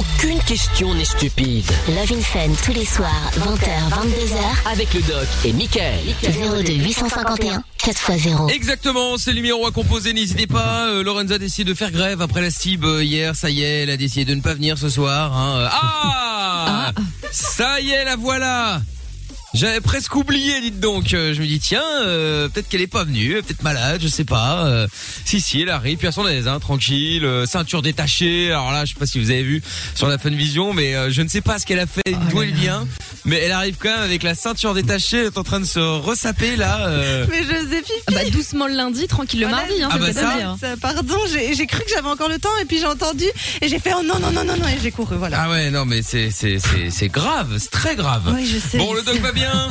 Aucune question n'est stupide. Love in Fun tous les soirs, 20h, 22h. Avec le doc et Mickaël. 02 851 4x0. Exactement, c'est le numéro à composer, n'hésitez pas. Euh, Lorenza a décidé de faire grève après la STIB euh, hier, ça y est, elle a décidé de ne pas venir ce soir. hein. Euh, Ah Ça y est, la voilà j'avais presque oublié, dites donc. Euh, Je me dis tiens, euh, peut-être qu'elle est pas venue, peut-être malade, je sais pas. Euh, si si, elle arrive, puis à son aise, hein, tranquille, euh, ceinture détachée. Alors là, je sais pas si vous avez vu sur la Fun Vision, mais euh, je ne sais pas ce qu'elle a fait, d'où elle vient, mais elle arrive quand même avec la ceinture détachée, elle est en train de se ressaper là. euh. Mais Joséphine, Ah bah doucement le lundi, tranquille le Voilà. mardi, hein, Ah bah ça. ça- pardon, j'ai j'ai cru que j'avais encore le temps et puis j'ai entendu et j'ai fait oh non non non non non et j'ai couru voilà. Ah ouais, non mais c'est c'est grave, c'est très grave. Oui, je sais. Bon, le doc bien.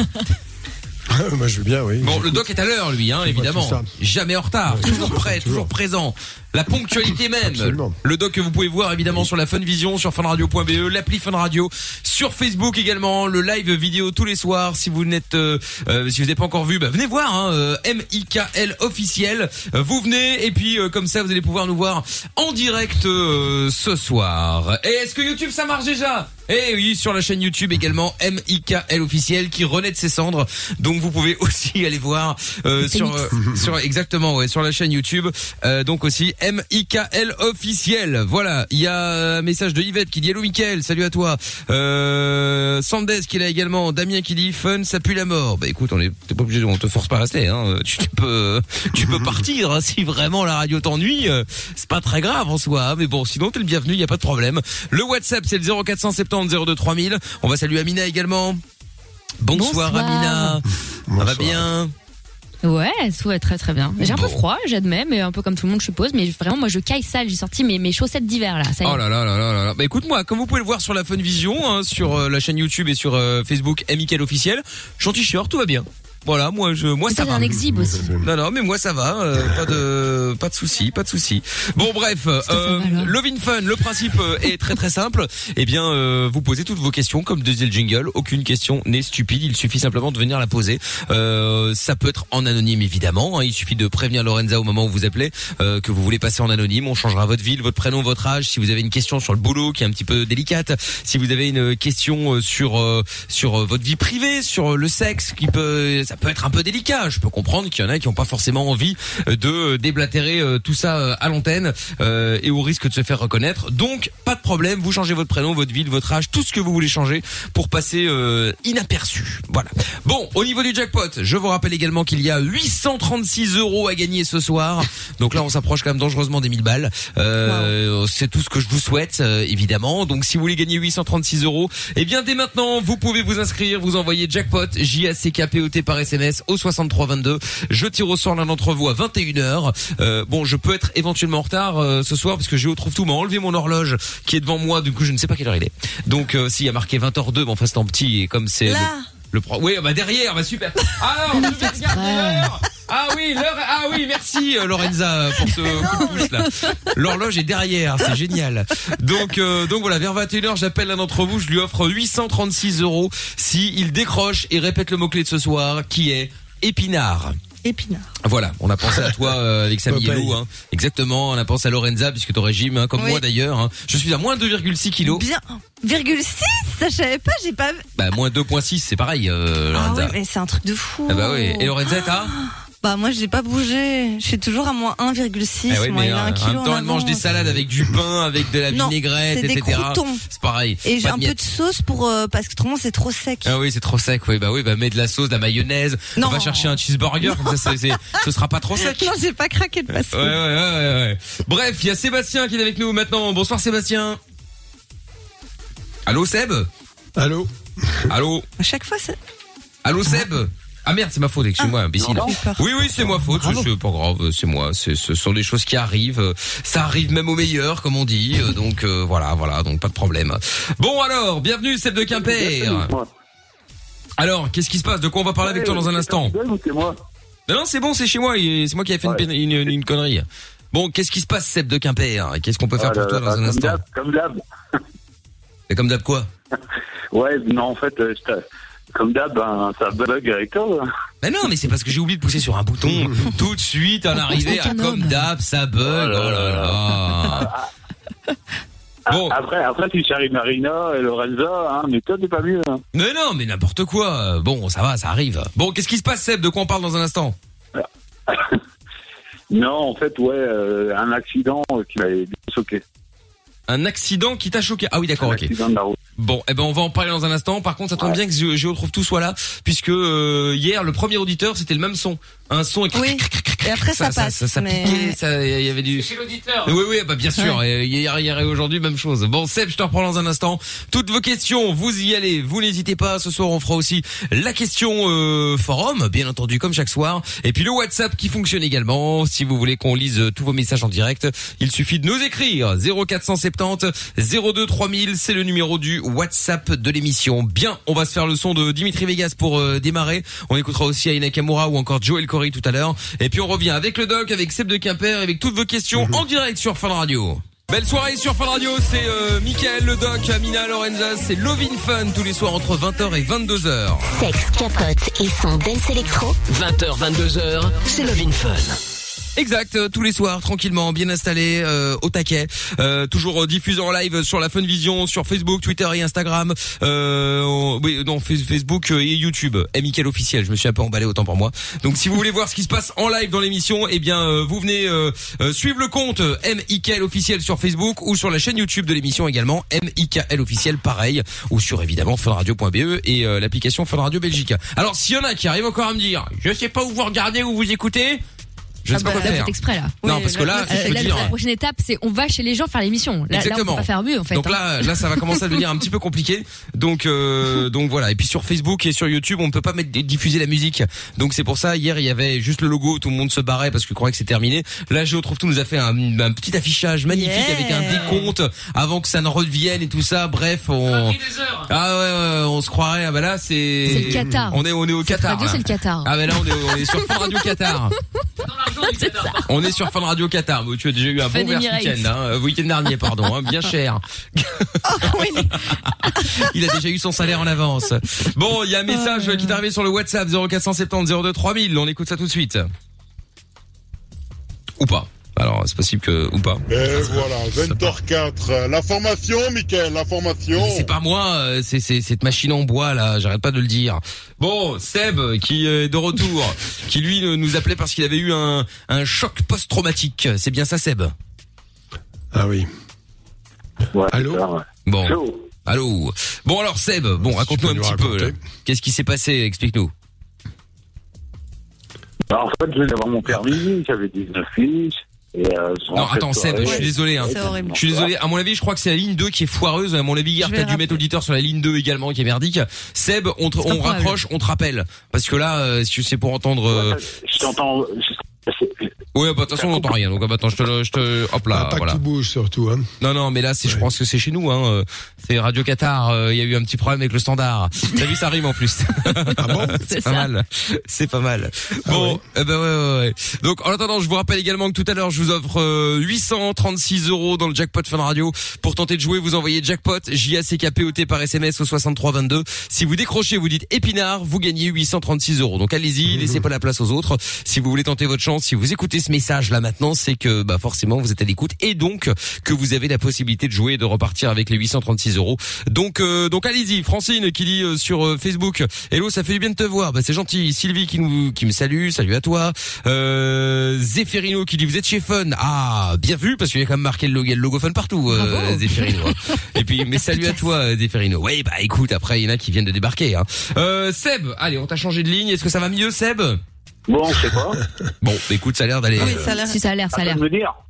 Moi, je veux bien, oui. Bon, le doc est à l'heure, lui, hein, évidemment. Jamais en retard, toujours prêt, toujours présent. La ponctualité même. Absolument. Le doc que vous pouvez voir évidemment sur la Fun Vision, sur funradio.be, l'appli Fun Radio, sur Facebook également, le live vidéo tous les soirs. Si vous n'êtes, euh, euh, si vous n'avez pas encore vu, bah, venez voir. Hein, euh, M-I-K-L officiel. Vous venez et puis euh, comme ça vous allez pouvoir nous voir en direct euh, ce soir. Et est-ce que YouTube ça marche déjà? Eh oui, sur la chaîne YouTube également M-I-K-L officiel qui renaît de ses cendres. Donc vous pouvez aussi aller voir euh, sur euh, sur exactement ouais sur la chaîne YouTube. Euh, donc aussi M-I-K-L officiel. Voilà, il y a un message de Yvette qui dit Hello Mickaël, salut à toi. Euh, Sandes qui est là également, Damien qui dit Fun, ça pue la mort. Bah écoute, on est t'es pas obligé, on te force pas à rester. Hein. Tu, tu peux tu peux partir hein, si vraiment la radio t'ennuie. C'est pas très grave en soi, hein, mais bon, sinon t'es le bienvenu, il y a pas de problème. Le WhatsApp c'est le 0470 02 3000. On va saluer Amina également. Bonsoir, Bonsoir. Amina. Ça va bien? Ouais, ouais, très très bien. J'ai un peu froid, j'admets, mais un peu comme tout le monde, je suppose. Mais vraiment, moi, je caille sale. J'ai sorti mes, mes chaussettes d'hiver là. Ça y est. Oh là là là là là là. Bah écoute moi, comme vous pouvez le voir sur la Fun Vision, hein, sur euh, la chaîne YouTube et sur euh, Facebook, Amical officiel, je suis en t-shirt, tout va bien. Voilà, moi je, moi ça va. un exhibe aussi. Non non, mais moi ça va, euh, pas de pas de souci, pas de souci. Bon bref, euh, mal, hein. Love in Fun, le principe euh, est très très simple. Eh bien, euh, vous posez toutes vos questions comme disait le jingle. Aucune question n'est stupide. Il suffit simplement de venir la poser. Euh, ça peut être en anonyme évidemment. hein. Il suffit de prévenir Lorenza au moment où vous appelez euh, que vous voulez passer en anonyme. On changera votre ville, votre prénom, votre âge. Si vous avez une question sur le boulot qui est un petit peu délicate, si vous avez une question euh, sur euh, sur euh, votre vie privée, sur euh, le sexe, qui peut ça peut être un peu délicat. Je peux comprendre qu'il y en a qui n'ont pas forcément envie euh, de déblatérer euh, tout ça euh, à l'antenne euh, et au risque de se faire reconnaître. Donc pas de problème, vous changez votre prénom, votre ville, votre âge, tout ce que vous voulez changer pour passer euh, inaperçu. Voilà. Bon, au niveau du jackpot, je vous rappelle également qu'il y a 836 euros à gagner ce soir. Donc là, on s'approche quand même dangereusement des 1000 balles. Euh, C'est tout ce que je vous souhaite, euh, évidemment. Donc si vous voulez gagner 836 euros, eh bien dès maintenant, vous pouvez vous inscrire, vous envoyez jackpot J A C K P O T par SMS au 6322. Je tire au sort l'un d'entre vous à 21h. Euh, bon, je peux être éventuellement en retard euh, ce soir parce que Géo trouve tout m'a enlevé mon horloge qui est devant moi. Du coup, je ne sais pas quelle heure il est. Donc euh, s'il y a marqué 20h02, bon, enfin c'est en petit et comme c'est le- Là. le pro... Oui, bah derrière, bah super. Alors, je vais regarder l'heure. Ah oui, l'heure. Ah oui, merci euh, Lorenza pour ce coup de pouce là. L'horloge est derrière, c'est génial. Donc euh, donc voilà, vers 21h, j'appelle l'un d'entre vous, je lui offre 836 euros si il décroche et répète le mot clé de ce soir, qui est épinard. Épinard. Voilà, on a pensé à toi euh, avec Samy. Yellow, hein. Exactement, on a pensé à Lorenza puisque ton régime, hein, comme Oui. moi d'ailleurs. hein. Je suis à moins 2,6 kilos. Bien. Virgule 6 Ça je savais pas, j'ai pas vu. Bah moins 2,6, c'est pareil, euh, Ah Lorenza. ouais, mais c'est un truc de fou. Ah bah oui. Et Lorenza, t'as Bah moi j'ai pas bougé. Je suis toujours à moins 1,6. Eh oui, moi, mais il a euh, un en kilo même temps, elle mange des salades avec du pain, avec de la Non, vinaigrette, c'est des etc. C'est pareil. Et j'ai un peu de sauce pour euh, parce que autrement c'est trop sec. Ah oui, c'est trop sec. Oui, bah oui, bah mets de la sauce, de la mayonnaise. On Non. va chercher un cheeseburger, comme ça, c'est, ce sera pas trop sec. Non, j'ai pas craqué de fast Ouais, ouais, ouais, ouais, ouais. Bref, il y a Sébastien qui est avec nous maintenant. Bonsoir Sébastien. Allô Seb? Allô? Allô? À chaque fois c'est Allô Seb? Ah merde, c'est ma faute, excuse-moi, imbécile. J'ai peur. Oui, oui, c'est ma faute, c'est pas grave, c'est moi, c'est, ce sont des choses qui arrivent, euh, ça arrive même au meilleur, comme on dit, euh, donc euh, voilà, voilà, donc pas de problème. Bon alors, bienvenue Seb de Quimper. Alors, qu'est-ce qui se passe? De quoi on va parler avec toi dans un instant? C'est moi? Non, non, c'est bon, c'est chez moi, il- c'est moi qui ai fait une Ouais. pén- une, une, une connerie. Bon, qu'est-ce qui se passe Seb de Quimper? Qu'est-ce qu'on peut faire pour toi dans un comme instant? d'hab, Comme d'hab. Et comme d'hab quoi? Ouais, non, en fait, euh, je t'a- comme d'hab, ben, ça bug avec toi. hein. Mais non, mais c'est parce que j'ai oublié de pousser sur un bouton tout de suite en arrivée à comme d'hab, ça bug. Oh là là. Bon. Après, après, tu charries Marina et Lorenza, hein, mais toi, t'es pas mieux. Hein. Mais non, mais n'importe quoi. Bon, ça va, ça arrive. Bon, qu'est-ce qui se passe, Seb? De quoi on parle dans un instant? Non, en fait, ouais, euh, un accident qui bien choqué. Un accident qui t'a choqué. Ah oui, d'accord, Un ok. accident de la route. Bon, eh ben on va en parler dans un instant. Par contre, ça tombe bien que je, je retrouve tout soit là, puisque euh, hier le premier auditeur c'était le même son, un son. et- Oui. Et après, ça, passe. ça, ça mais- piquait, ça, il y avait du. Chez l'auditeur. Oui, oui, bah bien sûr. Et Hier, hier et aujourd'hui, même chose. Bon, Seb, je te reprends dans un instant. Toutes vos questions, vous y allez. Vous n'hésitez pas. Ce soir, on fera aussi la question euh, forum, bien entendu, comme chaque soir. Et puis le WhatsApp qui fonctionne également. Si vous voulez qu'on lise euh, tous vos messages en direct, il suffit de nous écrire 0470 02 3000. C'est le numéro du WhatsApp de l'émission. Bien, on va se faire le son de Dimitri Vegas pour euh, démarrer. On écoutera aussi Aina Kamura ou encore Joel Tout à l'heure. Et puis on revient avec le doc, avec Seb de Quimper, avec toutes vos questions en direct sur Fun Radio. Belle soirée sur Fun Radio, c'est euh, Michael, le doc, Amina, Lorenza, c'est Lovin Fun tous les soirs entre 20h et 22h. Sexe, capote et son dance électro. 20h, 22h, c'est Love Fun. Exact, euh, tous les soirs, tranquillement, bien installé, euh, au taquet, euh, toujours diffusé en live sur la Fun Vision, sur Facebook, Twitter et Instagram, on- oui, non, Fa- Facebook et YouTube, et Mickaël officiel, je me suis un peu emballé autant pour moi. Donc si vous voulez voir ce qui se passe en live dans l'émission, eh bien vous venez suivre le compte MIKL officiel sur Facebook ou sur la chaîne YouTube de l'émission également, MIKL officiel pareil, ou sur évidemment funradio.be et l'application Fun Radio Belgique. Alors s'il y en a qui arrivent encore à me dire, je sais pas où vous regardez, où vous écoutez, je ne sais Ah pas bah, quoi là, faire. exprès là. Non, Oui, parce que là, là, je Euh, là, dire. la prochaine étape, c'est on va chez les gens faire l'émission. Là, là, on Exactement. peut pas faire mieux en fait. Donc hein. là, là, ça va commencer à devenir un petit peu compliqué. Donc, euh, donc voilà. Et puis sur Facebook et sur YouTube, on ne peut pas mettre diffuser la musique. Donc c'est pour ça. Hier, il y avait juste le logo, tout le monde se barrait parce qu'il croyait que c'était terminé. Là, Géo trouve tout nous a fait un, un petit affichage magnifique Yeah. avec un décompte avant que ça ne revienne et tout ça. Bref, on. Ah ouais, ouais, on se croirait. Ah bah là, c'est. C'est le Qatar. On est, on est au Qatar. Radio, là. c'est le Qatar. Ah bah là, on est, on est sur Radio Qatar. On est sur Fun Radio Qatar. Bon, Tu as déjà eu un bon verre week-end, hein, euh, week-end dernier, pardon, hein, bien cher. oui, Il a déjà eu son salaire en avance. Bon, il y a un message qui est arrivé sur le WhatsApp 0470 02 3000. On écoute ça tout de suite. Ou pas. Alors, c'est possible que ou pas. Et voilà, 20h04. L'information, Mickaël, l'information. C'est pas moi, euh, c'est c'est cette machine en bois là, j'arrête pas de le dire. Bon, Seb qui est de retour, qui lui nous appelait parce qu'il avait eu un un choc post-traumatique. C'est bien ça Seb? Ah oui. Ouais, Allô? ça. Bon. Allô? Bon alors Seb, bon raconte-nous un petit peu. raconter? là. Qu'est-ce qui s'est passé? Explique-nous. Bah, en fait, je venais avoir mon permis, j'avais 19 fiches. Et, euh, Non, attends Seb, je suis désolé. Hein. Je suis désolé, à mon avis, je crois que c'est la ligne 2 qui est foireuse. À mon avis, hier, t'as dû mettre l'auditeur sur la ligne 2 également, qui est merdique. Seb, on, te- on raccroche, on te rappelle. Parce que là, euh, si c'est pour entendre... euh, Je t'entends. Ouais, bah, de toute façon, on n'entend rien. Donc, ah, bah, attends, je te, le- je te, hop Ah, là, pas voilà. que tu bouges surtout. Hein. Non, non, mais là, c'est, je pense que c'est chez nous, hein. euh, C'est Radio Qatar. euh, Il y a eu un petit problème avec le standard. T'as vu, ça rime en plus. Ah bon C'est pas ça. mal. C'est pas mal. Bon, ouais. eh ben ouais, ouais, ouais. Donc en attendant, je vous rappelle également que tout à l'heure, je vous offre euh, 836 euros dans le jackpot Fun Radio. Pour tenter de jouer, vous envoyez jackpot J A C K P O T par SMS au 6322. Si vous décrochez, vous dites épinard, vous gagnez 836 euros. Donc allez-y, laissez pas la place aux autres. Si vous voulez tenter votre chance, si vous écoutez ce message là maintenant, c'est que bah forcément vous êtes à l'écoute et donc que vous avez la possibilité de jouer et de repartir avec les 836 euros. Donc euh, donc allez-y. Francine qui dit euh, sur euh, Facebook, hello, ça fait du bien de te voir. Bah c'est gentil. Sylvie qui nous qui me salue, salut à toi. Euh, Zéphérino qui dit vous êtes chez Fun. Ah bien vu parce qu'il y a quand même marqué le logo, le logo Fun partout. Euh. Zéphérino. Et puis mais salut à toi euh, Zéphérino. Oui bah écoute après il y en a qui viennent de débarquer. Hein. Euh, Seb, allez on t'a changé de ligne. Est-ce que ça va mieux Seb? Bon, je sais pas. Bon, bah, écoute, ça a l'air d'aller. oui, euh, ça a l'air. Si ça a l'air, ça a l'air.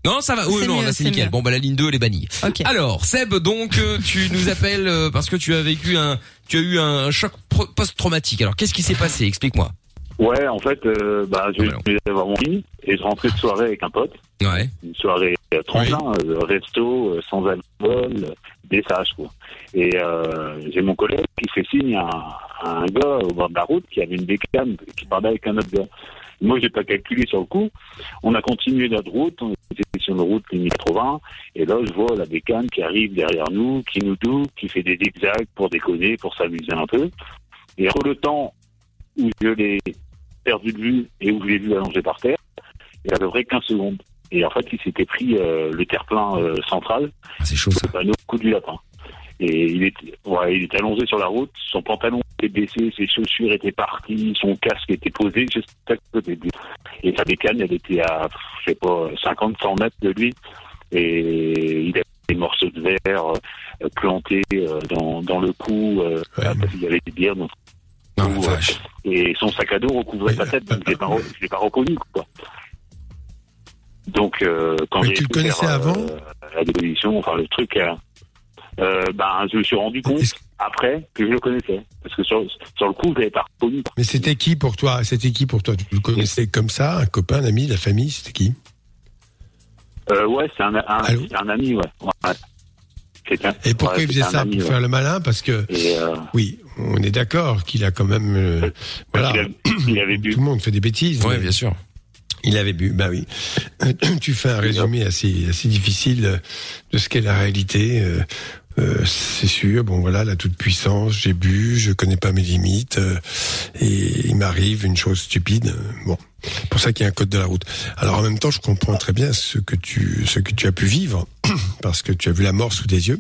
Non, ça va. Oui, C'est non, mieux, là c'est nickel. mieux. Bon, bah la ligne 2 elle est bannie. Ok. Alors, Seb, donc euh, tu nous appelles euh, parce que tu as vécu un, tu as eu un choc pro- post-traumatique. Alors, qu'est-ce qui s'est passé? Explique-moi. Ouais, en fait, euh, bah, je bah vais avoir mon lit et je rentrais de soirée avec un pote. Ouais. Une soirée euh, tremplin, euh, resto, euh, sans alcool, des sages, quoi. Et euh, j'ai mon collègue qui fait signe à un gars au bord de la route qui avait une bécane, qui parlait avec un autre gars. Moi, j'ai pas calculé sur le coup. On a continué notre route, on était sur une route ligne 80, et là, je vois la bécane qui arrive derrière nous, qui nous double, qui fait des zigzags pour déconner, pour s'amuser un peu. Et entre le temps où je l'ai perdu de vue et où je l'ai vu allongé par terre, il y a à peu près 15 secondes. Et en fait, il s'était pris euh, le terre-plein euh, central, Ah, c'est chaud ça. coup du lapin. Et il était, ouais, il était allongé sur la route, son pantalon était baissé, ses chaussures étaient parties, son casque était posé juste à côté de lui. Et sa bécane, elle était à, je sais pas, 50, 100 mètres de lui. Et il avait des morceaux de verre euh, plantés euh, dans, dans le cou, euh, Ouais. parce qu'il y avait des bières dans Non, vache. et son sac à dos recouvrait sa tête, donc je pas, je l'ai pas reconnu, quoi. Donc, euh, quand j'ai tu le connaissais faire, avant euh, la déposition, enfin le truc, euh, euh, ben, je me suis rendu compte après que je le connaissais, parce que sur, sur le coup, je l'avais pas reconnu. Mais c'était qui pour toi? C'était qui pour toi? Tu le connaissais comme ça Un copain, un ami, la famille? C'était qui? Euh, ouais, c'est un, un, ami, ouais. Et pourquoi ouais, il faisait ça? ami, Pour ouais. faire le malin? Parce que, euh, oui, on est d'accord qu'il a quand même... euh, voilà, il, a- il avait bu. tout le monde fait des bêtises. Mais bien sûr. Il avait bu, bah oui. tu fais un résumé assez, assez difficile de ce qu'est la réalité. Euh, c'est sûr, bon voilà, la toute puissance, j'ai bu, je connais pas mes limites, euh, et il m'arrive une chose stupide. euh, Bon, c'est pour ça qu'il y a un code de la route. Alors en même temps, je comprends très bien ce que tu, ce que tu as pu vivre, parce que tu as vu la mort sous tes yeux.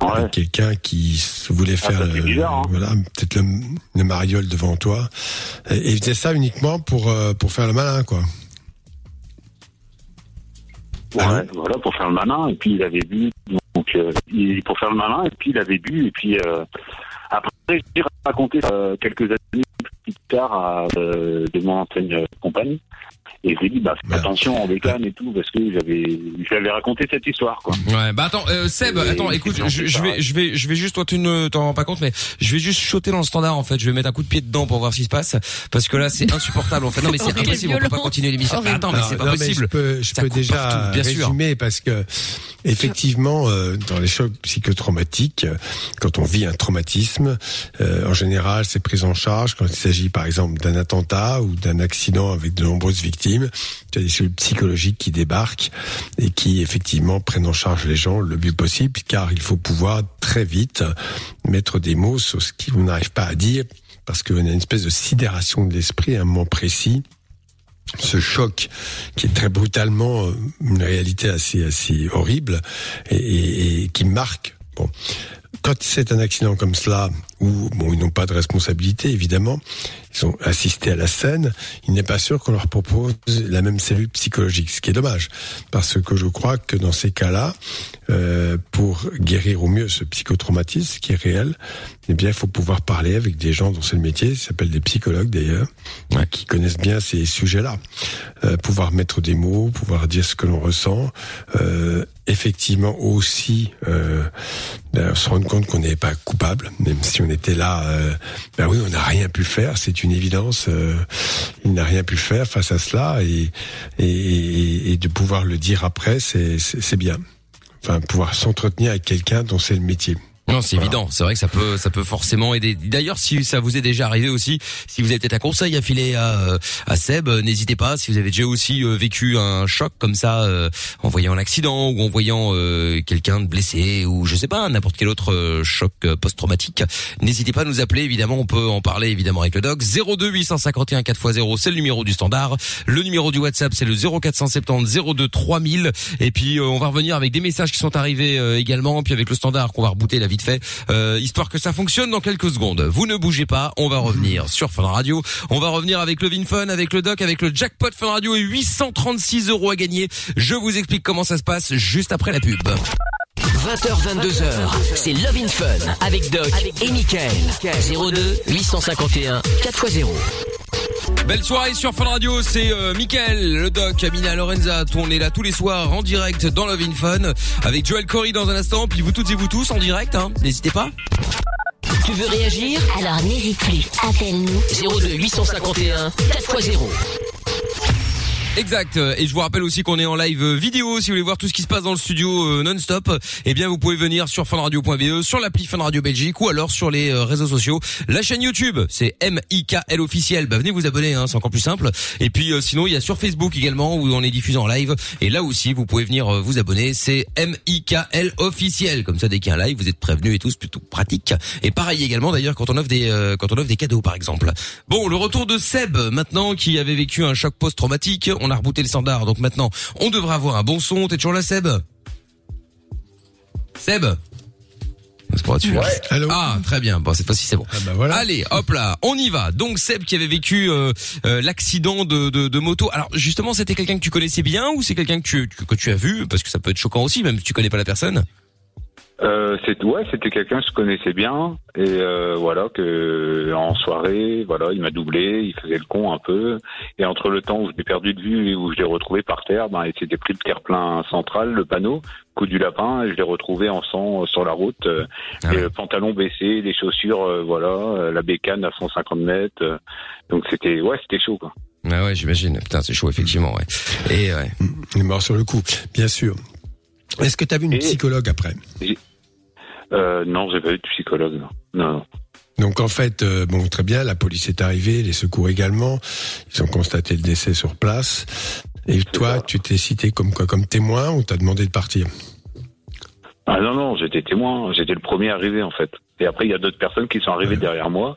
Ouais. Avec quelqu'un qui voulait Ah, faire, bizarre, hein. voilà, peut-être le, le mariole devant toi, et, il faisait ça uniquement pour pour faire le malin, quoi. Ouais, Allô voilà, pour faire le malin. Et puis il avait bu, donc euh, il, pour faire le malin. Et puis il avait bu. Et puis euh, après, j'ai raconté euh, quelques années plus tard à de mon ancienne compagne. Et je lui ai dit, bah, fais attention en bécane et tout, parce que j'avais, je lui avais raconté cette histoire, quoi. Ouais, bah attends, euh, Seb, Et- attends, écoute, je, je vais, je vais, je vais juste, toi, tu ne t'en rends pas compte, mais je vais juste choter dans le standard, en fait. Je vais mettre un coup de pied dedans pour voir ce qui se passe, parce que là, c'est insupportable, en fait. Non, mais c'est impossible, on peut pas continuer l'émission. Horrible. Attends, mais c'est pas non, possible. je peux, je Ça peux déjà partout, bien sûr. résumer parce que effectivement, euh, dans les chocs psychotraumatiques, euh, quand on vit un traumatisme, euh, en général, c'est pris en charge quand il s'agit, par exemple, d'un attentat ou d'un accident avec de nombreuses victimes. Tu as des cellules psychologiques qui débarquent et qui effectivement prennent en charge les gens le mieux possible, car il faut pouvoir très vite mettre des mots sur ce qu'on n'arrive pas à dire, parce qu'on a une espèce de sidération de l'esprit à un moment précis. Ce choc qui est très brutalement euh, une réalité assez assez horrible et, et- qui marque bon quand c'est un accident comme cela où bon ils n'ont pas de responsabilité évidemment ils ont assisté à la scène il n'est pas sûr qu'on leur propose la même cellule psychologique ce qui est dommage. Parce que je crois que dans ces cas-là euh, pour guérir au mieux ce psychotraumatisme qui est réel eh bien il faut pouvoir parler avec des gens dont c'est le métier. Ça s'appelle des psychologues d'ailleurs qui connaissent bien ces sujets-là. Euh, pouvoir mettre des mots, pouvoir dire ce que l'on ressent, euh, effectivement aussi euh, ben, se rendre compte qu'on n'est pas coupable, même si on était là, ben oui, on n'a rien pu faire, c'est une évidence, euh, il n'a rien pu faire face à cela, et, et, de pouvoir le dire après, c'est bien. Enfin, pouvoir s'entretenir avec quelqu'un dont c'est le métier. Non, c'est Voilà. évident. C'est vrai que ça peut, ça peut forcément aider. D'ailleurs, si ça vous est déjà arrivé aussi, si vous avez peut-être un conseil à filer à, euh, à Seb, euh, n'hésitez pas. Si vous avez déjà aussi euh, vécu un choc comme ça, euh, en voyant un accident ou en voyant euh, quelqu'un de blessé ou je sais pas, n'importe quel autre euh, choc post-traumatique, n'hésitez pas à nous appeler. Évidemment, on peut en parler évidemment avec le doc. 02 851 4x0, c'est le numéro du standard. Le numéro du WhatsApp, c'est le 0470 02 3000. Et puis, euh, on va revenir avec des messages qui sont arrivés également, puis avec le standard qu'on va rebooter la vite fait, euh, histoire que ça fonctionne dans quelques secondes. Vous ne bougez pas, on va revenir sur Fun Radio. On va revenir avec le Fun, avec le Doc, avec le jackpot Fun Radio et 836 euros à gagner. Je vous explique comment ça se passe juste après la pub. 20h, 22h, c'est Love in Fun avec Doc et Michael. 02 851 4x0. Belle soirée sur Fun Radio, c'est euh, Mickaël, le doc, Amina Lorenza, on est là tous les soirs en direct dans Love in Fun avec Joel Corey dans un instant, puis vous toutes et vous tous en direct, hein, n'hésitez pas. Tu veux réagir? Alors n'hésite plus, appelle-nous. 02 851 4x0. Exact. Et je vous rappelle aussi qu'on est en live vidéo. Si vous voulez voir tout ce qui se passe dans le studio euh, non-stop, eh bien vous pouvez venir sur funradio.be, sur l'appli Fun Radio Belgique ou alors sur les euh, réseaux sociaux. La chaîne YouTube, c'est M-I-K-L officiel. Bah venez vous abonner, hein, c'est encore plus simple. Et puis euh, sinon il y a sur Facebook également où on est diffusé en live. Et là aussi vous pouvez venir vous abonner. C'est M-I-K-L officiel. Comme ça dès qu'il y a un live, vous êtes prévenus et tous plutôt pratique. Et pareil également d'ailleurs quand on offre des euh, quand on offre des cadeaux par exemple. Bon le retour de Seb maintenant qui avait vécu un choc post-traumatique. On a rebooté le standard. Donc maintenant, on devrait avoir un bon son. T'es toujours là, Seb? Seb? Allô? Ah, très bien. Bon, cette fois-ci, c'est bon. Ah bah voilà. Allez, hop là, on y va. Donc Seb qui avait vécu euh, euh, l'accident de, de, de moto. Alors justement, c'était quelqu'un que tu connaissais bien ou c'est quelqu'un que tu, que tu as vu? Parce que ça peut être choquant aussi, même si tu connais pas la personne. Euh, c'est ouais, c'était quelqu'un que je connaissais bien et euh, voilà que en soirée, voilà, il m'a doublé, il faisait le con un peu et entre le temps où je l'ai perdu de vue et où je l'ai retrouvé par terre, ben il s'était pris le terre-plein central, le panneau, coup du lapin et je l'ai retrouvé en sang euh, sur la route, euh, Ah ouais. le pantalon baissé, les chaussures, euh, voilà, euh, la bécane à 150 mètres, euh, donc c'était ouais, c'était chaud quoi. Ah ouais, j'imagine. Putain, c'est chaud effectivement. Ouais. Et ouais. Il est mort sur le coup, bien sûr. Est-ce que tu as vu une Et- psychologue après? Euh, non, j'ai pas eu de psychologue. Non, non. non. Donc en fait, euh, bon, très bien, la police est arrivée, les secours également. Ils ont constaté le décès sur place. Et toi, ça. tu t'es cité comme quoi Comme témoin ou t'as demandé de partir? Ah non, non, j'étais témoin, j'étais le premier arrivé en fait. Et après, il y a d'autres personnes qui sont arrivées Ouais. derrière moi.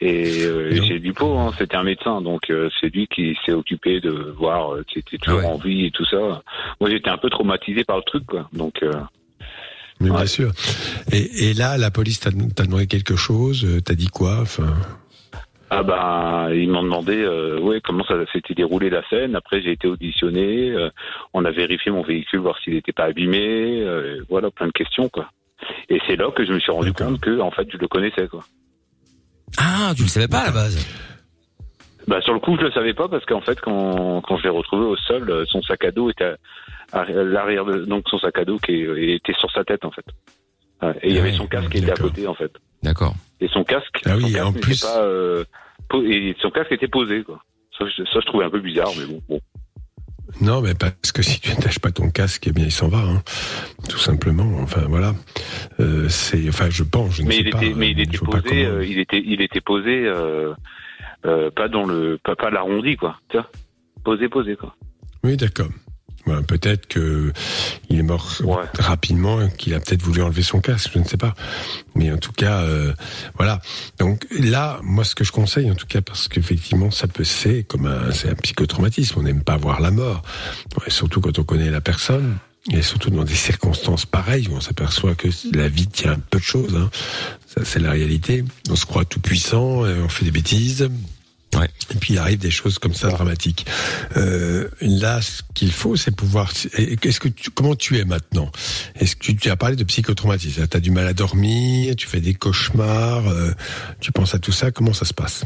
Et euh, j'ai du pot, hein, c'était un médecin, donc euh, c'est lui qui s'est occupé de voir euh, si c'était toujours Ah ouais. en vie et tout ça. Moi, j'étais un peu traumatisé par le truc, quoi. Donc, euh, Mais Ouais. bien sûr. Et, et là, la police t'a t'a demandé quelque chose euh, T'as dit quoi Enfin, ah ben, ils m'ont demandé, euh, ouais, comment ça s'était déroulé la scène. Après, j'ai été auditionné. euh, on a vérifié mon véhicule, voir s'il n'était pas abîmé. euh, voilà, plein de questions, quoi. Et c'est là que je me suis rendu D'accord. compte que, en fait, je le connaissais, quoi. Ah, tu le savais pas à la base. Bah sur le coup je le savais pas parce qu'en fait quand quand je l'ai retrouvé au sol son sac à dos était l'arrière de donc son sac à dos qui était sur sa tête en fait Ouais, et il y Ah avait son casque qui était à côté en fait D'accord. et son casque Ah oui, son et casque en plus- pas, euh, et son casque était posé quoi ça je, ça je trouvais un peu bizarre mais bon, bon. non, mais parce que si tu n'attaches pas ton casque, eh bien, il s'en va, hein. tout simplement. Enfin, voilà. Euh, c'est, enfin, je pense, je ne mais sais il pas. était mais euh, il je était posé comment- euh, il était il était posé euh, euh, pas dans le pas, pas l'arrondi quoi tu vois posé posé quoi Oui, d'accord. Voilà, peut-être que il est mort Ouais. rapidement, qu'il a peut-être voulu enlever son casque, je ne sais pas. Mais en tout cas, euh, voilà. Donc là, moi, ce que je conseille, en tout cas, parce qu'effectivement, ça peut c'est comme un, c'est un psychotraumatisme. On n'aime pas voir la mort, surtout quand on connaît la personne. Et surtout dans des circonstances pareilles où on s'aperçoit que la vie tient un peu de choses. Hein. Ça, c'est la réalité. On se croit tout puissant, on fait des bêtises. Ouais. Et puis il arrive des choses comme ça dramatiques. Euh, là, ce qu'il faut, c'est pouvoir. et Qu'est-ce que tu, comment tu es maintenant? Est-ce que tu, tu as parlé de psychotraumatisme? Tu as du mal à dormir, tu fais des cauchemars, euh, tu penses à tout ça Comment ça se passe?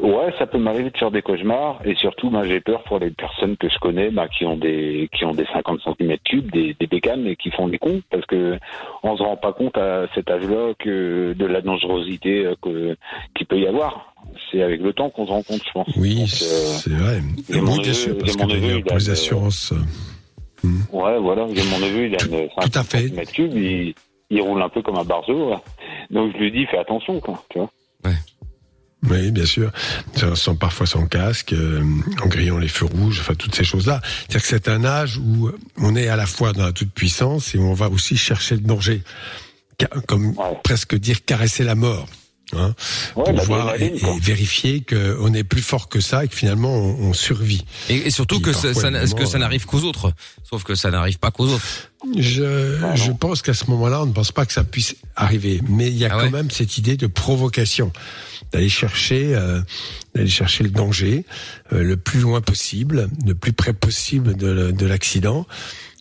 Ouais, ça peut m'arriver de faire des cauchemars et surtout, ben, j'ai peur pour les personnes que je connais, ben, qui ont des qui ont des 50 cm cubes, des, des bécanes et qui font des cons parce que on se rend pas compte à cet âge-là que de la dangerosité euh, que qu'il peut y avoir. C'est avec le temps qu'on se rend compte, je pense. Oui, euh, c'est vrai. mon Oui, bien sûr, parce que mon neveu, pour les une- assurances. euh, ouais, voilà. J'ai mon neveu, il a une Tout à 50 fait. cm cubes, il, il roule un peu comme un barzo. là. Donc je lui dis, fais attention, quoi. Tu vois. Oui, bien sûr. Sans, parfois sans casque, euh, en grillant les feux rouges, enfin toutes ces choses-là. C'est-à-dire que c'est un âge où on est à la fois dans la toute puissance et où on va aussi chercher le danger, comme presque dire caresser la mort. Hein, Ouais, pour la voir et, adrénaline, quoi. et vérifier qu'on est plus fort que ça et que finalement on, on survit. Et, et surtout que ça, parfois, ça, évidemment, que ça n'arrive qu'aux autres? Sauf que ça n'arrive pas qu'aux autres. Je, Ah, je pense qu'à ce moment-là, on ne pense pas que ça puisse arriver, mais il y a Ah quand ouais même cette idée de provocation, d'aller chercher, euh, d'aller chercher le danger euh, le plus loin possible, le plus près possible de, l'accident.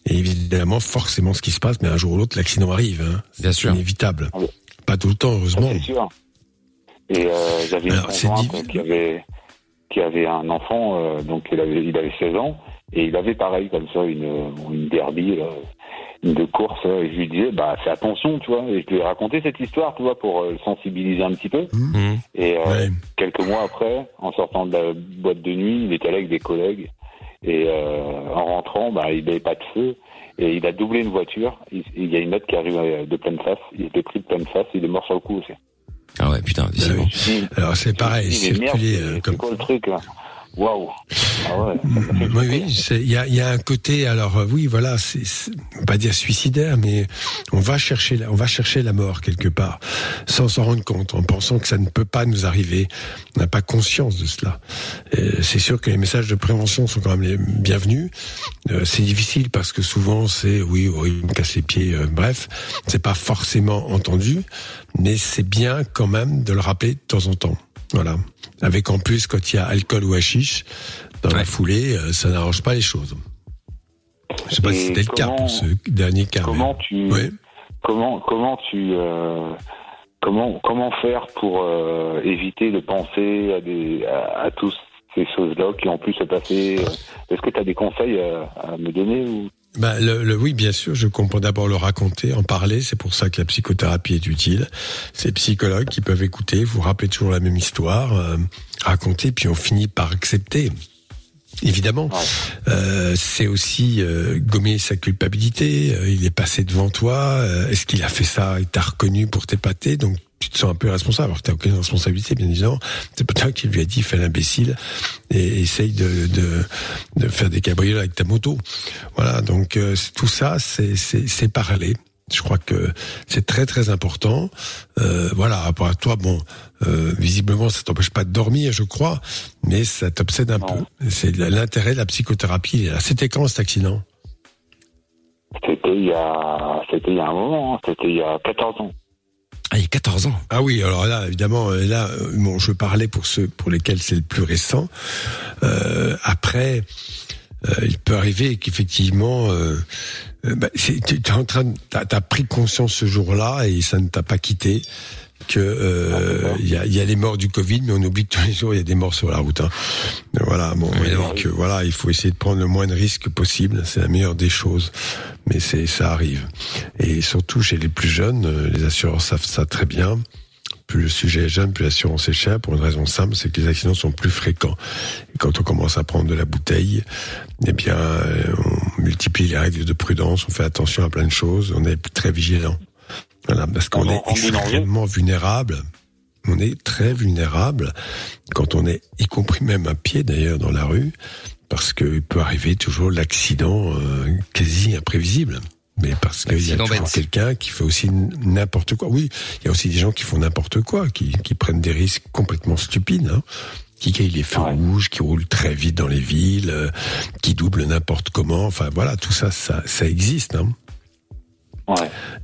Et évidemment, forcément, ce qui se passe, mais un jour ou l'autre, l'accident arrive. Hein. Bien C'est sûr. inévitable. Ah. Pas tout le temps, heureusement. sûr. Et euh, j'avais une conjointe qui avait qui avait un enfant, euh, donc il avait il avait 16 ans. Et il avait pareil comme ça une une derby là, une de course. Et je lui disais bah fais attention tu vois. Et je lui ai raconté cette histoire tu vois pour euh, le sensibiliser un petit peu. Mhm. et euh, Ouais. quelques mois après en sortant de la boîte de nuit il était allé avec des collègues. Et euh, en rentrant bah il n'avait pas de feu. Et il a doublé une voiture. Il, il y a une autre qui arrive euh, de pleine face. Il était pris de pleine face. Il est mort sur le coup aussi Ah ouais, putain, Ah décidément. oui. Alors c'est pareil, merde, circuler euh, c'est comme quoi le truc là? Waouh Ah ouais. ça m'a fait Oui, flipper. oui, c'est- il y a, il y a un côté, alors euh, oui, voilà, c'est c'est- on va pas dire suicidaire, mais On va chercher, la, on va chercher la mort quelque part, sans s'en rendre compte, en pensant que ça ne peut pas nous arriver. On n'a pas conscience de cela. Euh, C'est sûr que les messages de prévention sont quand même les bienvenus. Euh, c'est difficile parce que souvent c'est oui, oui, il me casse les pieds. euh, bref, c'est pas forcément entendu, mais c'est bien quand même de le rappeler de temps en temps. Voilà. Avec en plus quand il y a alcool ou hashish dans la foulée, euh, ça n'arrange pas les choses. Je sais pas Et si c'était le cas pour ce dernier cas. mais- Comment tu, comment, comment tu, euh, comment, comment faire pour euh, éviter de penser à des, à, à tous ces choses-là qui ont pu se passer Est-ce que tu as des conseils à, à me donner ou Bah, le, le- oui, bien sûr, je comprends d'abord le raconter, en parler. C'est pour ça que la psychothérapie est utile. Ces psychologues qui peuvent écouter, vous rappeler toujours la même histoire, euh, raconter, puis on finit par accepter. Évidemment, Euh, c'est aussi euh, gommer sa culpabilité. Euh, il est passé devant toi. Euh, Est-ce qu'il a fait ça Il t'a reconnu pour t'épater, donc tu te sens un peu responsable. Alors que t'as aucune responsabilité, bien évidemment. C'est pas toi qui lui a dit fais l'imbécile et essaye de, de, de faire des cabrioles avec ta moto. Voilà, donc euh, tout ça, c'est c'est- c'est parler. Je crois que c'est très très important. Euh, voilà, rapport à toi, bon, euh, visiblement, ça t'empêche pas de dormir, je crois, mais ça t'obsède un peu. C'est l'intérêt de la psychothérapie. C'était quand cet accident? C'était il y a, c'était il y a un moment, hein, c'était il y a 14 ans. Ah, il a 14 ans. Ah oui, alors là, évidemment, euh, là, euh, bon, je parlais pour ceux pour lesquels c'est le plus récent. Euh, après, euh, il peut arriver qu'effectivement, euh, euh, bah, tu en train, t'as as pris conscience ce jour-là et ça ne t'a pas quitté que euh, il y, a, y a les morts du Covid, mais on oublie que tous les jours il y a des morts sur la route. Hein. Voilà, bon, donc, euh, voilà, il faut essayer de prendre le moins de risques possible. C'est la meilleure des choses, mais c'est ça arrive. Et surtout chez les plus jeunes, euh, les assureurs savent ça très bien. Plus le sujet est jeune, plus l'assurance est chère, pour une raison simple, c'est que les accidents sont plus fréquents. Et quand on commence à prendre de la bouteille, eh bien, euh, on multiplie les règles de prudence, on fait attention à plein de choses, on est très vigilant. Voilà, parce qu'on est extrêmement vulnérable. On est très vulnérable quand on est, y compris même à pied d'ailleurs dans la rue, parce qu'il peut arriver toujours l'accident euh, quasi imprévisible. Mais parce qu'il y a toujours quelqu'un qui fait aussi n'importe quoi. Oui, il y a aussi des gens qui font n'importe quoi, qui, qui prennent des risques complètement stupides. Hein qui caillent les feux rouges, qui roulent très vite dans les villes, euh, qui doublent n'importe comment. Enfin voilà, tout ça, ça, ça existe. Hein.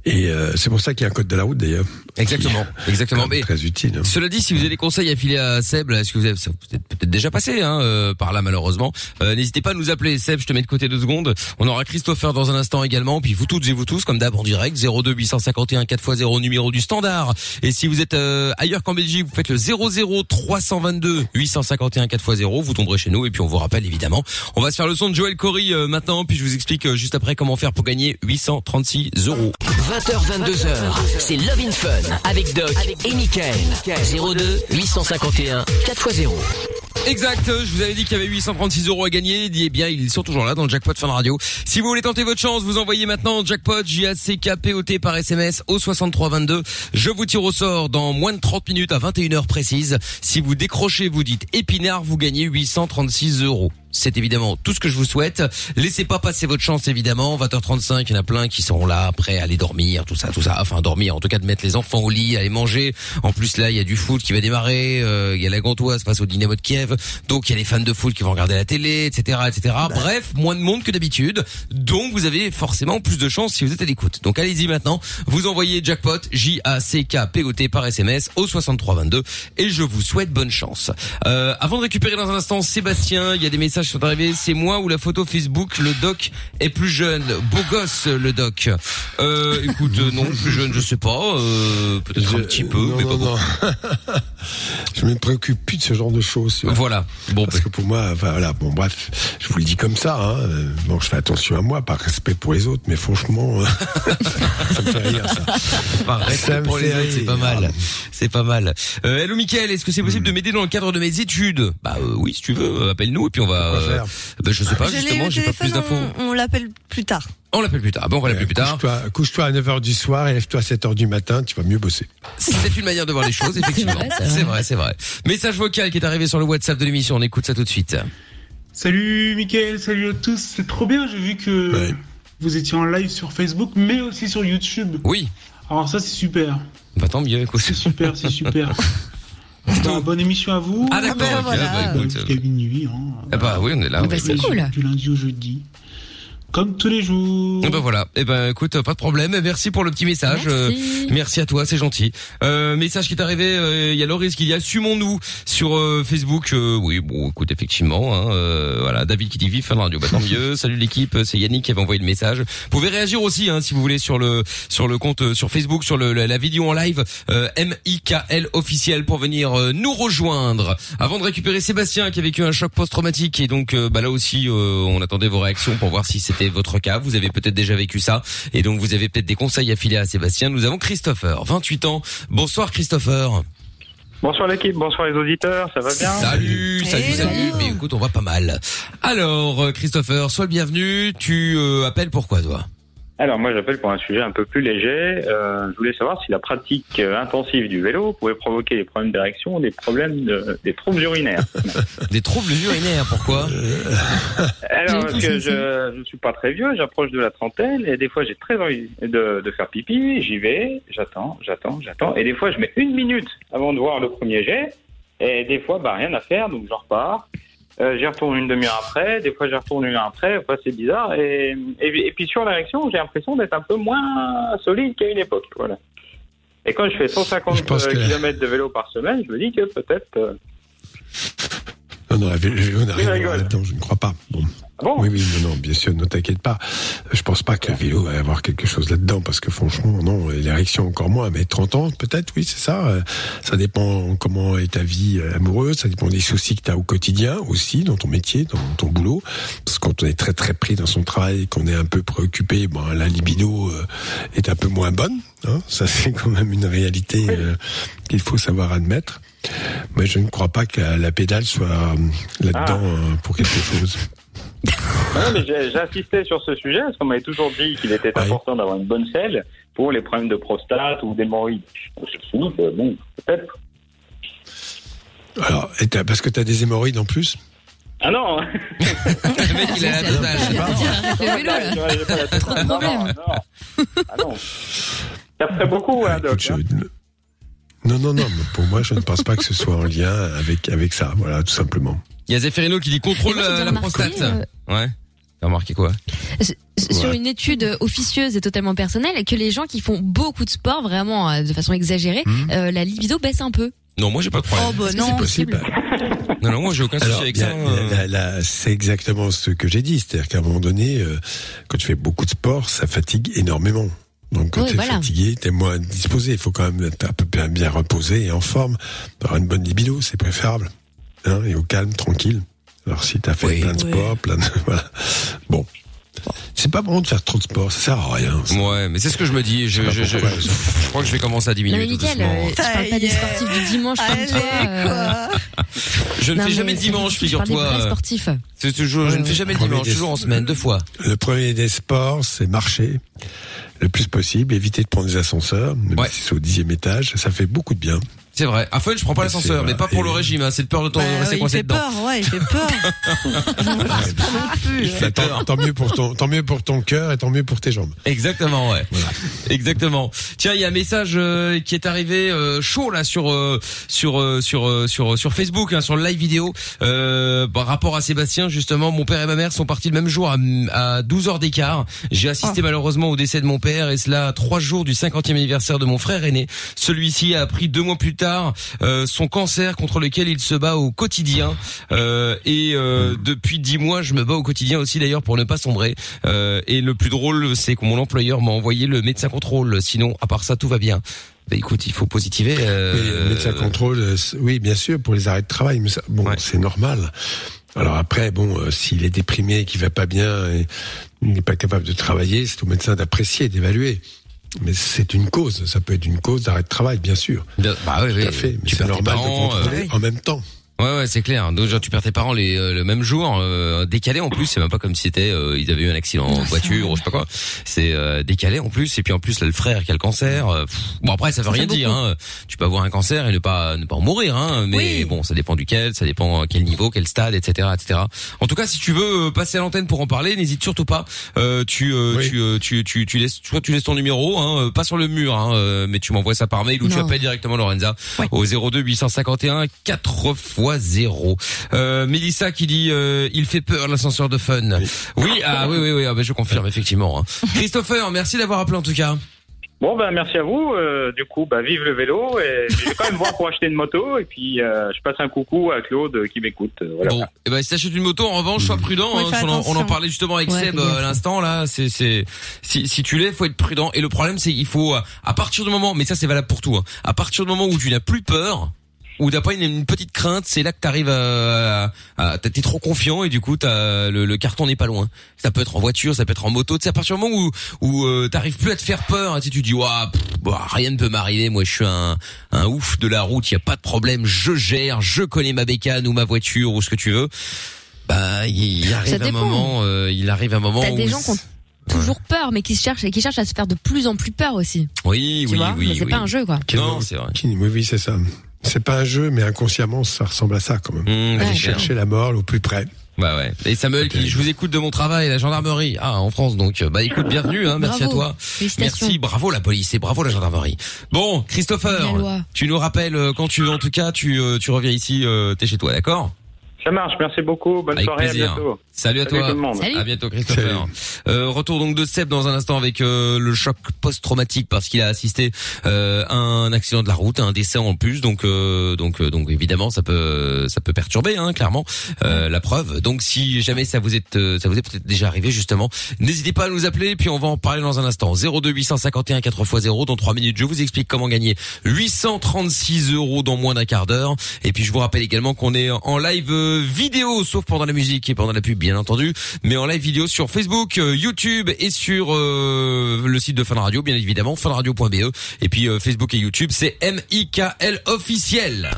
Et euh, c'est pour ça qu'il y a un code de la route d'ailleurs. Exactement, exactement. Mais très utile. hein. Cela dit, si vous avez des conseils à filer à Seb, là, est-ce que vous avez, ça vous êtes peut-être déjà passé hein, euh, par là malheureusement, euh, n'hésitez pas à nous appeler. Seb, je te mets de côté deux secondes. On aura Christopher dans un instant également, puis vous toutes et vous tous, comme d'hab en direct, 02 851 4x0 numéro du standard. Et si vous êtes euh, ailleurs qu'en Belgique, vous faites le 00 322 851 4x0, vous tomberez chez nous et puis on vous rappelle évidemment. On va se faire le son de Joel Corey euh, maintenant, puis je vous explique euh, juste après comment faire pour gagner 836 euros. 20h, 22h, c'est Love in Fun avec Doc et Michael. 02 851 4x0. Exact, je vous avais dit qu'il y avait 836 euros à gagner. Eh bien, ils sont toujours là dans le jackpot Fun Radio. Si vous voulez tenter votre chance, vous envoyez maintenant jackpot J-A-C-K-P-O-T par SMS au 6322. Je vous tire au sort dans moins de 30 minutes à 21h précise. Si vous décrochez, vous dites épinard, vous gagnez 836 euros. C'est évidemment tout ce que je vous souhaite. Laissez pas passer votre chance évidemment. 20h35, il y en a plein qui seront là, prêts à aller dormir, tout ça, tout ça. Enfin dormir, en tout cas de mettre les enfants au lit, aller manger. En plus là, il y a du foot qui va démarrer. euh, Il y a la Gantoise face au Dynamo de Kiev. Donc il y a les fans de foot qui vont regarder la télé, etc., etc. Bref, moins de monde que d'habitude. Donc vous avez forcément plus de chance si vous êtes à l'écoute. Donc allez-y maintenant. Vous envoyez jackpot J A C K P O T par SMS au 6322 et je vous souhaite bonne chance. Euh, avant de récupérer dans un instant Sébastien, il y a des messages sont arrivés. C'est moi ou la photo Facebook. Le doc est plus jeune, beau gosse le doc. Euh, écoute, euh, non plus jeune, je sais pas. Euh, Peut-être un petit peu, non, mais non, pas beaucoup. je me préoccupe plus de ce genre de choses. Voilà. Bon, parce que pour moi, enfin, voilà, bon, bref, je vous le dis comme ça. Hein. euh, Bon, je fais attention à moi, par respect pour les autres, mais franchement, euh, ça me fait rire ça. Par respect pour les autres, c'est pas mal. C'est pas mal. Euh, hello Mickaël, est-ce que c'est possible de m'aider dans le cadre de mes études? Bah euh, oui, si tu veux, appelle-nous et puis on va. Euh, bah, je sais pas Je l'ai eu justement, j'ai pas plus d'infos. On, on l'appelle plus tard. On l'appelle plus tard. Bon, on va l'appeler plus tard. Couche-toi couche-toi à 9h du soir et lève-toi à 7h du matin, tu vas mieux bosser. C'est une manière de voir les choses, effectivement. c'est vrai. C'est vrai. Message vocal qui est arrivé sur le WhatsApp de l'émission. On écoute ça tout de suite. Salut Mickaël, salut à tous, c'est trop bien, j'ai vu que vous étiez en live sur Facebook, mais aussi sur YouTube. Oui. Alors ça, c'est super. Bah tant mieux, écoute. C'est super, c'est super. Bonne émission à vous. Ah d'accord. ok, bah, écoute. Jusqu'à minuit. Hein. Ah bah oui, on est là. Ah bah, oui, c'est cool. Du lundi au jeudi. Comme tous les jours. Eh ben voilà. Eh ben écoute, pas de problème. Merci pour le petit message. Euh, Merci. merci à toi, c'est gentil. Euh, message qui est arrivé. euh, Il y a Loris qui dit assumons-nous sur euh, Facebook. Euh, oui, bon, écoute, effectivement. Hein, euh, voilà, David qui dit vive fin de radio. Bah tant mieux. Salut l'équipe. C'est Yannick qui avait envoyé le message. Vous pouvez réagir aussi, hein, si vous voulez, sur le sur le compte euh, sur Facebook, sur le, la, la vidéo en live euh, MIKL officiel pour venir euh, nous rejoindre. Avant de récupérer Sébastien qui a vécu un choc post-traumatique et donc euh, bah là aussi euh, on attendait vos réactions pour voir si c'était votre cas. Vous avez peut-être déjà vécu ça et donc vous avez peut-être des conseils à filer à Sébastien. Nous avons Christopher, 28 ans. Bonsoir Christopher. Bonsoir l'équipe, bonsoir les auditeurs, ça va bien? Salut, salut, Hello. salut. Mais écoute, on va pas mal. Alors euh, Christopher, sois le bienvenu. Tu euh, appelles pourquoi toi? Alors moi j'appelle pour un sujet un peu plus léger. Euh, je voulais savoir si la pratique euh, intensive du vélo pouvait provoquer des problèmes d'érection des problèmes de, des troubles urinaires. Des troubles urinaires, pourquoi? Alors parce que je je suis pas très vieux, j'approche de la trentaine et des fois j'ai très envie de, de faire pipi, j'y vais, j'attends, j'attends, j'attends et des fois je mets une minute avant de voir le premier jet et des fois bah rien à faire donc je repars. Euh, j'y retourne une demi-heure après, des fois j'y retourne une heure après, enfin, c'est bizarre. Et, et, et puis sur l'érection, j'ai l'impression d'être un peu moins solide qu'à une époque. Voilà. Et quand je fais 150 Je pense que- km de vélo par semaine, je me dis que peut-être... euh, Non, non, la vé- le vélo n'a rien à rigole. voir là-dedans, je ne crois pas. Bon. ah bon Oui, oui, non, non, bien sûr, ne t'inquiète pas. Je pense pas que le vélo va avoir quelque chose là-dedans, parce que franchement, non, l'érection encore moins. Mais 30 ans, peut-être, oui, c'est ça. Euh, Ça dépend comment est ta vie euh, amoureuse, ça dépend des soucis que tu as au quotidien aussi, dans ton métier, dans ton boulot. Parce que quand on est très très pris dans son travail, qu'on est un peu préoccupé, bon, la libido euh, est un peu moins bonne. Hein ça, c'est quand même une réalité euh, qu'il faut savoir admettre. Mais je ne crois pas que la, la pédale soit euh, là-dedans euh, pour quelque chose. Ah non, mais J'insistais sur ce sujet parce qu'on m'avait toujours dit qu'il était Ouais. important d'avoir une bonne selle pour les problèmes de prostate ou d'hémorroïdes. Que, bon, peut-être. Alors, parce que tu as des hémorroïdes en plus? Ah non Le mec, il a la totale. Trop de Non, problèmes. non, non. Ah non. Ça ferait beaucoup, hein, Doc. Écoute, je- Non, non, non, mais pour moi, je ne pense pas que ce soit en lien avec, avec ça. Voilà, tout simplement. Il y a Zeffirino qui dit contrôle moi, j'ai la, prostate. Ouais. T'as remarqué quoi? S- Sur Ouais. une étude officieuse et totalement personnelle, que les gens qui font beaucoup de sport, vraiment euh, de façon exagérée, Mhm. euh, la libido baisse un peu. Non, moi j'ai pas de problème. Oh bah non. c'est possible Non, non, moi j'ai aucun souci avec bien, ça. euh. la- c'est exactement ce que j'ai dit. C'est-à-dire qu'à un moment donné, euh, quand tu fais beaucoup de sport, ça fatigue énormément. Donc quand Oui, tu es voilà. fatigué, tu es moins disposé. Il faut quand même être un peu bien, bien reposé et en forme. Avoir une bonne libido, c'est préférable. Hein, et au calme, tranquille. Alors si tu as fait Oui. plein de Oui. sport, plein de... Voilà. Bon. C'est pas bon de faire trop de sport, ça sert à rien. ça. Ouais, mais c'est ce que je me dis. Je, je, je, je crois que je vais commencer à Non diminuer mais tout nickel, doucement. euh, je parle pas des sportifs du dimanche comme toi. euh, quoi. Je ne non, fais mais jamais de dimanche, figure-toi. C'est toujours, je ne fais jamais le Premier dimanche, toujours en semaine, deux fois. Le premier des sports, c'est marcher le plus possible, éviter de prendre des ascenseurs, même Ouais. si c'est au dixième étage, ça fait beaucoup de bien. C'est vrai. À fun, je prends pas l'ascenseur, mais pas pour le régime. Hein. C'est de peur de, temps, Bah, de rester il coincé fait dedans. peur, ouais, il fait peur. Il fait peur. Tant mieux pour ton, tant mieux pour ton cœur et tant mieux pour tes jambes. Exactement, ouais. Exactement. Tiens, il y a un message euh, qui est arrivé euh, chaud là sur euh, sur euh, sur euh, sur sur Facebook, hein, sur le live vidéo, euh, par rapport à Sébastien justement. Mon père et ma mère sont partis le même jour à, à 12 heures d'écart. J'ai assisté malheureusement au décès de mon père et cela à trois jours du 50e anniversaire de mon frère aîné. Celui-ci a appris deux mois plus tard euh, son cancer contre lequel il se bat au quotidien. Euh, et euh, depuis dix mois, je me bats au quotidien aussi d'ailleurs pour ne pas sombrer. Et le plus drôle, c'est que mon employeur m'a envoyé le médecin contrôle. Sinon, à part ça, tout va bien. Bah écoute, il faut positiver. Euh, médecin contrôle, oui, bien sûr, pour les arrêts de travail, mais ça, bon, Ouais. c'est normal. Alors après, bon, euh, s'il est déprimé, qu'il va pas bien, et il n'est pas capable de travailler, c'est au médecin d'apprécier, d'évaluer. Mais c'est une cause, ça peut être une cause d'arrêt de travail, bien sûr. Bien- bah oui, oui. Tout à fait, mais c'est normal de contrôler euh, en même temps. Ouais, ouais, c'est clair. Donc, genre, tu perds tes parents les, euh, le même jour, euh, décalé en plus. C'est même pas comme si c'était, euh, ils avaient eu un accident en voiture ou je sais pas quoi. C'est euh, décalé en plus. Et puis en plus, là, le frère qui a le cancer. euh, pff, bon après, ça veut Ça rien dire. Hein. Tu peux avoir un cancer et ne pas ne pas en mourir. Hein. Mais Oui. bon, ça dépend duquel, ça dépend quel niveau, quel stade, etc., etc. En tout cas, si tu veux euh, passer à l'antenne pour en parler, n'hésite surtout pas. Euh, tu, euh, Oui. tu, euh, tu, tu, tu laisses, soit tu laisses ton numéro, hein, euh, pas sur le mur, hein, euh, mais tu m'envoies ça par mail ou tu appelles directement Lorenza au 02 851 4 x 0. Euh, Mélissa qui dit euh, il fait peur l'ascenseur de fun. Oui, ah oui oui oui, ah, bah, je confirme effectivement. hein. Christopher, merci d'avoir appelé en tout cas. Bon, ben merci à vous. Euh, du coup, bah, vive le vélo. Et je vais quand même voir pour acheter une moto. Et puis, euh, je passe un coucou à Claude qui m'écoute. Euh, Voilà. Bon, eh ben si t'achètes une moto, en revanche, sois prudent. Oui, hein, on, en parlait justement avec Ouais, Seb à l'instant là. C'est c'est si si tu l'es, faut être prudent. Et le problème, c'est il faut à partir du moment, mais ça c'est valable pour tout. hein, à partir du moment où tu n'as plus peur. Ou pas une, une petite crainte, c'est là que t'arrives à, à, à- t'es trop confiant et du coup t'as le, le carton n'est pas loin. Ça peut être en voiture, ça peut être en moto. Sais à partir du moment où où euh, t'arrives plus à te faire peur, hein, tu sais, tu dis ouah, pff, bah, rien ne peut m'arriver. Moi je suis un un ouf de la route, il y a pas de problème, je gère, je connais ma bécane ou ma voiture ou ce que tu veux. Bah, il, il arrive un moment, euh, il arrive un moment T'as où des gens qui ont toujours peur, mais qui se cherchent et qui cherchent à se faire de plus en plus peur aussi. oui, tu oui, vois oui, c'est oui. pas un jeu, quoi. Non, c'est vrai. Oui, oui, c'est ça. C'est pas un jeu, mais inconsciemment, ça ressemble à ça quand même. Mmh, Aller chercher la mort au plus près. Bah ouais. Et Samuel qui je vous écoute de mon travail, la gendarmerie. Ah, en France, donc, euh, bah écoute, bienvenue, hein, merci Bravo. à toi. Merci, bravo la police et bravo la gendarmerie. Bon, Christopher, tu nous rappelles euh, quand tu veux, en tout cas, tu, euh, tu reviens ici, euh, t'es chez toi, d'accord? Ça marche. Merci beaucoup. Bonne Avec soirée. plaisir. À bientôt. Salut à Salut toi. tout le monde. Salut. À bientôt Christopher. Euh, retour donc de Seb dans un instant avec euh, le choc post-traumatique parce qu'il a assisté euh, à un accident de la route, à un décès en plus. Donc euh, donc euh, donc évidemment ça peut ça peut perturber hein, clairement euh, la preuve. Donc si jamais ça vous est euh, ça vous est peut-être déjà arrivé justement, n'hésitez pas à nous appeler puis on va en parler dans un instant. 02 851 4x0 dans 3 minutes. Je vous explique comment gagner 836 euros dans moins d'un quart d'heure. Et puis je vous rappelle également qu'on est en live euh, vidéo sauf pendant la musique et pendant la pub bien entendu, mais en live vidéo sur Facebook, euh, YouTube et sur euh, le site de Fun Radio bien évidemment funradio.be et puis Facebook et YouTube c'est MIKL officiel.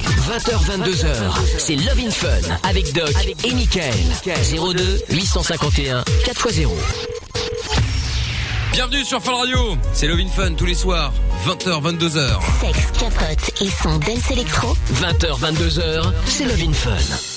20h, 22h, c'est Love in Fun avec Doc et Michael. 02 851 4x0. Bienvenue sur Fun Radio. C'est Love in Fun tous les soirs 20h 22h. Sexe, capote et son dance électro. 20h, 22h, c'est Love in Fun.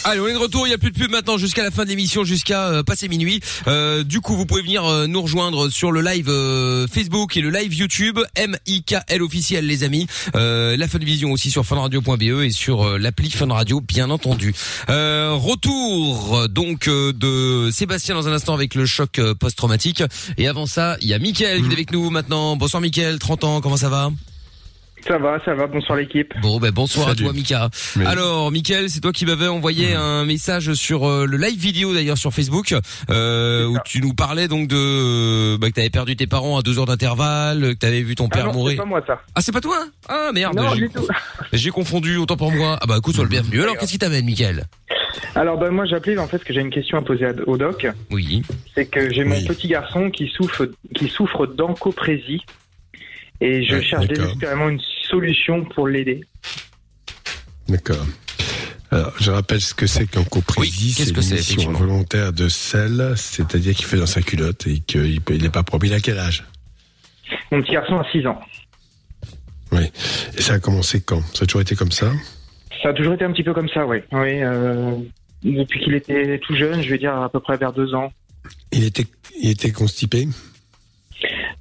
Allez, on est de retour. Il y a plus de pub maintenant jusqu'à la fin de l'émission, jusqu'à euh, passer minuit. Euh, du coup, vous pouvez venir euh, nous rejoindre sur le live euh, Facebook et le live YouTube MIKL officiel, les amis. Euh, la Funvision aussi sur funradio.be et sur euh, l'appli Fun Radio, bien entendu. Euh, retour donc euh, de Sébastien dans un instant avec le choc euh, post-traumatique. Et avant ça, il y a Mickaël qui est avec nous maintenant. Bonsoir Mickaël, 30 ans, comment ça va? Ça va, ça va. Bonsoir l'équipe. Bon, ben bonsoir Salut. à toi, Mika. Oui. Alors, Mickaël, c'est toi qui m'avais envoyé un message sur euh, le live vidéo d'ailleurs sur Facebook, euh, où tu nous parlais donc de bah, que t'avais perdu tes parents à deux heures d'intervalle, que t'avais vu ton Ah père non, c'est mourir. pas moi ça. Ah, c'est pas toi? Ah merde, Non, j'ai du tout. j'ai confondu autant pour moi. Ah bah écoute, sois le bienvenu. Alors, qu'est-ce qui t'amène, Mickaël? Alors ben moi j'appelais en fait parce que j'ai une question à poser à- au doc. Oui. C'est que j'ai mon Oui. petit garçon qui souffre qui souffre d'encoprésie et je Ouais, cherche d'accord. désespérément une solution pour l'aider. D'accord. Alors, je rappelle ce que c'est qu'un Oui, coprésie. qu'est-ce c'est que c'est, effectivement volontaire de sel, c'est-à-dire qu'il fait dans sa culotte et qu'il peut- il n'est pas propre. Il a quel âge? Mon petit garçon a 6 ans. Oui. Et ça a commencé quand? Ça a toujours été comme ça? Ça a toujours été un petit peu comme ça, oui. Oui. Euh, depuis qu'il était tout jeune, je vais dire à peu près vers 2 ans. Il était, il était constipé?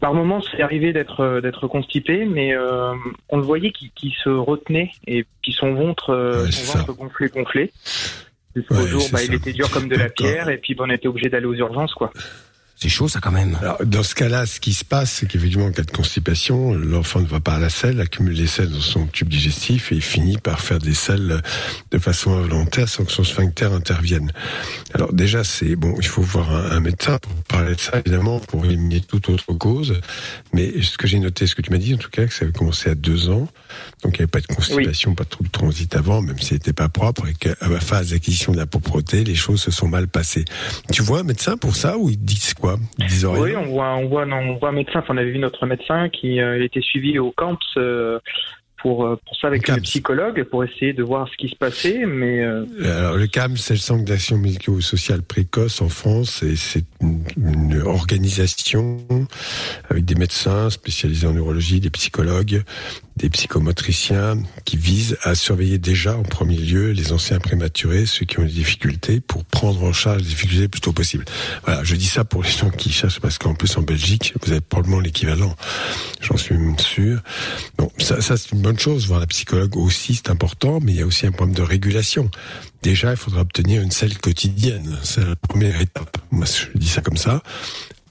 Par moments, c'est arrivé d'être euh, d'être constipé, mais euh, on le voyait qui, qui se retenait et puis son ventre, euh, Ouais, son c'est ça. ventre gonflait, gonflait. Jusqu'au Ouais, jour, bah, il était dur comme de la pierre et puis bah, on était obligé d'aller aux urgences, quoi. C'est chaud ça quand même. Alors, dans ce cas-là, ce qui se passe, c'est qu'effectivement, en cas de constipation, l'enfant ne va pas à la selle, accumule les selles dans son tube digestif et finit par faire des selles de façon involontaire sans que son sphincter intervienne. Alors déjà, c'est bon, il faut voir un, un médecin pour parler de ça, évidemment, pour éliminer toute autre cause. Mais ce que j'ai noté, ce que tu m'as dit, en tout cas, que ça avait commencé à deux ans, donc il n'y avait pas de constipation, pas de trouble de transit avant, même si c'était pas propre, et qu'à la phase d'acquisition de la propreté, les choses se sont mal passées. Tu vois un médecin pour ça ou ils disent quoi? Ils disent rien? Oui, on voit, on voit, non, on voit un médecin. Enfin, on avait vu notre médecin qui euh, était suivi au camps euh, pour, euh, pour ça avec le psychologue, pour essayer de voir ce qui se passait, mais... euh, Alors, le CAMS, c'est le Centre d'action médico-sociale précoce en France, et c'est une, une organisation avec des médecins spécialisés en neurologie, des psychologues, des psychomotriciens, qui vise à surveiller déjà en premier lieu les anciens prématurés, ceux qui ont des difficultés, pour prendre en charge les difficultés le plus tôt possible. Voilà, je dis ça pour les gens qui cherchent, parce qu'en plus en Belgique, vous avez probablement l'équivalent, j'en suis même sûr. Bon, ça, ça c'est une bonne chose, voir la psychologue aussi, c'est important, mais il y a aussi un problème de régulation. Déjà, il faudra obtenir une selle quotidienne, c'est la première étape. Moi, je dis ça comme ça.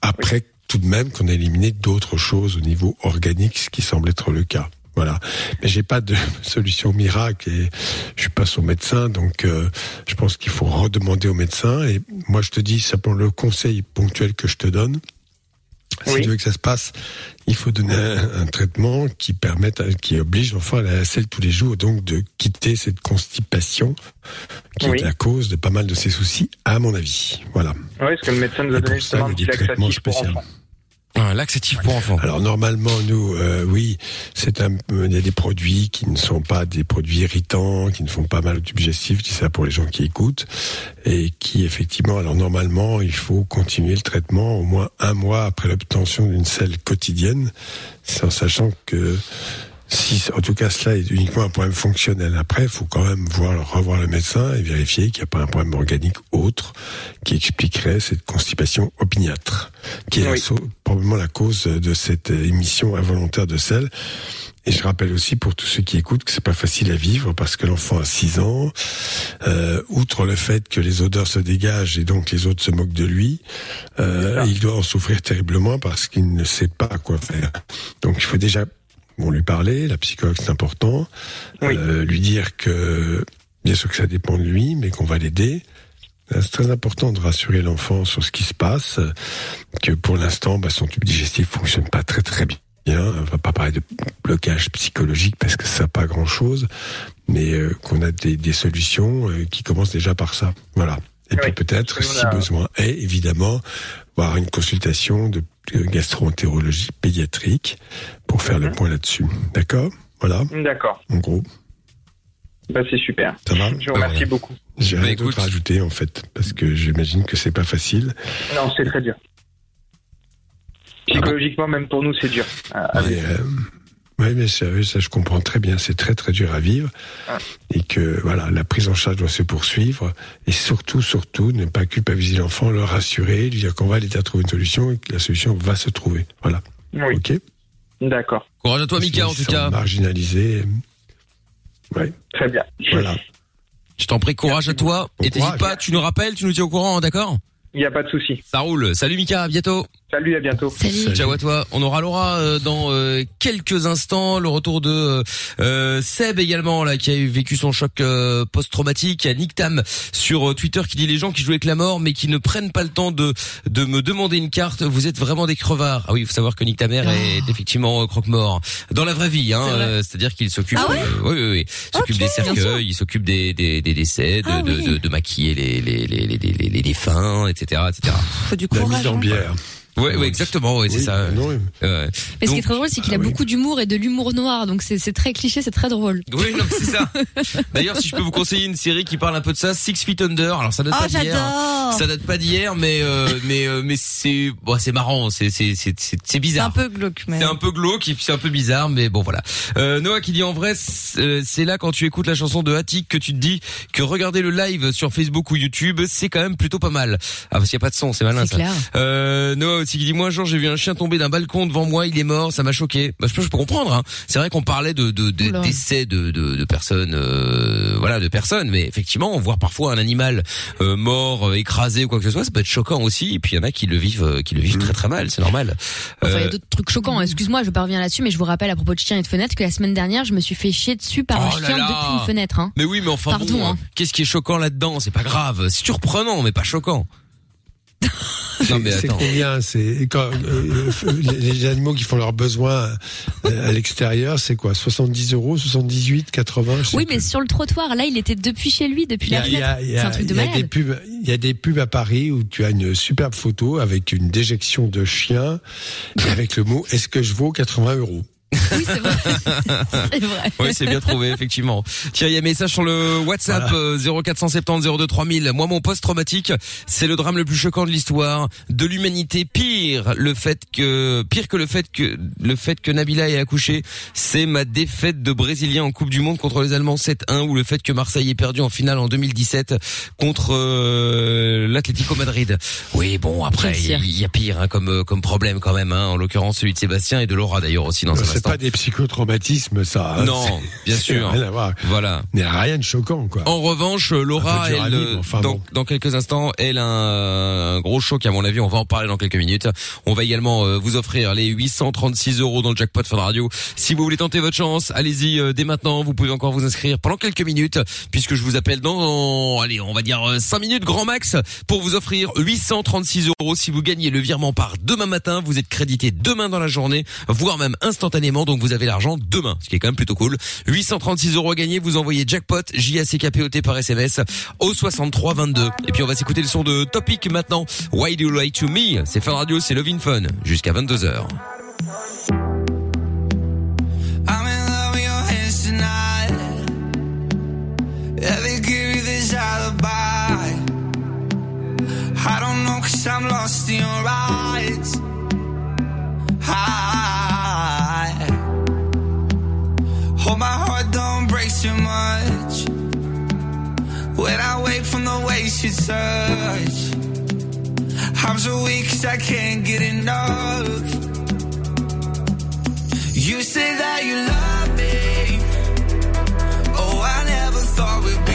Après, tout de même qu'on a éliminé d'autres choses au niveau organique, ce qui semble être le cas. Voilà. Mais j'ai pas de solution miracle et je suis pas son médecin, donc euh, je pense qu'il faut redemander au médecin. Et moi, je te dis simplement le conseil ponctuel que je te donne. Si tu veux que ça se passe, il faut donner un, un traitement qui permette, qui oblige l'enfant à la selle tous les jours, donc de quitter cette constipation qui Oui. est la cause de pas mal de ses soucis, à mon avis. Voilà. ouais, parce que le médecin nous a donné justement un petit pour spéciaux. enfants. Un laxatif pour enfants. Alors normalement, nous, euh, oui, c'est un, il y a des produits qui ne sont pas des produits irritants, qui ne font pas mal au tube digestif. Je dis ça pour les gens qui écoutent et qui effectivement, alors normalement, il faut continuer le traitement au moins un mois après l'obtention d'une selle quotidienne, en sachant que si, en tout cas, cela est uniquement un problème fonctionnel. Après, il faut quand même voir, revoir le médecin et vérifier qu'il n'y a pas un problème organique autre qui expliquerait cette constipation opiniâtre, qui est la probablement la cause de cette émission involontaire de sel. Et je rappelle aussi pour tous ceux qui écoutent que c'est pas facile à vivre parce que l'enfant a 6 ans. Euh, outre le fait que les odeurs se dégagent et donc les autres se moquent de lui, euh, il doit en souffrir terriblement parce qu'il ne sait pas quoi faire. Donc il faut déjà bon, lui parler, la psychologue c'est important, euh, lui dire que bien sûr que ça dépend de lui, mais qu'on va l'aider. Euh, C'est très important de rassurer l'enfant sur ce qui se passe, que pour l'instant, bah, son tube digestif fonctionne pas très très bien. On va pas parler de blocage psychologique parce que ça n'a pas grand chose, mais euh, qu'on a des, des solutions euh, qui commencent déjà par ça. Voilà. Et puis peut-être, si besoin est, évidemment, voir une consultation de gastro-entérologie pédiatrique pour faire le point là-dessus. D'accord? Voilà, D'accord. en gros. Bah, c'est super. Ça va? Je vous remercie beaucoup. J'ai Bah, rien écoute. d'autre à ajouter en fait, parce que j'imagine que c'est pas facile. Non, c'est très dur. Psychologiquement, même pour nous, c'est dur. Ah, ah, euh, ouais, mais ça, oui, ça, je comprends très bien. C'est très très dur à vivre et que voilà, la prise en charge doit se poursuivre et surtout, surtout, ne pas culpabiliser l'enfant, le rassurer, lui dire qu'on va l'aider à trouver une solution et que la solution va se trouver. Voilà. Oui. Ok. D'accord. Courage à toi, Mika, en tout cas. Marginalisé. Ouais. Très bien. Voilà. Je t'en prie, courage à toi. Bon Et t'hésites courage. pas, tu nous rappelles, tu nous tiens au courant, hein, d'accord? Il n'y a pas de souci. Ça roule. Salut Mika, à bientôt. Salut, à bientôt. Salut. Ciao à toi. On aura Laura euh, dans euh, quelques instants. Le retour de euh, Seb également là qui a eu vécu son choc euh, post-traumatique. Il y a Nick Tam sur euh, Twitter qui dit les gens qui jouent avec la mort mais qui ne prennent pas le temps de de me demander une carte. Vous êtes vraiment des crevards. Ah oui, il faut savoir que Nick Tamer est effectivement euh, croque-mort dans la vraie vie. Hein, euh, C'est-à-dire qu'il s'occupe. Ah ouais euh, oui, oui, oui. Il s'occupe des cercueils, il s'occupe des, des, des décès, de, Ah de, oui. de, de maquiller les les les les, les, les défunts, etc., etc. Faut du La courage. mise en hein. Ouais, ouais, exactement. Ouais, c'est Oui, ça. non, oui. Euh, Mais ce qui est très drôle, c'est qu'il a Ah oui. beaucoup d'humour et de l'humour noir, donc c'est c'est très cliché, c'est très drôle. Oui, non, c'est ça. D'ailleurs, si je peux vous conseiller une série qui parle un peu de ça, Six Feet Under. Alors ça date Oh, pas d'hier. Ça date pas d'hier, mais euh, mais euh, mais c'est bon, c'est marrant, c'est c'est c'est c'est c'est C'est un bizarre. peu glauque, mais. C'est un peu glauque et puis c'est un peu bizarre, mais bon voilà. Euh, Noah qui dit en vrai, c'est euh, c'est là quand tu écoutes la chanson de Attic que tu te dis que regarder le live sur Facebook ou YouTube, c'est quand même plutôt pas mal. Ah parce qu'il y a pas de son, c'est malin C'est ça. clair. Euh, Noah aussi qui dit moi un jour j'ai vu un chien tomber d'un balcon devant moi, il est mort, ça m'a choqué. Bah, je peux, je peux comprendre. Hein. C'est vrai qu'on parlait de, de, de de, de, de personnes, euh, voilà, de personnes, mais effectivement, voir parfois un animal euh, mort, euh, écrasé ou quoi que ce soit, ça peut être choquant aussi. Et puis il y en a qui le vivent, euh, qui le vivent très très mal, c'est normal. Enfin, il y Euh, a d'autres trucs choquants. Excuse-moi, je vais pas revenir là-dessus, mais je vous rappelle à propos de chiens et de fenêtres que la semaine dernière, je me suis fait chier dessus par Oh un là chien là. depuis une fenêtre. Hein. mais oui, mais enfin Pardon, bon, hein. qu'est-ce qui est choquant là-dedans? C'est pas grave. C'est surprenant, mais pas choquant. non mais C'est combien C'est quand euh, euh, les, animaux qui font leurs besoins euh, à l'extérieur, c'est quoi? 70 euros, 78, 80 je sais Oui, plus. mais sur le trottoir, là, il était depuis chez lui, depuis la a, il y fenêtre. a- il y C'est a- un truc de il y a des malade. pubs, il y a des pubs à Paris où tu as une superbe photo avec une déjection de chien et avec le mot "Est-ce que je vaux 80 euros? Oui, c'est vrai. c'est vrai. Oui, c'est bien trouvé, effectivement. Tiens, il y a un message sur le WhatsApp euh, 0470 02 3000. Moi, mon post-traumatique, c'est le drame le plus choquant de l'histoire de l'humanité. Pire, le fait que, pire que le fait que, le fait que Nabila ait accouché, c'est ma défaite de Brésiliens en Coupe du Monde contre les Allemands 7-1 ou le fait que Marseille ait perdu en finale en 2017 contre euh, l'Atlético Madrid. Oui, bon, après, il y, a- il y a pire hein, comme, euh, comme problème quand même, hein, en l'occurrence celui de Sébastien et de Laura d'ailleurs aussi dans un C'est pas des psychotraumatismes, ça. hein. Non, bien sûr. Rien à voir. Voilà. Rien de choquant, quoi. En revanche, euh, Laura, elle, euh, enfin dans, bon. dans quelques instants, elle a un, un gros choc à mon avis. On va en parler dans quelques minutes. On va également euh, vous offrir les 836 euros dans le jackpot Fun Radio. Si vous voulez tenter votre chance, allez-y euh, dès maintenant. Vous pouvez encore vous inscrire pendant quelques minutes, puisque je vous appelle dans, allez, on va dire 5 minutes grand max pour vous offrir 836 euros. Si vous gagnez le virement par demain matin, vous êtes crédité demain dans la journée, voire même instantanément. Donc vous avez l'argent demain, ce qui est quand même plutôt cool. 836 euros à gagner. Vous envoyez jackpot J A C K P O T par SMS au 63 22. Et puis on va s'écouter le son de Topic maintenant. Why do you lie to me? C'est Fun Radio, c'est Love in Fun jusqu'à 22 h I'm in love with your hands tonight. Yeah, they give you this alibi. I don't know cause I'm lost in your eyes. I hope my heart don't break too much. When I wake from the ways you touch. I'm so weak cause I can't get enough. You say that you love me. Oh, I never thought we'd be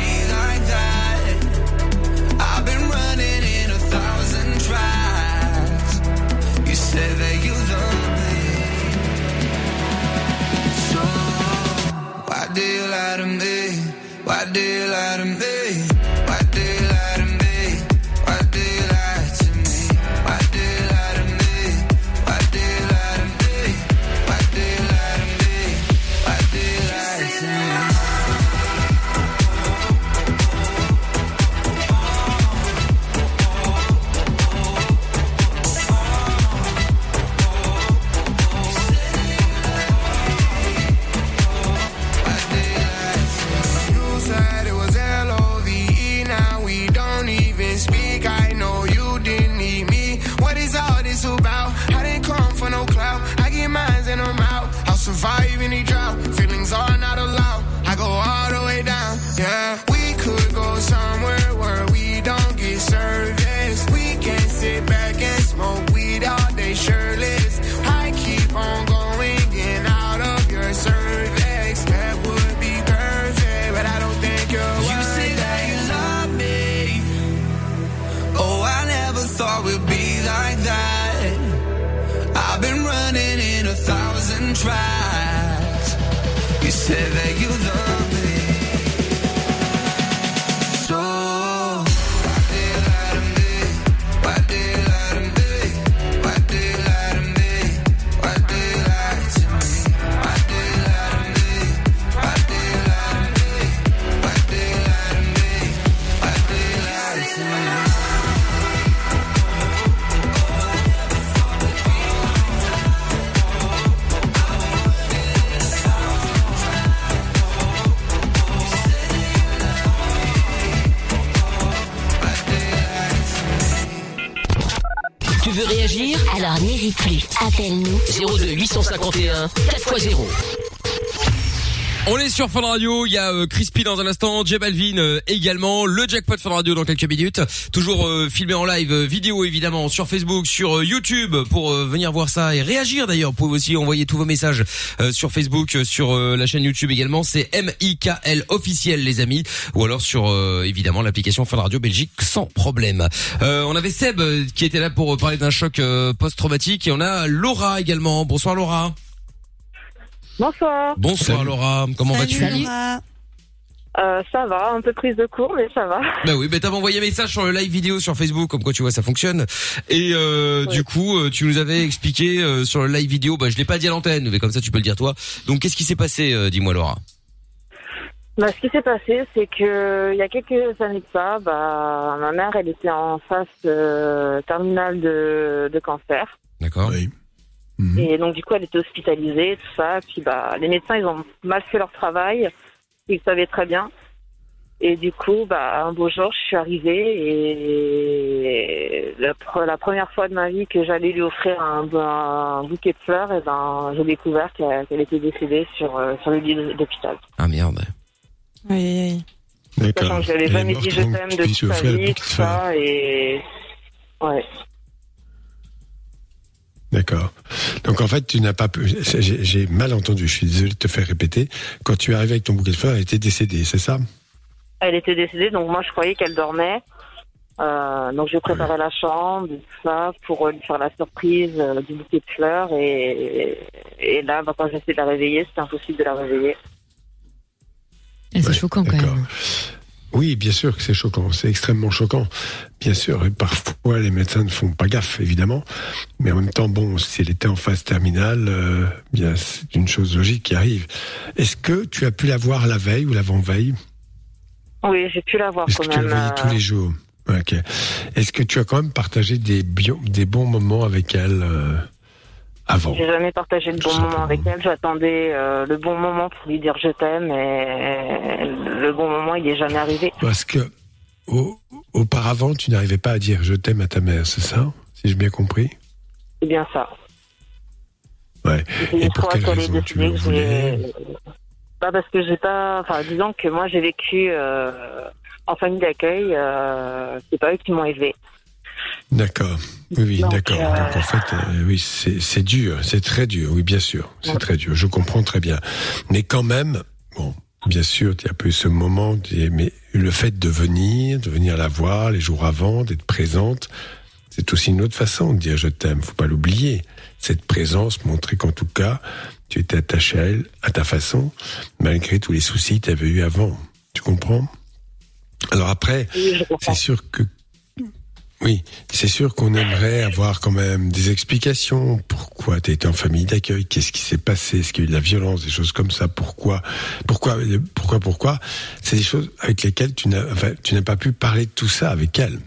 do you lie to me? Why do you lie to me? 851 4x0. On est sur Fun Radio, il y a euh, Crispy dans un instant, J Balvin euh, également, le jackpot Fun Radio dans quelques minutes, toujours euh, filmé en live, vidéo évidemment sur Facebook, sur YouTube pour venir voir ça et réagir d'ailleurs. Vous pouvez aussi envoyer tous vos messages sur Facebook, sur la chaîne YouTube également, c'est M-I-K-L officiel les amis, ou alors sur évidemment l'application Fun Radio Belgique sans problème. On avait Seb qui était là pour parler d'un choc post-traumatique et on a Laura également. Bonsoir Laura. Bonsoir. Bonsoir Laura, comment vas-tu Euh, ça va, un peu prise de cours, mais ça va. Bah oui, bah t'avais envoyé un message sur le live vidéo sur Facebook, comme quoi tu vois ça fonctionne. Et euh, du coup, euh, tu nous avais expliqué euh, sur le live vidéo, bah je l'ai pas dit à l'antenne, mais comme ça tu peux le dire toi. Donc qu'est-ce qui s'est passé, euh, dis-moi Laura? Bah, ce qui s'est passé, c'est que il y a quelques années de ça, bah, ma mère, elle était en phase euh, terminale de, de cancer. D'accord. Mhm. Et donc du coup, elle était hospitalisée, tout ça. Puis bah, les médecins, ils ont mal fait leur travail. Ils savaient très bien. Et du coup, bah, un beau jour, je suis arrivée et la, pre- la première fois de ma vie que j'allais lui offrir un, un bouquet de fleurs, et ben, j'ai découvert qu'elle était décédée sur, euh, sur le lit d'hôpital. Ah merde. Oui, Sachant que je l'avais jamais dit je t'aime de toute sa vie, tout ça, et ouais. D'accord. Donc en fait, tu n'as pas pu. J'ai mal entendu. Je suis désolé de te faire répéter. Quand tu es arrivé avec ton bouquet de fleurs, elle était décédée, c'est ça? Elle était décédée, donc moi je croyais qu'elle dormait. Euh, donc j'ai préparé la chambre, tout ça, pour lui faire la surprise euh, du bouquet de fleurs. Et, et là, bah, quand j'essaie de la réveiller, c'était impossible de la réveiller. c'est choquant quand même. Oui, bien sûr que c'est choquant. C'est extrêmement choquant. Bien sûr. Et parfois, les médecins ne font pas gaffe, évidemment. Mais en même temps, bon, si elle était en phase terminale, euh, bien, c'est une chose logique qui arrive. Est-ce que tu as pu la voir la veille ou l'avant-veille? Oui, j'ai pu la voir Est-ce quand que tu la même. voyais tous euh, les jours? Ok. Est-ce que tu as quand même partagé des, bio- des bons moments avec elle euh, avant J'ai jamais partagé le bon moment avec elle. J'attendais euh, le bon moment pour lui dire je t'aime et le bon moment il est jamais arrivé. Parce que au- auparavant, tu n'arrivais pas à dire je t'aime à ta mère, c'est ça Si j'ai bien compris? C'est bien ça. Ouais. Et pour quelle raison tu le voulais? Pas parce que j'ai pas. Enfin, disons que moi j'ai vécu euh, en famille d'accueil. Euh, c'est pas eux qui m'ont élevée. D'accord. Oui, oui, d'accord. euh, Donc en fait, euh, oui, c'est dur, c'est très dur. Oui, bien sûr, c'est très dur. Je comprends très bien. Mais quand même, bon, bien sûr, il y a peu ce moment. Mais le fait de venir, de venir la voir les jours avant, d'être présente, c'est aussi une autre façon de dire je t'aime. Faut pas l'oublier. Cette présence montrait qu'en tout cas, tu étais attaché à elle, à ta façon, malgré tous les soucis que tu avais eu avant. Tu comprends? Alors après, c'est sûr que oui, c'est sûr qu'on aimerait avoir quand même des explications. Pourquoi tu été en famille d'accueil? Qu'est-ce qui s'est passé? Est-ce qu'il y a eu de la violence Des choses comme ça? Pourquoi? Pourquoi Pourquoi Pourquoi? C'est des choses avec lesquelles tu n'as enfin, tu n'as pas pu parler de tout ça avec elle.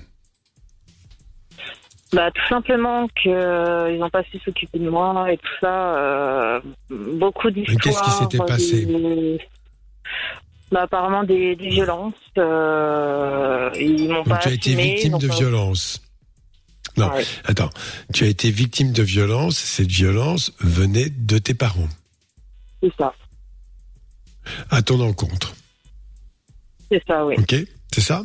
Bah, tout simplement qu'ils n'ont pas su s'occuper de moi et tout ça. euh, beaucoup d'histoires. qu'est-ce qui s'était passé? Bah, Apparemment des, des violences. Euh, ils m'ont pas Donc tu as été victime de euh, violence. Non, attends. Tu as été victime de violence. Cette violence venait de tes parents. C'est ça. À ton encontre. C'est ça, oui. Ok, c'est ça?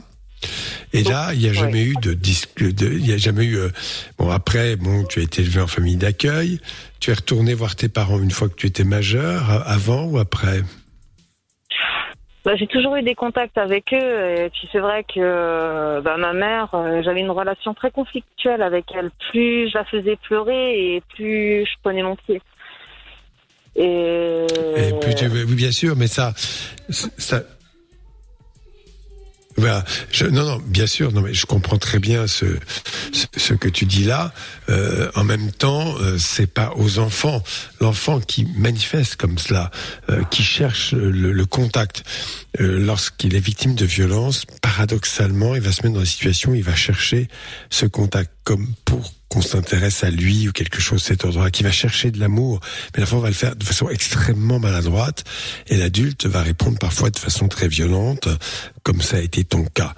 Et là, il n'y a jamais eu de disque, il n'y a jamais eu. euh, bon, après, bon, tu as été élevé en famille d'accueil. Tu es retourné voir tes parents une fois que tu étais majeur, avant ou après? Bah, j'ai toujours eu des contacts avec eux et puis c'est vrai que bah, ma mère, euh, j'avais une relation très conflictuelle avec elle. Plus je la faisais pleurer et plus je prenais mon pied. Et, Et tu veux- oui, bien sûr, mais ça, ça. Voilà. Je, non, non, bien sûr, non, mais je comprends très bien ce, ce, ce que tu dis là. Euh, en même temps, euh, c'est pas aux enfants, l'enfant qui manifeste comme cela, euh, qui cherche le, le contact. Euh, Lorsqu'il est victime de violence, paradoxalement, il va se mettre dans une situation où il va chercher ce contact comme pour qu'on s'intéresse à lui ou quelque chose de cet ordre-là, qui va chercher de l'amour. Mais l'enfant va le faire de façon extrêmement maladroite et l'adulte va répondre parfois de façon très violente, comme ça a été ton cas.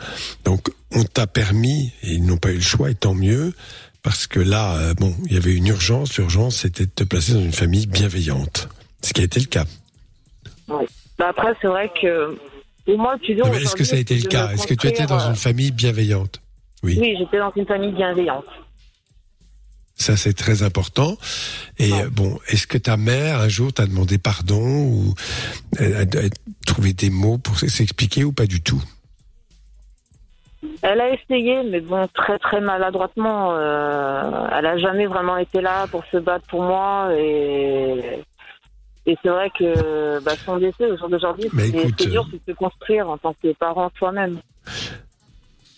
Donc, on t'a permis, et ils n'ont pas eu le choix, et tant mieux, parce que là, euh, bon, il y avait une urgence. L'urgence, c'était de te placer dans une famille bienveillante. Ce qui a été le cas. Ouais. Bah, après, c'est vrai que pour moi. Non, mais Est-ce que ça a été le cas? Est-ce que tu étais dans construire, une famille bienveillante? Oui. Oui, j'étais dans une famille bienveillante. Ça, c'est très important. Et euh, bon, est-ce que ta mère, un jour, t'a demandé pardon ou elle a, trouvé des mots pour s'expliquer ou pas du tout? Elle a essayé, mais bon, très très maladroitement. Euh, elle a jamais vraiment été là pour se battre pour moi et. Et c'est vrai que bah, son décès au jour d'aujourd'hui, c'est dur de se construire en tant que parent soi-même.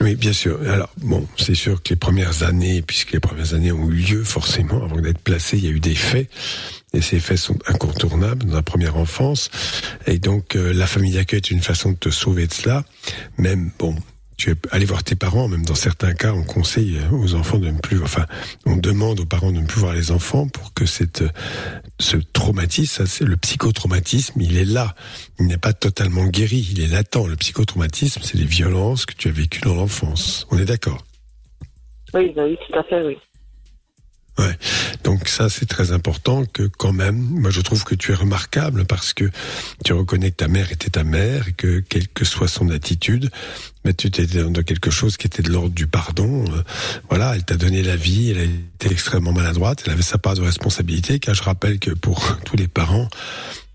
Oui, bien sûr. Alors, bon, c'est sûr que les premières années, puisque les premières années ont eu lieu, forcément, avant d'être placé, il y a eu des faits. Et ces faits sont incontournables dans la première enfance. Et donc, euh, la famille d'accueil est une façon de te sauver de cela. Même, bon, tu es allé voir tes parents, même dans certains cas, on conseille aux enfants de ne plus, enfin, on demande aux parents de ne plus voir les enfants pour que cette, ce traumatisme, le psychotraumatisme, il est là. Il n'est pas totalement guéri, il est latent. Le psychotraumatisme, c'est les violences que tu as vécues dans l'enfance. On est d'accord? Oui, oui, tout à fait, oui. Ouais. Donc ça, c'est très important que quand même, moi je trouve que tu es remarquable parce que tu reconnais que ta mère était ta mère et que quelle que soit son attitude, mais tu étais dans quelque chose qui était de l'ordre du pardon. Euh, voilà, elle t'a donné la vie, elle a été extrêmement maladroite, elle avait sa part de responsabilité, car je rappelle que pour tous les parents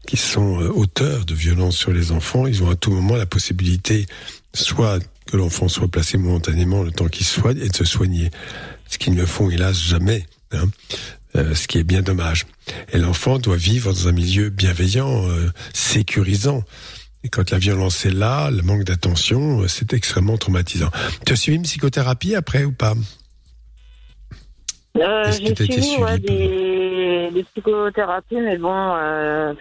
qui sont euh, auteurs de violences sur les enfants, ils ont à tout moment la possibilité soit que l'enfant soit placé momentanément le temps qu'il soit et de se soigner. Ce qu'ils ne font hélas jamais. Hein. Euh, ce qui est bien dommage. Et l'enfant doit vivre dans un milieu bienveillant, euh, sécurisant. Et quand la violence est là, le manque d'attention, euh, c'est extrêmement traumatisant. Tu as suivi une psychothérapie après ou pas? J'ai été suivi ouais, suivi des, des psychothérapies, mais bon,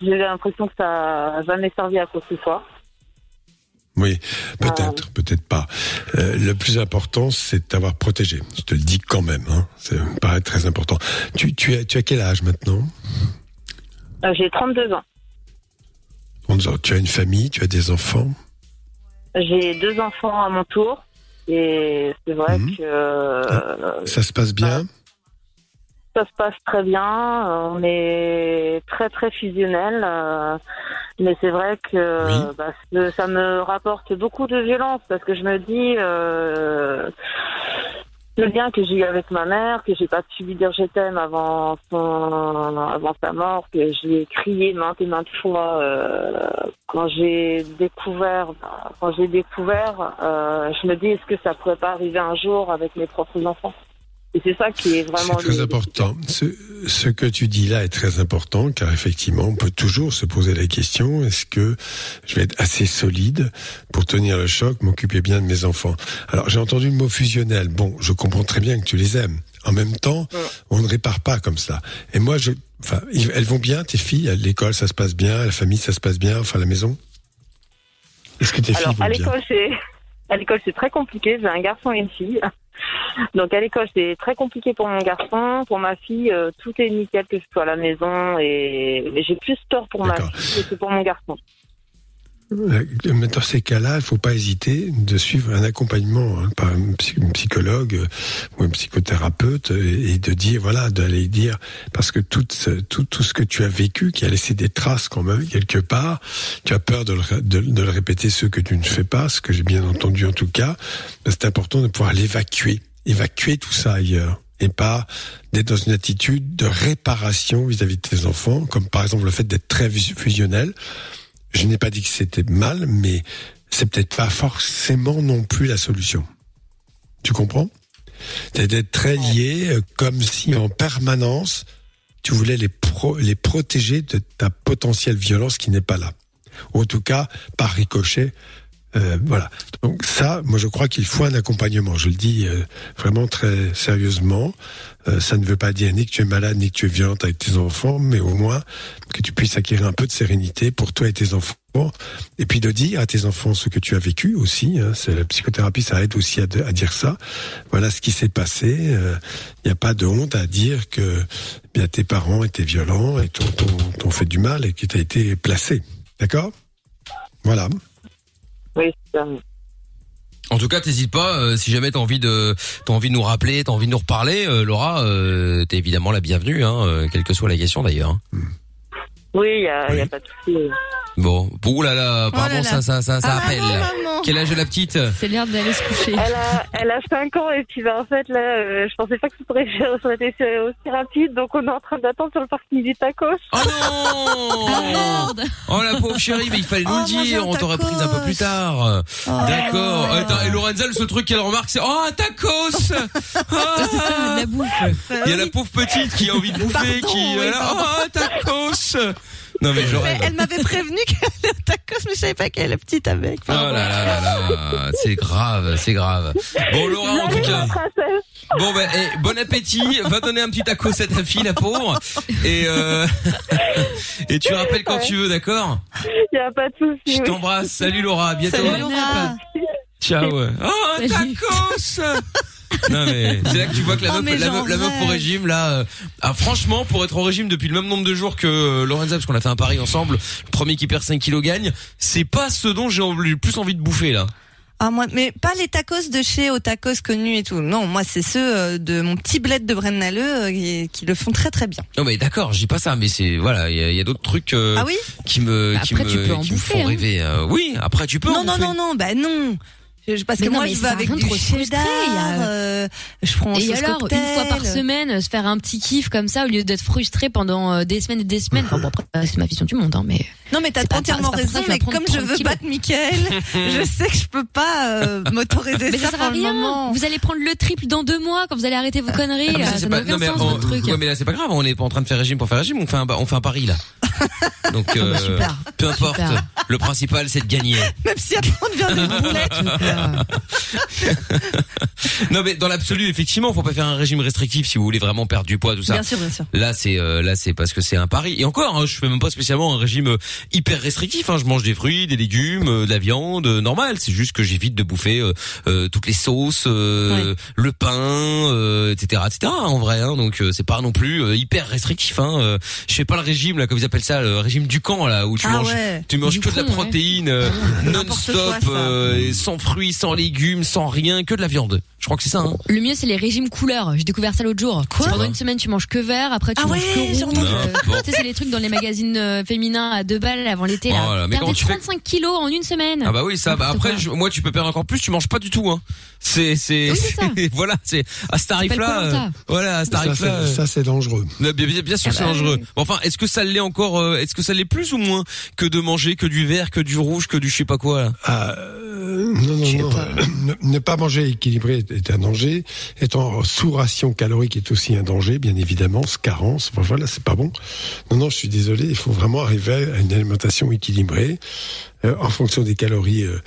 j'ai l'impression que ça n'a jamais servi à quoi que ce soit. Oui, peut-être, peut-être pas. Euh, le plus important, c'est de t'avoir protégé. Je te le dis quand même. Hein. Ça me paraît très important. Tu, tu, as, tu as quel âge maintenant? Euh, j'ai 32 ans. Tu as une famille, tu as des enfants? J'ai deux enfants à mon tour. Et c'est vrai Mhm. que euh, Ça se passe bien? Ça se passe très bien. On est très très fusionnel. Mais c'est vrai que bah, ça me rapporte beaucoup de violence parce que je me dis euh, le lien que j'ai eu avec ma mère, que j'ai pas pu lui dire je t'aime avant son avant sa mort, que j'ai crié maintes et maintes fois euh, quand j'ai découvert quand j'ai découvert, euh, je me dis est-ce que ça pourrait pas arriver un jour avec mes propres enfants? Et c'est ça qui est vraiment C'est très le- important. Ce, ce que tu dis là est très important car effectivement, on peut toujours se poser la question est-ce que je vais être assez solide pour tenir le choc, m'occuper bien de mes enfants? Alors j'ai entendu le mot fusionnel. Bon, je comprends très bien que tu les aimes. En même temps, on ne répare pas comme ça. Et moi, je, enfin, elles vont bien, tes filles? L'école, ça se passe bien? La famille, ça se passe bien? Enfin, la maison? Est-ce que tes Alors, filles vont à bien? l'école, c'est à l'école, c'est très compliqué. J'ai un garçon et une fille. Donc à l'école, c'est très compliqué pour mon garçon. Pour ma fille, euh, tout est nickel, que ce soit à la maison. Et mais j'ai plus peur pour ma fille que pour mon garçon. Euh, dans ces cas-là, il faut pas hésiter de suivre un accompagnement hein, par un psy- un psychologue euh, ou un psychothérapeute et, de dire voilà d'aller dire parce que tout, tout tout ce que tu as vécu qui a laissé des traces quand même quelque part, tu as peur de le, de, le répéter ce que tu ne fais pas, ce que j'ai bien entendu en tout cas. Ben, C'est important de pouvoir l'évacuer, évacuer tout ça ailleurs et pas d'être dans une attitude de réparation vis-à-vis de tes enfants, comme par exemple le fait d'être très vis- fusionnel. Je n'ai pas dit que c'était mal, mais c'est peut-être pas forcément non plus la solution. Tu comprends? C'est d'être très lié, euh, comme si en permanence tu voulais les pro- les protéger de ta potentielle violence qui n'est pas là. Ou en tout cas, par ricochet. euh, voilà. Donc ça, moi je crois qu'il faut un accompagnement. Je le dis euh, vraiment très sérieusement. Euh, ça ne veut pas dire ni que tu es malade ni que tu es violente avec tes enfants, mais au moins que tu puisses acquérir un peu de sérénité pour toi et tes enfants. Et puis de dire à tes enfants ce que tu as vécu aussi. Hein, la psychothérapie, ça aide aussi à, dire ça. Voilà ce qui s'est passé. Il n'y a pas de honte à dire que eh bien tes parents étaient violents et t'ont, fait du mal et que tu as été placé. D'accord? Voilà. Oui, c'est. En tout cas, t'hésites pas. euh, si jamais t'as envie de, t'as envie de nous rappeler, t'as envie de nous reparler, euh, Laura, euh, t'es évidemment la bienvenue, hein, quelle que soit la question d'ailleurs. hein. Oui, il y a, pas de souci. Bon, ouh là là, pardon, là là. ça, ça, ça, ça Ah, appelle. maman. Quel âge est la petite? C'est l'heure d'aller se coucher. Elle a, elle a 5 ans et puis bah, en fait là, euh, je pensais pas que ça pourrait ça aurait été aussi rapide, donc on est en train d'attendre sur le parking du tacos. Oh non Oh la pauvre chérie, mais il fallait nous le dire, on t'aurait prise un peu plus tard. D'accord. Attends, et Lorenza, le seul truc qu'elle remarque, c'est oh un tacos. Ah. la bouffe. Il y a la pauvre petite qui a envie de bouffer, Pardon, qui oui, est là, pardon. oh un tacos. Non mais rêve. elle m'avait prévenu qu'elle allait au tacos, mais je savais pas qu'elle est petite avec. Oh là là là là, c'est grave, c'est grave. Bon Laura en tout cas. Bon ben eh, bon appétit, va donner un petit tacos à ta fille la pauvre et euh, et tu rappelles quand tu veux, d'accord? Il y a pas de souci. Je t'embrasse. Salut Laura, à bientôt. Salut, Laura. Ciao. ouais. Oh, tacos Non mais c'est là que tu vois que la Oh, meuf, mais la, j'en meuf, la meuf au régime là, euh, ah, franchement pour être au régime depuis le même nombre de jours que euh, Lorenza parce qu'on a fait un pari ensemble, le premier qui perd 5 kilos gagne, c'est pas ce dont j'ai en- le plus envie de bouffer là. Ah moi, mais pas les tacos de chez aux tacos connus et tout. Non, moi c'est ceux euh, de mon petit bled de Brennaleux euh, qui, qui le font très très bien. Non mais d'accord, je dis pas ça, mais c'est voilà, il y a, il y a d'autres trucs euh, Ah oui qui me Bah, qui après, me, tu peux en qui me bouffer, font hein. rêver. euh, oui, après tu peux. non en non bouffer. non non, bah non. Je- Parce Mais que non, moi je vais avec du y a- cheddar, euh, je prends Et alors, cocktail. une fois par semaine, se faire un petit kiff comme ça au lieu d'être frustré pendant euh, des semaines et des semaines. Enfin bon, après, euh, c'est ma vision du monde, hein, mais. Non mais t'as entièrement pas raison, mais comme je 30 veux kilos. battre Mickaël, je sais que je peux pas euh, m'autoriser ça ça pour le rien. moment. Vous allez prendre le triple dans deux mois quand vous allez arrêter vos conneries. Ah, mais là. ça, c'est n'a pas- aucun non, mais sens, on- votre truc. ouais, mais là c'est pas grave, on n'est pas en train de faire régime pour faire régime, on fait un on fait un pari là. Donc euh, peu importe, le principal c'est de gagner. Même si après on devient des boulettes. non mais dans l'absolu effectivement, faut pas faire un régime restrictif si vous voulez vraiment perdre du poids tout ça. Bien sûr, bien sûr. Là c'est euh, là c'est parce que c'est un pari et encore hein, je fais même pas spécialement un régime euh, hyper restrictif hein, je mange des fruits, des légumes, euh, de la viande euh, normale, c'est juste que j'évite de bouffer euh, euh, toutes les sauces, euh, le pain euh, etc etc en vrai hein, donc euh, c'est pas non plus euh, hyper restrictif hein, je fais pas le régime là comme ils appellent ça le régime du camp là où tu Ah manges ouais. tu manges Du que de la ouais. protéine N'importe non-stop euh, sans fruits, sans légumes, sans rien, que de la viande. Je crois que c'est ça hein. Le mieux, c'est les régimes couleurs. J'ai découvert ça l'autre jour. Quoi Pendant une semaine, tu manges que vert, après tu Ah manges ouais, que rouge. Euh, N'importe. tu sais, c'est les trucs dans les magazines euh, féminins à deux balles avant l'été. Là. Voilà, mais Perdez tu fais 35 kilos en une semaine. Ah bah oui, ça. Bah N'importe après, quoi. je- moi, tu peux perdre encore plus. Tu manges pas du tout. Hein. C'est, c'est, Oui, c'est ça. voilà, c'est à ce tarif-là. Koh-Lanta. euh, voilà, à ce Ça, tarif-là. c'est- ça, c'est dangereux. euh, bien, bien- bien sûr, Ah c'est bah dangereux. Bon, Enfin, est-ce que ça l'est encore euh, Est-ce que ça l'est plus ou moins que de manger que du vert, que du rouge, que du je sais pas quoi là? Ah, euh, non, non, non. Ne, ne pas manger équilibré est- un danger. Étant sous ration calorique est aussi un danger, bien évidemment. Ce carence, enfin, voilà, c'est pas bon. Non, non, je suis désolé. Il faut vraiment arriver à une alimentation équilibrée euh, en fonction des calories euh,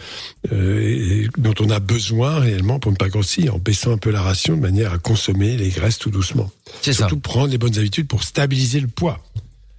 euh, dont on a besoin réellement pour ne pas grossir, en baissant un peu la ration de manière à consommer les graisses tout doucement. C'est ça. Surtout prendre les bonnes habitudes pour stabiliser le poids.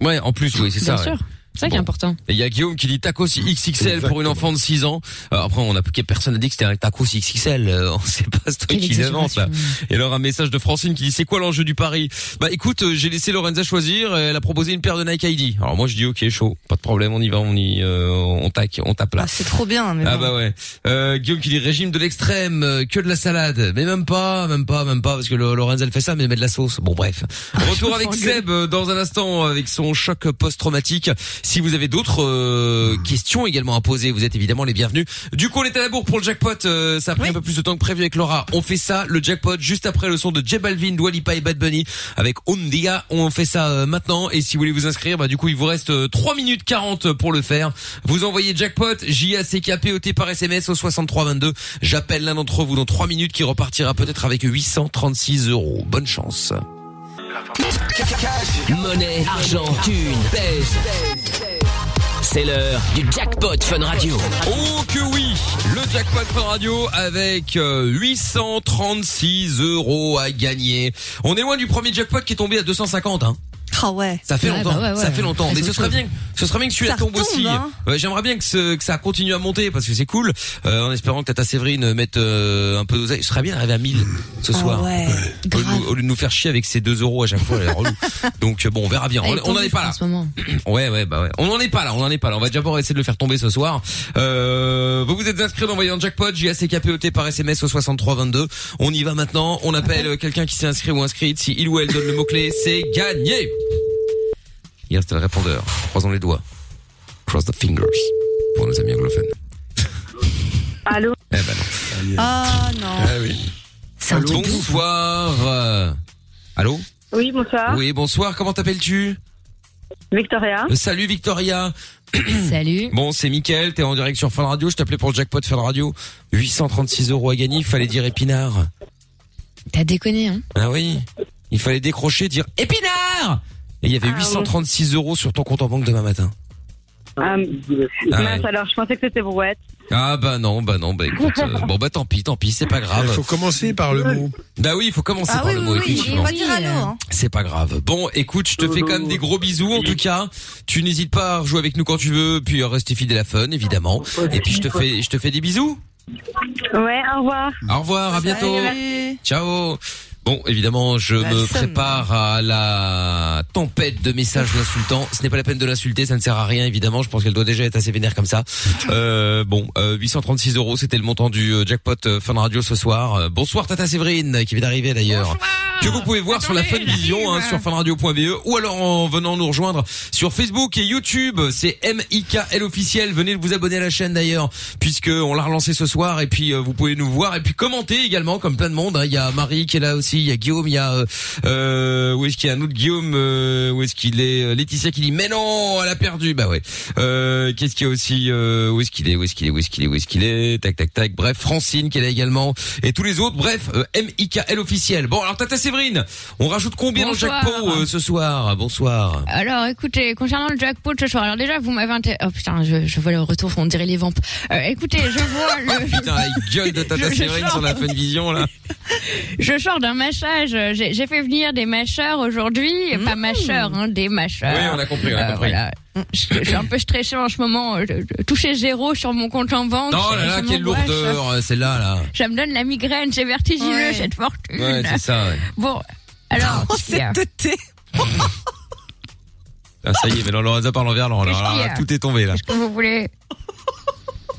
Ouais, en plus, oui, c'est Bien ça. ouais. C'est ça qui est important. Et il y a Guillaume qui dit tacos XXL pour une Exactement. enfant de 6 ans. Alors après, on a personne n'a dit que c'était un tacos XXL. Euh, On sait pas ce truc Quelle qui avance là. Et alors un message de Francine qui dit c'est quoi l'enjeu du pari? Bah écoute, euh, j'ai laissé Lorenza choisir. Elle a proposé une paire de Nike ID. Alors moi je dis ok chaud, pas de problème, on y va, on y, euh, on tac, on tape là. Ah, c'est trop bien. Mais Ah bon. bah ouais. Euh, Guillaume qui dit régime de l'extrême, euh, que de la salade. Mais même pas, même pas, même pas, parce que Lorenza elle fait ça, mais elle met de la sauce. Bon bref. Retour avec. Seb euh, dans un instant avec son choc post-traumatique. Si vous avez d'autres euh, questions également à poser, vous êtes évidemment les bienvenus. Du coup on est à la bourre pour le jackpot. euh, ça a pris Oui. un peu plus de temps que prévu avec Laura. On fait ça, le jackpot, juste après le son de J Balvin, Dua Lipa et Bad Bunny avec Ondia. On fait ça euh, maintenant. Et si vous voulez vous inscrire, bah du coup il vous reste euh, 3 minutes 40 pour le faire. Vous envoyez jackpot J-A-C-K-P-O-T par SMS au 6322. J'appelle l'un d'entre vous dans 3 minutes qui repartira peut-être avec 836 euros. Bonne chance. Monnaie, argent, thune, pèse. C'est l'heure du jackpot Fun Radio. Oh que oui Le jackpot Fun Radio avec euh, 836 euros à gagner. On est loin du premier jackpot qui est tombé à 250 hein. Ah ouais. Ça fait Ouais, longtemps, bah ouais, ouais. ça fait longtemps. Mais ce serait bien, ce serait bien que celui-là tombe aussi. hein. Ouais, J'aimerais bien que, ce- que ça continue à monter parce que c'est cool. Euh, en espérant que Tata Séverine mette euh, un peu d'oseille. Ce serait bien d'arriver à 1000 ce Ah soir. ouais. Au lieu, de nous, au lieu de nous faire chier avec ces 2 euros à chaque fois, elle est relou. Donc bon, on verra bien. Elle On, est on en est pas en là. ce moment. Ouais, ouais, bah ouais. On en est pas là, on en est pas là. On va d'abord essayer de le faire tomber ce soir. Euh, vous vous êtes inscrit d'envoyer un jackpot, J-A-C-K-P-O-T par SMS au 6322. On y va maintenant. On appelle quelqu'un qui s'est inscrit ou inscrite. Si il ou elle donne le mot-clé, c'est gagné. Il reste le répondeur. Croisons les doigts. Cross the fingers. Pour nos amis anglophones. Allô Eh ben non. Ah non. Ah oui. Ouf. Bonsoir. Euh, Allô Oui, bonsoir. Oui, bonsoir. Comment t'appelles-tu Victoria. Euh, Salut Victoria. Salut. Bon, c'est Mickaël, t'es en direct sur Fun Radio, je t'appelais pour le jackpot Fun Radio. 836 euros à gagner, il fallait dire épinard. T'as déconné, hein Ah oui, il fallait décrocher, dire épinard Et il y avait Ah, 836 euros sur ton compte en banque demain matin. Ah, Ah mince, ouais. alors, je pensais que c'était brouette. Ah bah non, bah non, bah écoute, euh, bon bah tant pis, tant pis, c'est pas Il grave. faut commencer par le mot. Bah oui, il faut commencer Ah par oui, le oui, mot, oui, effectivement. on va dire allô. Hein. C'est pas grave. Bon, écoute, je te fais quand même des gros bisous en tout cas. Tu n'hésites pas à jouer avec nous quand tu veux, puis à rester fidèle à Fun évidemment. Et puis je te fais, je te fais des bisous. Ouais, au revoir. Au revoir, à bientôt. Ciao. Bon, évidemment, je La me somme. prépare à la tempête de messages d'insultants. Ce n'est pas la peine de l'insulter, ça ne sert à rien, évidemment. Je pense qu'elle doit déjà être assez vénère comme ça. Euh, bon, euh, 836 euros, c'était le montant du euh, jackpot euh, Fun Radio ce soir. Euh, bonsoir Tata Séverine, qui vient d'arriver d'ailleurs. Que vous pouvez voir sur la Fun Vision, hein, sur funradio.be, ou alors en venant nous rejoindre sur Facebook et YouTube. C'est MIKL officiel. Venez vous abonner à la chaîne d'ailleurs, puisque on l'a relancé ce soir. Et puis euh, vous pouvez nous voir et puis commenter également, comme plein de monde. hein. Il y a Marie qui est là aussi, il y a Guillaume, il y a euh, où est-ce qu'il y a un autre Guillaume euh, Où est-ce qu'il est Euh, Laetitia qui dit mais non, elle a perdu. Bah ouais. Euh, Qu'est-ce qu'il y a aussi euh, Où est-ce qu'il est Où est-ce qu'il est Où est-ce qu'il est Où est-ce qu'il est? Tac tac tac. Bref, Francine qui est là également et tous les autres. Bref, euh, MIKL officiel. Bon alors Tata Séverine, on rajoute combien dans le jackpot euh, ce soir? Bonsoir. Alors, écoutez, concernant le jackpot ce soir, alors déjà, vous m'avez inter... Oh putain, je, je vois le retour, on dirait les vampes. Euh, écoutez, je vois le... Putain, la gueule de Tata Séverine sur la. Fun Vision là. Je sors d'un mâchage. J'ai fait venir des mâcheurs aujourd'hui. Pas mâcheurs, hein, des mâcheurs. Oui, on a compris, on a Euh, compris. voilà. Je, je suis un peu stressée en ce moment. Je, je- toucher zéro sur mon compte en banque. Oh là là, quelle lourdeur euh, celle-là là. Ça me donne la migraine, c'est vertigineux cette fortune. Ouais, c'est ça. Ouais. Bon, alors. Oh, a Ah, ça y est, mais Lorenza par l'envers, alors, Qu'est-ce alors, qu'il y là, a tout est tombé là. Qu'est-ce que vous voulez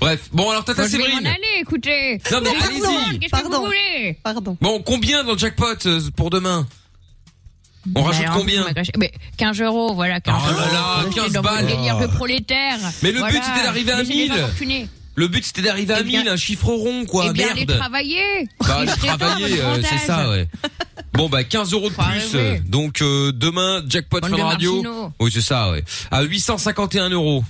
Bref, bon alors Tata Bon, Je vais Séverine. m'en aller, écoutez. Non, mais Pardon, allez-y. Qu'est-ce que vous voulez Pardon. Bon, combien dans le jackpot euh, pour demain On rajoute Alors, combien mais 15 euros, voilà. 15 Oh là euros. là, Restez 15 dans votre balles. délire de prolétaire. Mais le but, Voilà. c'était d'arriver à Laissez les 1000. infortunés. Le but c'était d'arriver à Eh bien- 1000, un chiffre rond quoi, Eh bien, allez merde. travailler. Bah, aller travailler, votre euh, c'est ça, ouais. Bon, bah, 15 euros de Faut plus. arriver. euh, Donc, euh, demain, jackpot Bande Fun de Radio. marginaux. Oui, c'est ça, ouais. À 851 euros.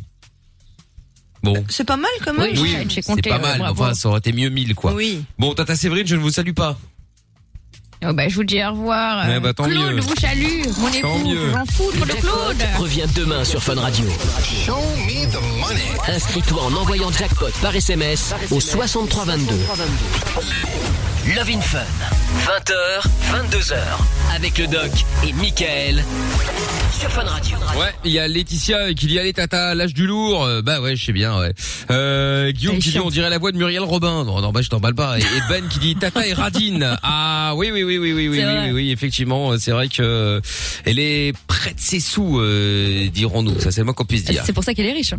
Bon. C'est pas mal quand même. Oui, c'est pas mal. mais Enfin, ça aurait été mieux 1000, quoi. Oui. Bon, Tata Séverine, je ne vous salue pas. Oh, bah, je vous dis au revoir. Eh bah, tant Claude mieux. vous salue. Mon Tant époux. mieux. J'en foutre de Claude. Revient demain sur Fun Radio. Inscris-toi en envoyant jackpot par SMS au 6322. Love in Fun. 20h, 22h. Avec le doc et Michael sur Fun Radio. Ouais, il y a Laetitia qui dit allez tata, lâche du lourd. Euh, bah ouais, je sais bien. Ouais. Euh, Guillaume qui dit on dirait la voix de Muriel Robin. Non, non bah je t'emballe pas. Et, et Ben qui dit tata et radine. Ah oui oui oui oui oui oui oui, oui, oui, effectivement c'est vrai que euh, elle est près de ses sous euh, dirons-nous. Ça c'est le moins qu'on puisse dire. C'est pour ça qu'elle est riche.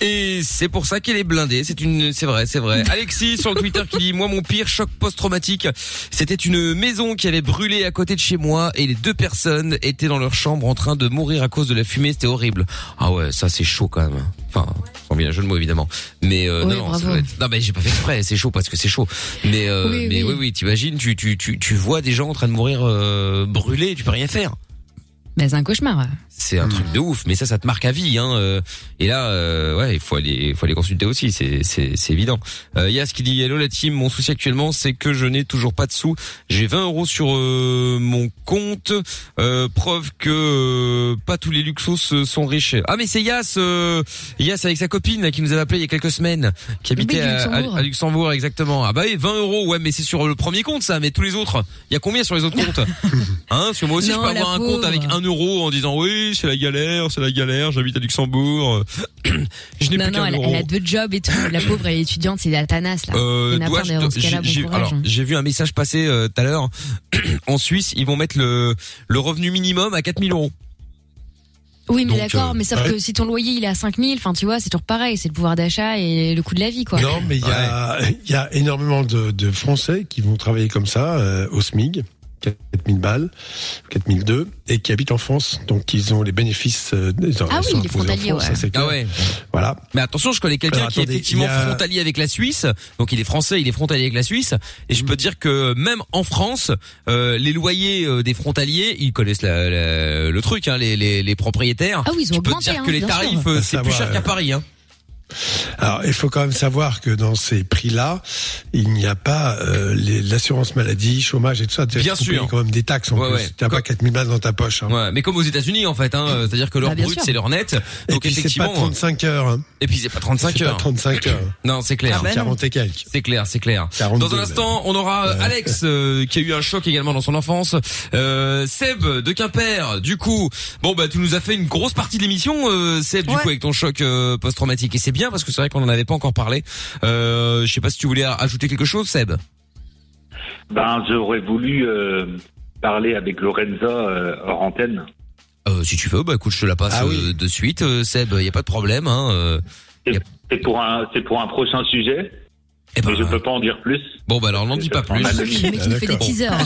Et c'est pour ça qu'elle est blindée. C'est une, c'est vrai, c'est vrai. Alexis sur le Twitter qui dit moi mon pire choc post-traumatique, c'était une maison qui avait brûlé à côté de chez moi et les deux personnes étaient dans leur chambre en train de mourir à cause de la fumée. C'était horrible. Ah ouais, ça c'est chaud quand même. Enfin, sans bien un jeu de mots évidemment. Mais euh, non, non, ça bravo. doit être- non, mais j'ai pas fait exprès. C'est chaud parce que c'est chaud. Mais euh, Oui, mais oui. oui, oui, t'imagines, tu, tu, tu, tu vois des gens en train de mourir euh, brûlés, tu peux rien faire. Mais c'est un cauchemar. C'est un truc de ouf, mais ça, ça te marque à vie. Hein. euh, Et là, euh, ouais, il faut aller, il faut aller consulter aussi. C'est, c'est, c'est évident. Euh, Yas qui dit hello la team. Mon souci actuellement, c'est que je n'ai toujours pas de sous. J'ai 20 euros sur euh, mon compte. Euh, preuve que euh, pas tous les luxos euh, sont riches. Ah mais c'est Yas, euh, Yas avec sa copine là, qui nous avait appelé il y a quelques semaines, qui habitait du à, Luxembourg. à- à Luxembourg exactement. Ah bah oui, 20 euros. Ouais, mais c'est sur le premier compte ça. Mais tous les autres, il y a combien sur les autres comptes? Hein que moi aussi, Non, je peux la avoir un compte pauvre. avec un euro en disant oui, c'est la galère, c'est la galère, j'habite à Luxembourg. je n'ai Non, plus non, qu'un elle, euro. elle a deux jobs et tout. La pauvre, elle est étudiante, c'est la tanasse, là. Euh, a ce cas-là, j'ai- j'ai- bon courage. alors, j'ai vu un message passer euh, tout à l'heure. en Suisse, ils vont mettre le, le revenu minimum à 4000 euros. Oui, mais Donc, d'accord, euh, mais sauf ouais. que si ton loyer il est à 5000, enfin tu vois, c'est toujours pareil, c'est le pouvoir d'achat et le coût de la vie, quoi. Non, mais il y a, il y a énormément de, de Français qui vont travailler comme ça euh, au SMIG, 4000 balles, 4002, et qui habitent en France. Donc, ils ont les bénéfices euh, des Ah oui, les frontaliers, France, ouais. ça. Ah ouais. Voilà. Mais attention, je connais quelqu'un qui est effectivement a- frontalier avec la Suisse. Donc il est français, il est frontalier avec la Suisse. Et je peux te dire que même en France, euh, les loyers euh, des frontaliers, ils connaissent la- la- le truc, hein, les, les, les propriétaires. Ah oui, ils ont je peux te augmenté, dire hein, que les tarifs, c'est plus cher qu'à Paris. Hein. Alors, il faut quand même savoir que dans ces prix-là, il n'y a pas euh, l'assurance maladie, chômage et tout ça. Bien sûr. payer quand même des taxes en Ouais, plus. ouais. T'as pas 4000 balles dans ta poche. Hein. Ouais, mais comme aux États-Unis en fait, hein, euh, c'est-à-dire que leur Bah, bien brut c'est leur net. Et Donc puis, c'est effectivement, pas 35 heures. Hein. et puis c'est pas 35 C'est heures. pas 35 heures. Non, c'est clair. Ah bah non. 40 et quelques. C'est clair, c'est clair. 42 Dans un instant, on aura euh, Alex euh, qui a eu un choc également dans son enfance. Euh, Seb de Quimper. Du coup, bon bah tu nous as fait une grosse partie de l'émission, euh, Seb, du coup avec ton choc euh, post-traumatique. Et c'est bien parce que c'est vrai qu'on en avait pas encore parlé. Euh, je sais pas si tu voulais ajouter quelque chose, Seb. Ben, j'aurais voulu euh, parler avec Lorenza euh, hors antenne. Euh, si tu veux, bah écoute, je te la passe Ah oui. euh, de suite, euh, Seb. Y a pas de problème. Hein, euh. C'est c'est pour un, c'est pour un prochain sujet? Eh ben, je peux pas en dire plus. Bon bah alors n'en dis pas plus. Fait des teasers.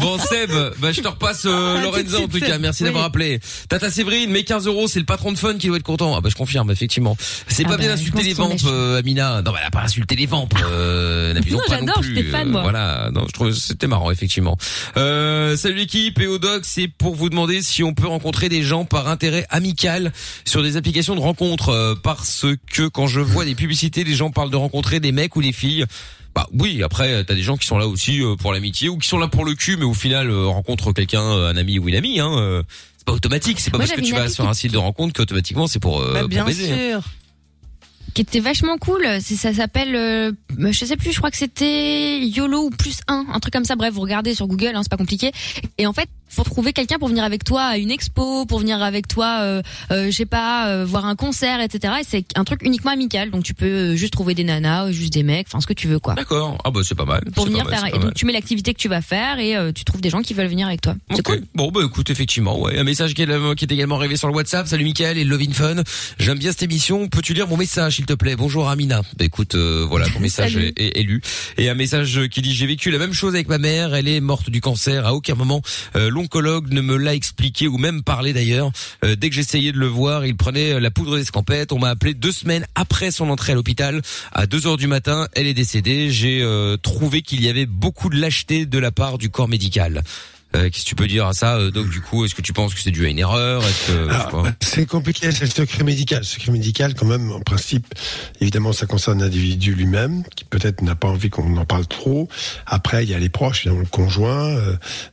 Bon Seb, bah je te repasse euh, Ah, de en tout cas. Merci Oui. d'avoir appelé. Tata Séverine, mais 15 euros, c'est le patron de Fun qui doit être content. Ah bah je confirme effectivement. C'est Ah pas bah, bien pense les vampes, euh, Amina. Non, bah, elle a pas insulté les vampes. Euh, n'abusons Non, pas non j'adore, plus. j'étais fan, moi. Voilà. Non, je trouve que c'était marrant effectivement. Euh, salut l'équipe et au doc, c'est pour vous demander si on peut rencontrer des gens par intérêt amical sur des applications de rencontres, euh, parce que quand je vois des publicités, les gens parlent de rencontrer des mecs ou des filles. Bah oui, après t'as des gens qui sont là aussi euh, pour l'amitié ou qui sont là pour le cul, mais au final euh, rencontrent quelqu'un, euh, un ami ou une amie. Hein, c'est pas automatique, c'est pas Moi, parce que tu vas sur un site de rencontre qu'automatiquement c'est pour, Bah, pour bien baiser. hein. sûr. qui était vachement cool. Ça s'appelle, euh, je sais plus, je crois que c'était YOLO ou plus 1, un truc comme ça. Bref, vous regardez sur Google, hein, c'est pas compliqué. Et en fait, faut trouver quelqu'un pour venir avec toi à une expo, pour venir avec toi, euh, euh, je sais pas, euh, voir un concert, etc. Et c'est un truc uniquement amical, donc tu peux euh, juste trouver des nanas, euh, juste des mecs, enfin ce que tu veux quoi. D'accord. Ah bah c'est pas mal. Pour venir mal, faire. Et donc tu mets l'activité que tu vas faire et euh, tu trouves des gens qui veulent venir avec toi. C'est cool. Bon bah écoute effectivement ouais un message qui est, qui est également arrivé sur le WhatsApp. Salut Mickaël et Lovin Fun. J'aime bien cette émission. Peux-tu lire mon message s'il te plaît? Bonjour Amina. Bah écoute euh, voilà ton message est, est- est lu et un message qui dit j'ai vécu la même chose avec ma mère. Elle est morte du cancer. À aucun moment l'oncologue ne me l'a expliqué ou même parlé d'ailleurs. Euh, dès que j'essayais de le voir, il prenait euh, la poudre d'escampette. On m'a appelé deux semaines après son entrée à l'hôpital. À 2 heures du matin, elle est décédée. J'ai euh, trouvé qu'il y avait beaucoup de lâcheté de la part du corps médical. Euh, Qu'est-ce que tu peux dire à ça euh, Donc du coup, est-ce que tu penses que c'est dû à une erreur? C'est compliqué, c'est le secret médical. Le secret médical, quand même, en principe, évidemment, ça concerne l'individu lui-même, qui peut-être n'a pas envie qu'on en parle trop. Après, il y a les proches, le conjoint,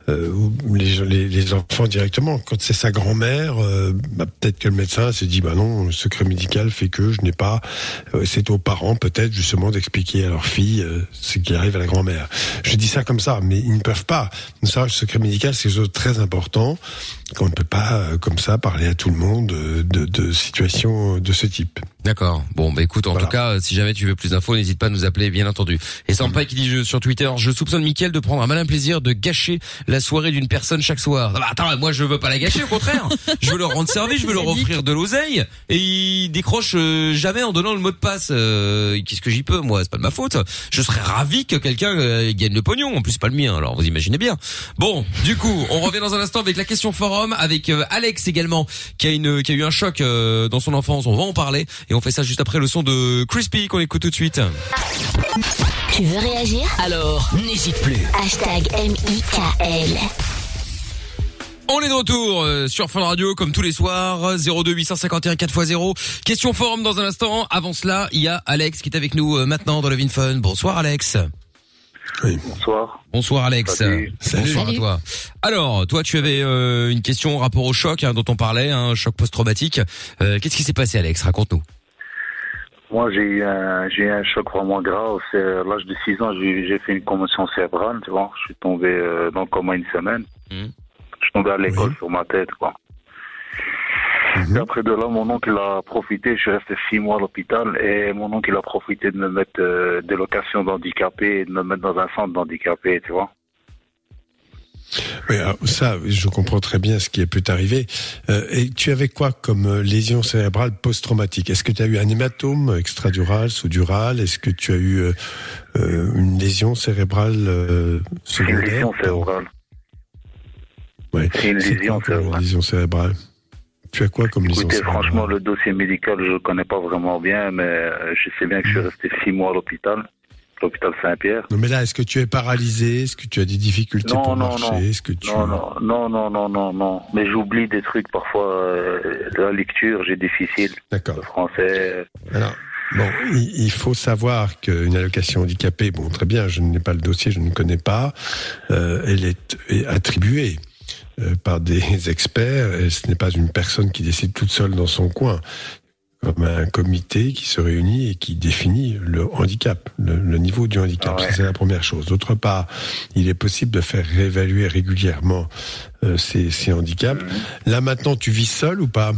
euh, ou les, les, les enfants directement. Quand c'est sa grand-mère, euh, bah, peut-être que le médecin s'est dit, bah non, le secret médical fait que je n'ai pas. euh, c'est aux parents, peut-être, justement, d'expliquer à leur fille ce qui arrive à la grand-mère. Je dis ça comme ça, mais ils ne peuvent pas. Ça, le secret c'est quelque chose de très important qu'on ne peut pas, euh, comme ça, parler à tout le monde euh, de, de situations de ce type. D'accord. Bon, bah écoute, en tout cas, euh, si jamais tu veux plus d'infos, n'hésite pas à nous appeler, bien entendu. Et Sampaï qui dit je- sur Twitter, je soupçonne Mickaël de prendre un malin plaisir de gâcher la soirée d'une personne chaque soir. Ah bah, attends, moi je veux pas la gâcher, au contraire. je veux leur rendre service, je veux leur offrir de l'oseille. Et il décroche euh, jamais en donnant le mot de passe. Euh, Qu'est-ce que j'y peux, moi? C'est pas de ma faute. Je serais ravi que quelqu'un euh, gagne le pognon. En plus, c'est pas le mien, alors vous imaginez bien. Bon, du coup, on revient dans un instant avec la question forum, avec euh, Alex également, qui a, une, qui a eu un choc euh, dans son enfance. On va en parler. Et on fait ça juste après le son de Crispy qu'on écoute tout de suite. Tu veux réagir? Alors, n'hésite plus. Hashtag M-I-K-L. On est de retour euh, sur Fun Radio comme tous les soirs 02 851 4x0 question forum dans un instant avant cela il y a Alex qui est avec nous maintenant dans le Vin Fun bonsoir Alex Bonsoir. bonsoir Alex Salut. bonsoir à toi alors toi tu avais euh, une question en rapport au choc hein, dont on parlait un choc post-traumatique Euh, qu'est-ce qui s'est passé Alex? Raconte-nous Moi, j'ai eu un, j'ai eu un choc vraiment grave. C'est à l'âge de 6 ans, j'ai fait une commotion cérébrale, tu vois. Je suis tombé euh, dans le coma une semaine. Mhm. Je suis tombé à l'école sur ma tête, quoi. Et après de là, mon oncle a profité. Je suis resté six mois à l'hôpital et mon oncle il a profité de me mettre euh, des locations d'handicapés et de me mettre dans un centre d'handicapés, tu vois. Oui, alors ça, je comprends très bien ce qui a pu t'arriver. Euh, et tu avais quoi comme euh, lésion cérébrale post-traumatique? Est-ce que tu as eu un hématome extradural, sous-dural? Est-ce que tu as eu euh, euh, une lésion cérébrale euh, C'est une secondaire? lésion cérébrale. Ouais. C'est une cérébrale. lésion cérébrale? Tu as quoi comme Écoutez, cérébrale franchement, le dossier médical, je le connais pas vraiment bien, mais euh, je sais bien que je suis resté six mois à l'hôpital, l'hôpital Saint-Pierre. Non, mais là, est-ce que tu es paralysé? Est-ce que tu as des difficultés Non, pour non, marcher? non. Est-ce que tu Non, non, non, non, non. Mais j'oublie des trucs parfois. euh, la lecture, j'ai difficile. D'accord. Le français. Alors, bon, il, faut savoir qu'une allocation handicapée, bon, très bien, je n'ai pas le dossier, je ne connais pas, euh, elle est, attribuée euh, par des experts, et ce n'est pas une personne qui décide toute seule dans son coin, comme un comité qui se réunit et qui définit le handicap, le, le niveau du handicap. Ouais. C'est la première chose. D'autre part, il est possible de faire réévaluer régulièrement euh, ces, ces handicaps. Mhm. Là maintenant, tu vis seul ou pas?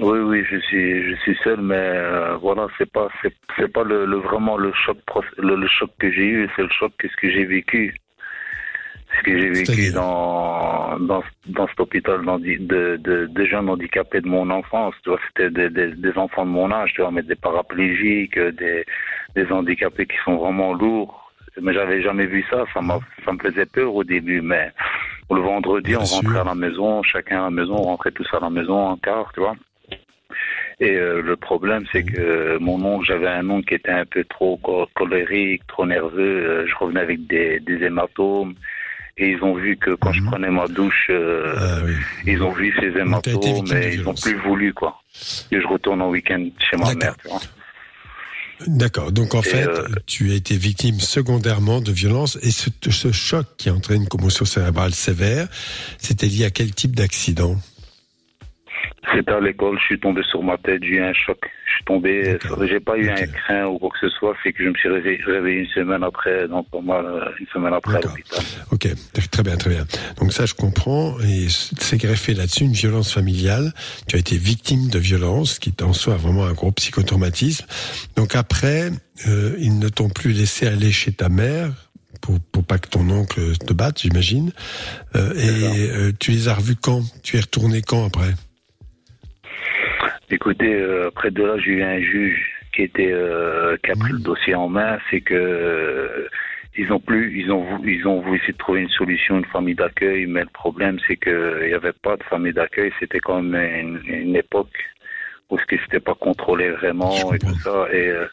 Oui, oui, je suis, je suis seul, mais euh, voilà, c'est pas, c'est, pas le, le- vraiment le choc, le, le choc que j'ai eu, c'est le choc que ce que j'ai vécu, ce que j'ai vécu dans, dans, dans cet hôpital de, de, de jeunes handicapés de mon enfance. Tu vois, c'était des, des, des enfants de mon âge, tu vois, mais des paraplégiques, des, des handicapés qui sont vraiment lourds. Mais j'avais jamais vu ça, ça ça me faisait peur au début, mais le vendredi, on rentrait à la maison, chacun à la maison, on rentrait tous à la maison en quart, tu vois. Et euh, le problème, c'est que mon oncle, j'avais un oncle qui était un peu trop co- colérique, trop nerveux. euh, je revenais avec des, des hématomes. Et ils ont vu que quand je prenais ma douche, euh, ils ont vu ces hématomes et ils n'ont plus voulu, quoi. Que je retourne en week-end chez ma mère. D'accord. Donc en Et, fait, euh, tu as été victime secondairement de violence et ce, ce choc qui a entraîné une commotion cérébrale sévère, c'était lié à quel type d'accident? C'était à l'école, je suis tombé sur ma tête, j'ai eu un choc. Je suis tombé, j'ai pas eu un craint ou quoi que ce soit, c'est que je me suis réveillé, réveillé une semaine après, donc pour moi, euh, une semaine après à l'hôpital. Ok, très bien, très bien. Donc ça, je comprends. Et c'est greffé là-dessus une violence familiale. Tu as été victime de violence, qui est en soi vraiment un gros psychotraumatisme. Donc après, euh, ils ne t'ont plus laissé aller chez ta mère pour, pour pas que ton oncle te batte, j'imagine. Euh, et euh, tu les as revus quand? Tu es retourné quand après? Écoutez, euh, après de là, j'ai eu un juge qui était euh, qui a pris le dossier en main. C'est que euh, ils ont plus, ils ont ils ont voulu essayer de trouver une solution, une famille d'accueil, mais le problème c'est que il y avait pas de famille d'accueil. C'était quand même une, une époque où ce qui pas contrôlé vraiment et tout ça. Et euh,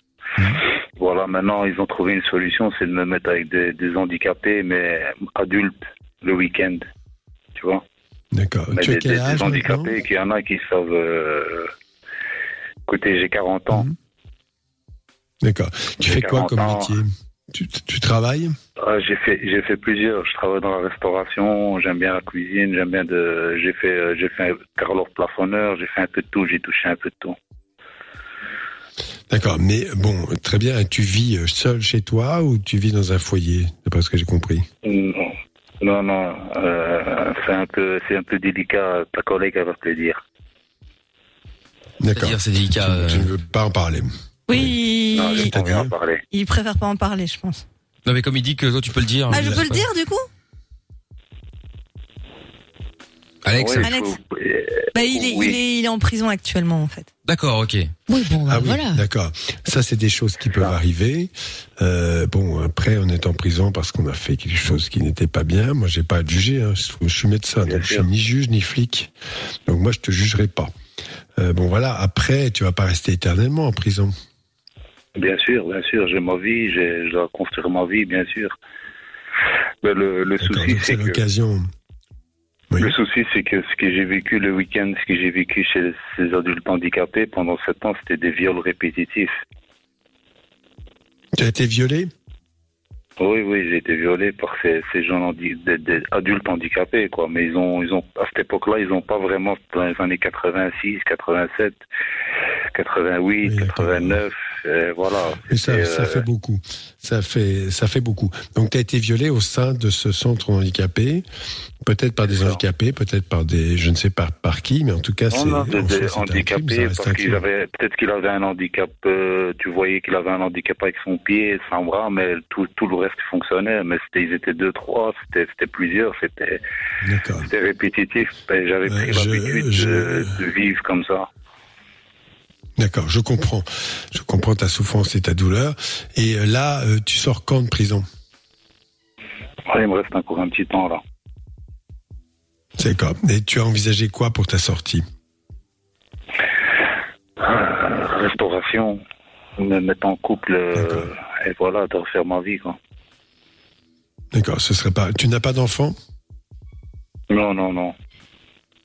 voilà, maintenant ils ont trouvé une solution, c'est de me mettre avec des, des handicapés, mais adultes le week-end, tu vois? D'accord. Mais Tu as des, quel des- des âge handicapés, qu'il y en a qui savent. Euh... Écoutez, j'ai 40 ans. D'accord. Tu fais quoi 40 comme ans. métier tu, tu travailles Ah, j'ai fait, j'ai fait plusieurs. Je travaille dans la restauration. J'aime bien la cuisine. J'aime bien de. J'ai fait, euh, j'ai fait un carreleur plafonneur. J'ai fait un peu de tout. J'ai touché un peu de tout. D'accord, mais bon, très bien. Tu vis euh, seul chez toi ou tu vis dans un foyer D'après ce que j'ai compris? Non, non, non. euh, c'est un peu, c'est un peu délicat. Ta collègue elle va te le dire. D'accord. C'est délicat. euh. Tu, tu ne veux pas en parler. Oui, Non, parler. il préfère pas en parler, je pense. Non mais comme il dit que toi tu peux le dire. Ah, je peux le dire du coup Alex. Ouais, Alex. faut- euh, Bah, il est, oui. il est, il est en prison actuellement, en fait. D'accord, ok. Oui, bon, ah oui, d'accord. Ça, c'est des choses qui peuvent arriver. Euh, bon, après, on est en prison parce qu'on a fait quelque chose qui n'était pas bien. Moi, j'ai pas à te juger. Hein. Je, je suis médecin, donc je suis ni juge ni flic. Donc moi, je te jugerai pas. Euh, bon, voilà. Après, tu vas pas rester éternellement en prison. Bien sûr, bien sûr. J'ai ma vie. Je dois construire ma vie, bien sûr. Mais le, le souci, c'est l'occasion. Le souci, c'est que ce que j'ai vécu le week-end, ce que j'ai vécu chez ces adultes handicapés pendant sept ans, c'était des viols répétitifs. Tu as été violé? Oui, oui, j'ai été violé par ces, ces gens handi- des, des adultes handicapés, quoi. Mais ils ont, ils ont, à cette époque-là, ils n'ont pas vraiment, dans les années 86, 87, 88, 89, euh, voilà. Et ça, ça euh, fait beaucoup. Ça fait, ça fait beaucoup. Donc, tu as été violé au sein de ce centre handicapé, peut-être par des handicapés, peut-être par des, je ne sais pas par qui, mais en tout cas, c'est des, handicapés parce qu'il avait peut-être qu'il avait un handicap. euh, tu voyais qu'il avait un handicap avec son pied, son bras, mais tout, tout le reste fonctionnait. Mais c'était, ils étaient deux, trois, c'était, c'était plusieurs, c'était, c'était répétitif. Ben, J'avais pris je- l'habitude je- de, de vivre comme ça. D'accord, je comprends. Je comprends ta souffrance et ta douleur. Et euh, là, euh, tu sors quand de prison? Ouais, il me reste encore un petit temps là. D'accord. Et tu as envisagé quoi pour ta sortie? Euh, restauration, me mettre en couple, et voilà, de refaire ma vie quoi. D'accord, ce serait pas. Tu n'as pas d'enfant? Non, non, non.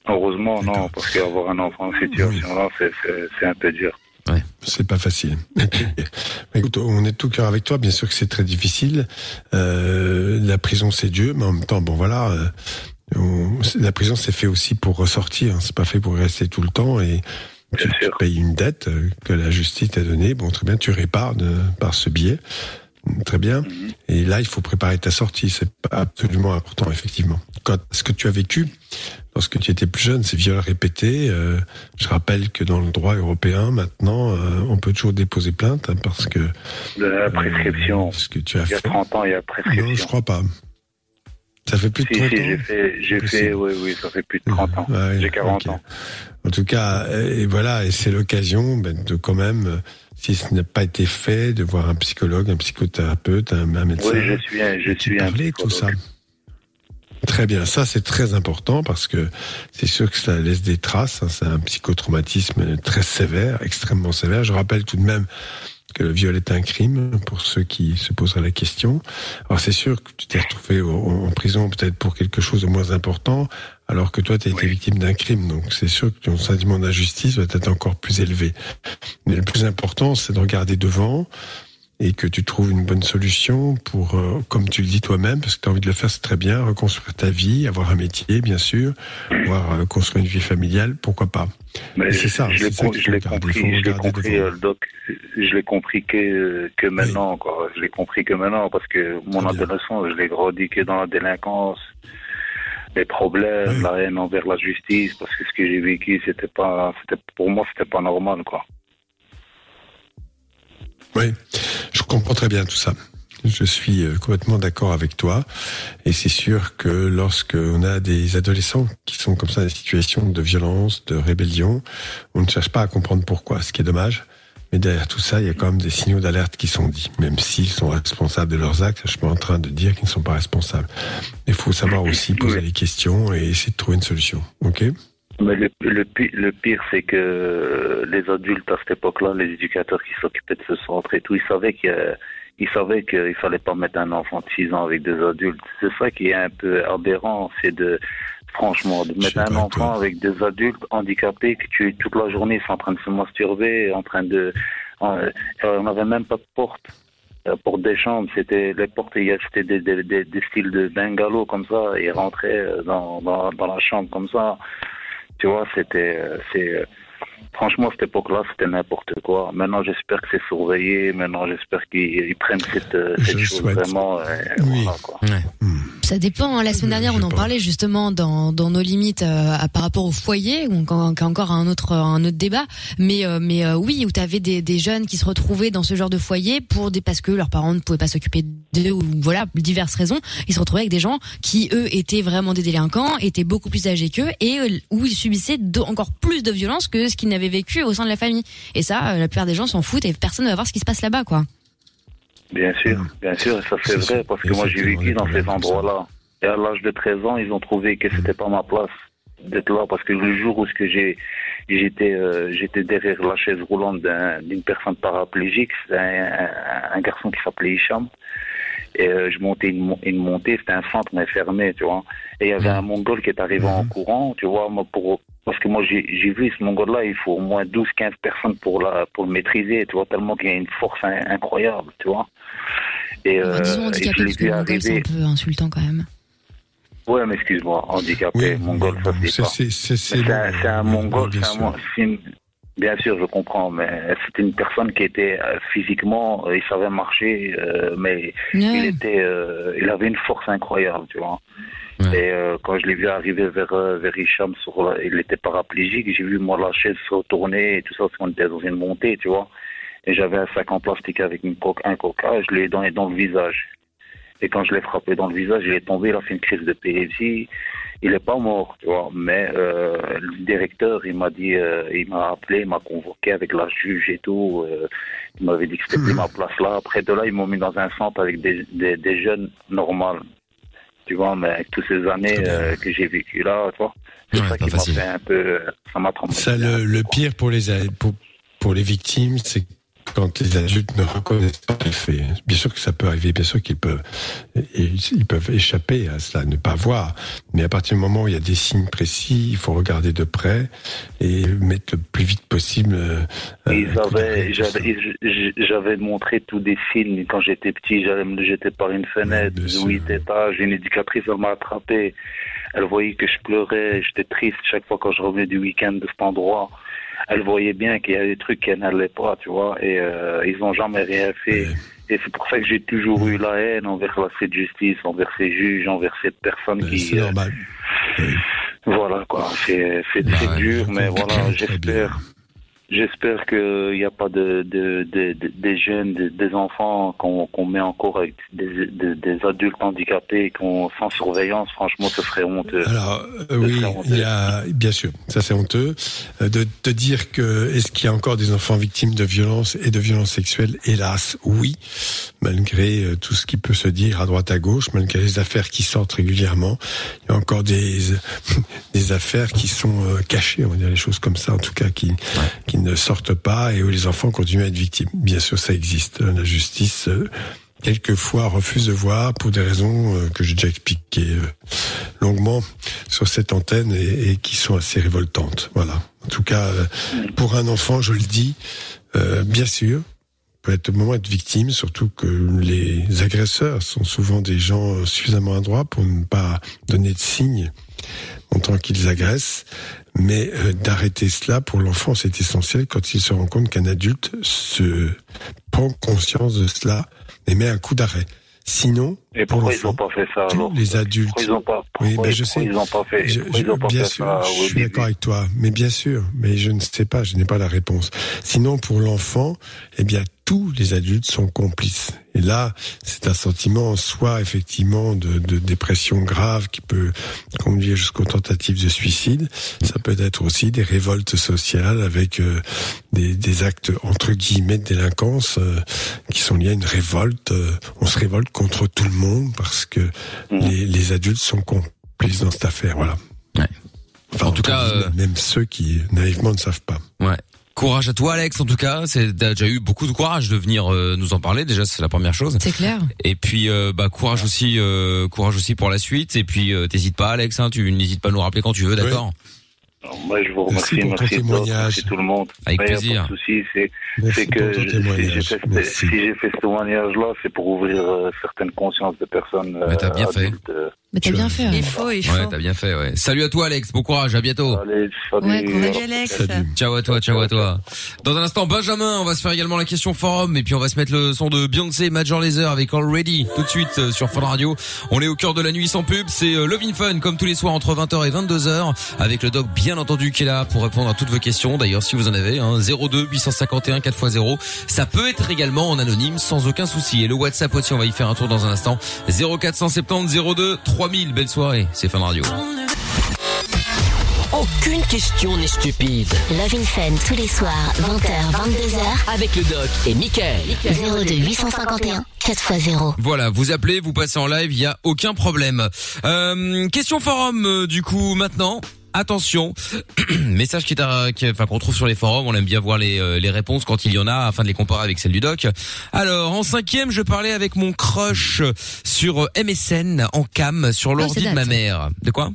Heureusement, non, parce qu'avoir un enfant en situation là, c'est, c'est, c'est un peu dur. Ouais. C'est pas facile. Écoute, on est de tout cœur avec toi. Bien sûr que c'est très difficile. Euh, la prison, c'est Dieu, mais en même temps, bon voilà. euh, on- la prison, c'est fait aussi pour ressortir. hein. C'est pas fait pour rester tout le temps et tu, tu payes une dette euh, que la justice t'a donnée. Bon, très bien, tu répares de- par ce biais. Très bien. Et là, il faut préparer ta sortie. C'est absolument important, effectivement. Quand, ce que tu as vécu lorsque tu étais plus jeune, ces viols répétés, euh, je rappelle que dans le droit européen, maintenant, euh, on peut toujours déposer plainte hein, parce que De la prescription. ce que tu as Il y a fait. 30 ans, il y a prescription. Non, je crois pas. Ça fait plus de Si, 30 si, ans j'ai fait, j'ai fait, oui, oui, ça fait plus de 30 ans. Ouais, j'ai 40 ok. ans. En tout cas, euh, et voilà, et c'est l'occasion ben, de quand même, euh, si ce n'a pas été fait, de voir un psychologue, un psychothérapeute, un, un médecin. Oui, je suis un, je suis un parler, tout ça. Très bien, ça c'est très important parce que c'est sûr que ça laisse des traces. hein, c'est un psychotraumatisme très sévère, extrêmement sévère. Je rappelle tout de même que le viol est un crime pour ceux qui se poseraient la question. Alors c'est sûr que tu t'es retrouvé en prison peut-être pour quelque chose de moins important, alors que toi tu as été victime d'un crime. Donc c'est sûr que ton sentiment d'injustice va être encore plus élevé. Mais le plus important, c'est de regarder devant et que tu trouves une bonne solution pour, euh, comme tu le dis toi-même, parce que tu as envie de le faire, c'est très bien, reconstruire ta vie, avoir un métier, bien sûr, avoir euh, construire une vie familiale, pourquoi pas. Mais c'est ça, je l'ai com- compris, je compris, euh, doc. Je l'ai compris que, que maintenant, quoi. Je l'ai compris que maintenant, parce que mon adolescence, je l'ai grandi que dans la délinquance, les problèmes, la haine envers la justice, parce que ce que j'ai vécu, c'était pas, c'était, pour moi, c'était pas normal, quoi. Oui, je comprends très bien tout ça. Je suis euh, complètement d'accord avec toi. Et c'est sûr que lorsque on a des adolescents qui sont comme ça dans des situations de violence, de rébellion, on ne cherche pas à comprendre pourquoi, ce qui est dommage. Mais derrière tout ça, il y a quand même des signaux d'alerte qui sont dits, même s'ils sont responsables de leurs actes. Je suis pas en train de dire qu'ils ne sont pas responsables. Il faut savoir aussi poser les questions et essayer de trouver une solution. Ok? Mais le, le, le pire, c'est que les adultes à cette époque-là, les éducateurs qui s'occupaient de ce centre et tout, ils savaient qu'il ils savaient qu'il fallait pas mettre un enfant de 6 ans avec des adultes. C'est ça qui est un peu aberrant, c'est de, franchement, de mettre un enfant avec des adultes handicapés que tu toute la journée ils sont en train de se masturber, en train de, euh, on n'avait même pas de porte. La porte des chambres, c'était les portes, il y a- c'était des, des, des, des styles de bungalow comme ça, ils rentraient euh, dans, dans, dans la chambre comme ça. Tu vois, c'était, euh, c'est, euh, franchement, à cette époque-là, c'était n'importe quoi. Maintenant, j'espère que c'est surveillé. Maintenant, j'espère qu'ils ils prennent cette, euh, cette chose vraiment. euh, voilà, quoi. Ça dépend. hein. La semaine dernière, on en parlait justement dans, dans nos limites euh, à- par rapport au foyer, ou encore, un autre un autre débat. Mais euh, mais euh, oui, où tu avais des, des jeunes qui se retrouvaient dans ce genre de foyer pour des parce que leurs parents ne pouvaient pas s'occuper d'eux ou voilà diverses raisons. Ils se retrouvaient avec des gens qui eux étaient vraiment des délinquants, étaient beaucoup plus âgés qu'eux et euh, où ils subissaient de- encore plus de violence que ce qu'ils n'avaient vécu au sein de la famille. Et ça, euh, la plupart des gens s'en foutent et personne ne va voir ce qui se passe là-bas, quoi. Bien sûr, bien sûr, et ça c'est vrai, parce que moi j'ai vécu dans ces endroits-là. Et à l'âge de 13 ans, ils ont trouvé que c'était pas ma place d'être là, parce que le jour où ce que j'ai, j'étais, euh, j'étais derrière la chaise roulante d'un- d'une personne paraplégique, c'était un, un- un garçon qui s'appelait Hicham. Et euh, je montais une, mon- une montée, c'était un centre mais fermé, tu vois. Et il y avait un Mongol qui est arrivé en courant, tu vois, moi pour parce que moi j'ai vu ce Mongol-là, il faut au moins 12-15 personnes pour la pour le maîtriser, tu vois, tellement qu'il y a une force in- incroyable, tu vois. Et, Enfin, euh, disons et je handicapé l'ai parce que vu mongol c'est un arriver. peu insultant quand même. Ouais, mais excuse-moi, handicapé, mongol, ça c'est pas. c'est- un, long, c'est un oui, mongol, bien c'est un Bien sûr, je comprends, mais c'était une personne qui était euh, physiquement, euh, il savait marcher, euh, mais il était, euh, il avait une force incroyable, tu vois. Et euh, quand je l'ai vu arriver vers vers Hicham, sur la- il était paraplégique, j'ai vu moi la chaise se retourner et tout ça, parce qu'on était dans une montée, tu vois. Et j'avais un sac en plastique avec une coque, un coca, je l'ai dans, dans le visage. Et quand je l'ai frappé dans le visage, il est tombé, il a fait une crise de PFC. Il est pas mort, tu vois. Mais euh, le directeur, il m'a dit, euh, il m'a appelé, il m'a convoqué avec la juge et tout. euh, il m'avait dit que c'était ma place là. Après de là, ils m'ont mis dans un centre avec des, des, des jeunes normaux. Tu vois, mais avec toutes ces années euh, que j'ai vécues là, tu vois. C'est ça qui m'a fait un peu, ça m'a traumatisé. Ça, le, le pire pour les, pour, pour les victimes, c'est quand les adultes ne reconnaissent pas les faits. Bien sûr que ça peut arriver, bien sûr qu'ils peuvent, ils peuvent échapper à cela, ne pas voir. Mais à partir du moment où il y a des signes précis, il faut regarder de près et mettre le plus vite possible. euh, Ils avaient, j'avais, montré tous des signes quand j'étais petit. J'allais me jeter par une fenêtre de huit étages. Une éducatrice, elle m'a attrapé. Elle voyait que je pleurais, j'étais triste chaque fois quand je revenais du week-end de cet endroit. Elle voyait bien qu'il y a des trucs qui n'allaient pas, tu vois, et euh, ils n'ont jamais rien fait. Et c'est pour ça que j'ai toujours eu la haine envers la cette justice, envers ces juges, envers ces personnes qui. C'est normal. Voilà quoi, c'est Bah, c'est dur, mais voilà, j'espère. J'espère qu'il n'y a pas de, de, de, de- des jeunes, de- des enfants qu'on qu'on met encore avec des, des, des adultes handicapés qu'on sans surveillance. Franchement, ce serait honteux. Alors euh, oui, il y a bien sûr, ça c'est honteux euh, de te dire que est-ce qu'il y a encore des enfants victimes de violences et de violences sexuelles Hélas, oui, malgré euh, tout ce qui peut se dire à droite à gauche, malgré les affaires qui sortent régulièrement, il y a encore des des affaires qui sont euh, cachées, on va dire les choses comme ça, en tout cas qui qui ne sortent pas et où les enfants continuent à être victimes. Bien sûr, ça existe. La justice euh, quelquefois refuse de voir pour des raisons euh, que j'ai déjà expliquées euh, longuement sur cette antenne et, qui sont assez révoltantes. Voilà. En tout cas, pour un enfant, je le dis, bien sûr, peut être au moment être victime, surtout que les agresseurs sont souvent des gens suffisamment adroits pour ne pas donner de signes montrant qu'ils agressent. Mais euh, d'arrêter cela pour l'enfant, c'est essentiel quand il se rend compte qu'un adulte se prend conscience de cela et met un coup d'arrêt. Sinon, Et pour ils n'ont pas fait ça alors les adultes. Pourquoi ils n'ont pas, Oui, ben je sais. ils n'ont pas fait, Je- je- ils ont pas bien fait sûr, ça je suis d'accord avec toi, mais bien sûr, mais je ne sais pas, je n'ai pas la réponse. Sinon, pour l'enfant, eh bien, tous les adultes sont complices. Et là, c'est un sentiment soit effectivement de, de dépression grave qui peut conduire jusqu'aux tentatives de suicide. Ça peut être aussi des révoltes sociales avec euh, des, des actes entre guillemets de délinquance euh, qui sont liés à une révolte. Euh, on se révolte contre tout le monde parce que les, les adultes sont complices dans cette affaire. Voilà. Enfin, En tout cas, guillemets, euh, même ceux qui naïvement ne savent pas. Ouais. Courage à toi Alex en tout cas, c'est t'as déjà eu beaucoup de courage de venir euh, nous en parler déjà c'est la première chose. C'est clair. Et puis euh, bah courage aussi euh, courage aussi pour la suite et puis euh, t'hésites pas Alex hein, tu n'hésites pas à nous rappeler quand tu veux d'accord Moi, je vous remercie, Merci pour ton merci, Doc, témoignage. merci tout le monde. Avec Mais y a plaisir. Pas de souci, c'est, Merci c'est pour que ton je- si témoignage. j'ai fait, Merci. si j'ai fait ce témoignage-là, c'est pour ouvrir euh, certaines consciences de personnes. Mais t'as bien fait. adultes, euh. Mais t'as bien fait. Il faut, il faut. Ouais t'as bien fait ouais. Salut à toi Alex, bon courage, à bientôt. Allez, salut. Ouais, courage, Alex. Salut. Ciao à toi, ciao à toi. Dans un instant, Benjamin, on va se faire également la question forum et puis on va se mettre le son de Beyoncé, Major Lazer avec Already tout de suite euh, sur Fun Radio. On est au cœur de la nuit sans pub, c'est euh, Love in Fun comme tous les soirs entre 20h et 22h avec le doc bien entendu qui est là pour répondre à toutes vos questions. D'ailleurs, si vous en avez, hein, 02 851 4x0, ça peut être également en anonyme sans aucun souci. Et le WhatsApp aussi, on va y faire un tour dans un instant. 0470 02 3000. Belle soirée, c'est Fun Radio. Aucune question n'est stupide. Love in Fun tous les soirs, 20h, 22h. Avec le doc et Michael. 02 851 4x0. Voilà, vous appelez, vous passez en live, il y a aucun problème. Euh, question forum euh, du coup maintenant. Attention, message qui qui- enfin qu'on trouve sur les forums, on aime bien voir les, euh, les réponses quand il y en a afin de les comparer avec celles du doc. Alors en cinquième, je parlais avec mon crush sur euh, MSN en cam sur l'ordi ça de ma mère. De quoi?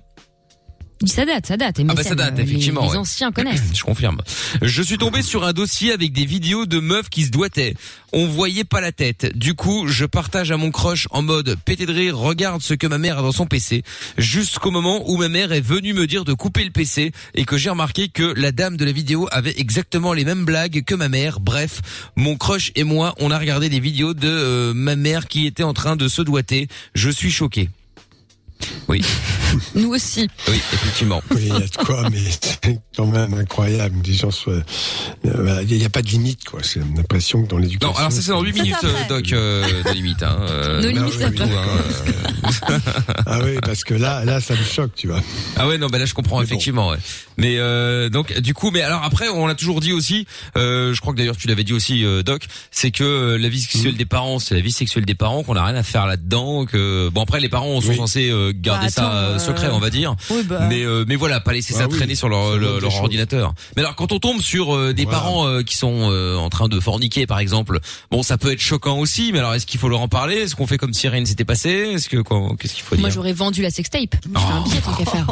Ça date, ça date. Ah bah ça date euh, effectivement. Les, les ouais. anciens connaissent. Je confirme. Je suis tombé sur un dossier avec des vidéos de meufs qui se doigtaient. On voyait pas la tête. Du coup, je partage à mon crush en mode pété de rire, regarde ce que ma mère a dans son PC. Jusqu'au moment où ma mère est venue me dire de couper le PC et que j'ai remarqué que la dame de la vidéo avait exactement les mêmes blagues que ma mère. Bref, mon crush et moi, on a regardé des vidéos de euh, ma mère qui était en train de se doigter. Je suis choqué. Oui. Nous aussi. Oui, effectivement. Oui, il y a de quoi, mais c'est quand même incroyable. que Les gens soient. euh, voilà, Il n'y a pas de limite, quoi. C'est l'impression que dans l'éducation. Non, alors ça c'est dans 8 Ça, minutes, euh, Doc, euh, de limite. Hein, euh, Nos limites, ça hein, euh. Ah oui, parce que là, là, ça me choque, tu vois. Ah ouais, non, bah là je comprends effectivement. Ouais. Mais euh, donc du coup, mais alors après, on l'a toujours dit aussi. Euh, je crois que d'ailleurs tu l'avais dit aussi, euh, Doc, c'est que la vie sexuelle des parents, c'est la vie sexuelle des parents, qu'on n'a rien à faire là-dedans. Que bon après, les parents sont censés euh, garder Bah, ça attends, euh, euh, secret, on va dire. Oui, bah. Mais euh, mais voilà, pas laisser Ah ça oui, traîner sur leur, leur, leur ordinateur. Mais alors quand on tombe sur euh, des parents euh, qui sont euh, en train de forniquer, par exemple, bon, ça peut être choquant aussi. Mais alors, est-ce qu'il faut leur en parler? Est-ce qu'on fait comme si rien ne s'était passé? Est-ce que quoi- qu'est-ce qu'il faut Moi, dire? j'aurais vendu la sextape. Je fais un billet tant qu'à faire.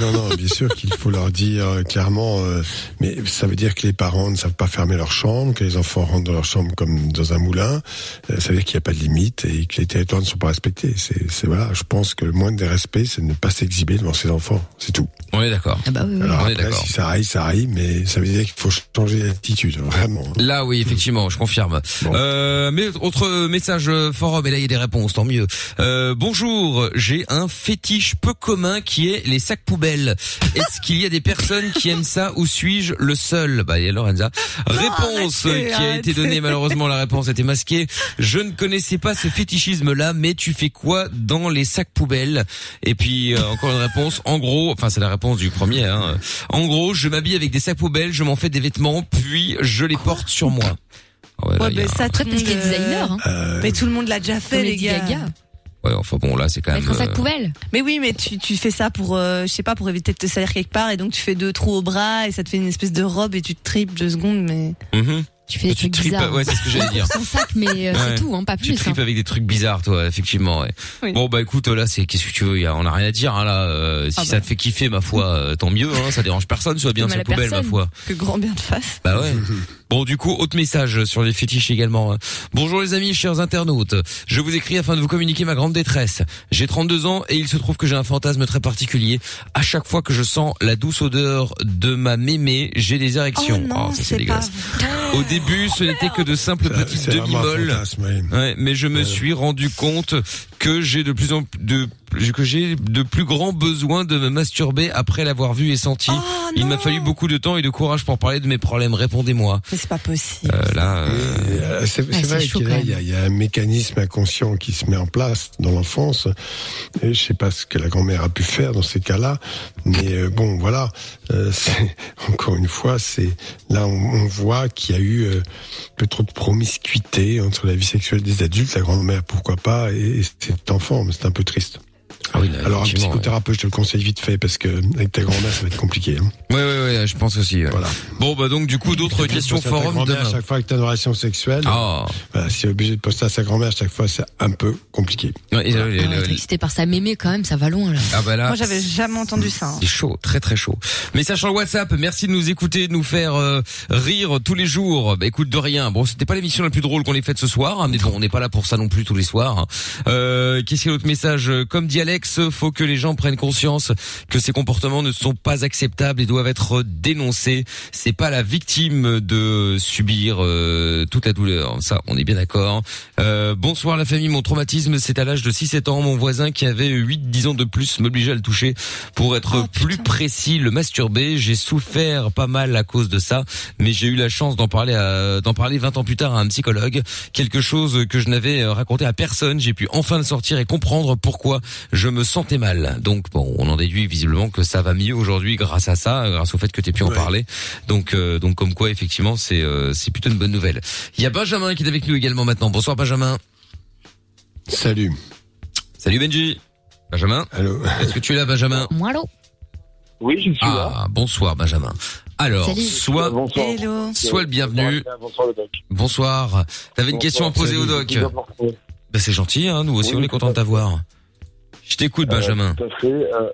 Non, non, bien sûr qu'il faut leur dire euh, clairement, euh, mais ça veut dire que les parents ne savent pas fermer leur chambre, que les enfants rentrent dans leur chambre comme dans un moulin. Euh, ça veut dire qu'il n'y a pas de limite et que les territoires ne sont pas respectés. C'est, c'est voilà, je pense que le moins de respect, c'est de ne pas s'exhiber devant ses enfants. C'est tout. On est d'accord. Ah bah oui, oui. Alors On est après, d'accord. si ça arrive, ça arrive, mais ça veut dire qu'il faut changer d'attitude, vraiment. Là, oui, effectivement, je confirme. Euh, mais autre message forum, et là il y a des réponses, tant mieux. Euh, bonjour, j'ai un fétiche peu commun qui est les sacs poubelles. Est-ce qu'il y a des personnes qui aiment ça ou suis-je le seul? Bah, il y a Lorenza. Réponse arrêtez, qui a été donnée, malheureusement la réponse était masquée. Je ne connaissais pas ce fétichisme-là, mais tu fais quoi dans les sacs poubelles? Et puis euh, encore une réponse. En gros, enfin c'est la réponse du premier. Hein. En gros, je m'habille avec des sacs poubelles, je m'en fais des vêtements, puis je les porte sur moi. Ouais, là, Ouais, mais ça, tout le monde. parce qu'il est euh, designer, hein. Mais tout le monde l'a déjà fait, Comme les gars. Gaga. Ouais, enfin bon, là, c'est quand même. Mettre un sac euh, poubelle. Mais oui, mais tu, tu fais ça pour, euh, je sais pas, pour éviter de te salir quelque part, et donc tu fais deux trous au bras, et ça te fait une espèce de robe, et tu te tripes deux secondes, mais. mhm. Tu fais des trucs tripes, bizarres. ouais, c'est ce que j'allais dire. Sans sac, mais euh, Ouais. c'est tout, hein, pas Tu plus. tripes hein. avec des trucs bizarres, toi, effectivement. Ouais. Oui. Bon, bah écoute, là, c'est qu'est-ce que tu veux y a- On a rien à dire, hein, là. euh, si Ah ça bah. te fait kiffer, ma foi, euh, tant mieux. Hein, ça dérange personne, soit bien à la poubelle, ma personne. foi. Que grand bien te fasse. Bah ouais. Bon, du coup, autre message sur les fétiches également. hein. Bonjour les amis, chers internautes. Je vous écris afin de vous communiquer ma grande détresse. J'ai 32 ans et il se trouve que j'ai un fantasme très particulier. À chaque fois que je sens la douce odeur de ma mémé, j'ai des érections. Oh non, ça c'est dégueulasse. Au début, ce n'était que de simples petites demi-molles. Ouais, mais je me suis rendu compte que j'ai de plus en plus de que j'ai de plus grands besoins de me masturber après l'avoir vu et senti. Oh, Il m'a fallu beaucoup de temps et de courage pour parler de mes problèmes. Répondez-moi. Mais c'est pas possible. Euh, là, euh, Euh, C'est c'est vrai qu'il y, y a- il y a un mécanisme inconscient qui se met en place dans l'enfance. Et je sais pas ce que la grand-mère a pu faire dans ces cas-là, mais euh, bon, voilà. Euh, c'est- encore une fois, c'est là on, on voit qu'il y a eu euh, un peu trop de promiscuité entre la vie sexuelle des adultes, la grand-mère pourquoi pas, et, et cet enfant. Mais c'est un peu triste. Ah oui, là, Alors un psychothérapeute, je te le conseille vite fait parce que avec ta grand-mère, ça va être compliqué. hein. Ouais, ouais, ouais, je pense aussi. ouais. Voilà. Bon, bah donc du coup, d'autres questions Poster à ta forum à chaque fois que tu as une relation sexuelle. Ah. Voilà, si est obligé de poster à sa grand-mère à chaque fois, c'est un peu compliqué. Ouais, et, euh, le- Ah, le- excité par sa mémé quand même, ça va loin là. ah bah là. Moi, j'avais jamais entendu ça. hein. C'est chaud, très très chaud. Message sur le WhatsApp, merci de nous écouter, de nous faire euh, rire tous les jours. Bah écoute, de rien. Bon, c'était pas l'émission la plus drôle qu'on ait faite ce soir, hein, mais bon, on n'est pas là pour ça non plus tous les soirs. hein. Euh, Qu'est-ce qu'il y a d'autre message? Comme dit Alex, faut que les gens prennent conscience que ces comportements ne sont pas acceptables et doivent être dénoncés. C'est pas la victime de subir euh, toute la douleur. Ça, on est bien d'accord. Euh, bonsoir la famille, mon traumatisme, c'est à l'âge de 6-7 ans. Mon voisin qui avait 8-10 ans de plus m'obligeait à le toucher pour être plus précis, le masturber. J'ai souffert pas mal à cause de ça, mais j'ai eu la chance d'en parler à- d'en parler 20 ans plus tard à un psychologue. Quelque chose que je n'avais euh, raconté à personne. J'ai pu enfin le sortir et comprendre pourquoi je me sentais mal. Donc bon, on en déduit visiblement que ça va mieux aujourd'hui grâce à ça, grâce au fait que tu pu en parler. Donc euh, donc comme quoi effectivement c'est euh, c'est plutôt une bonne nouvelle. Il y a Benjamin qui est avec nous également maintenant. Bonsoir Benjamin. Salut. Salut Benji. Benjamin. Allô. Est-ce que tu es là Benjamin? Moi allô? Oui, je suis là. Ah, bonsoir Benjamin. Alors, Salut. soit Bonsoir. Hello. soit le bienvenu. Bonsoir le doc. Bonsoir. T'avais une question à poser au doc. Bah, c'est gentil, hein. Nous aussi, Oui, on est content de t'avoir. Je t'écoute, Benjamin. Euh, tout à fait. Euh,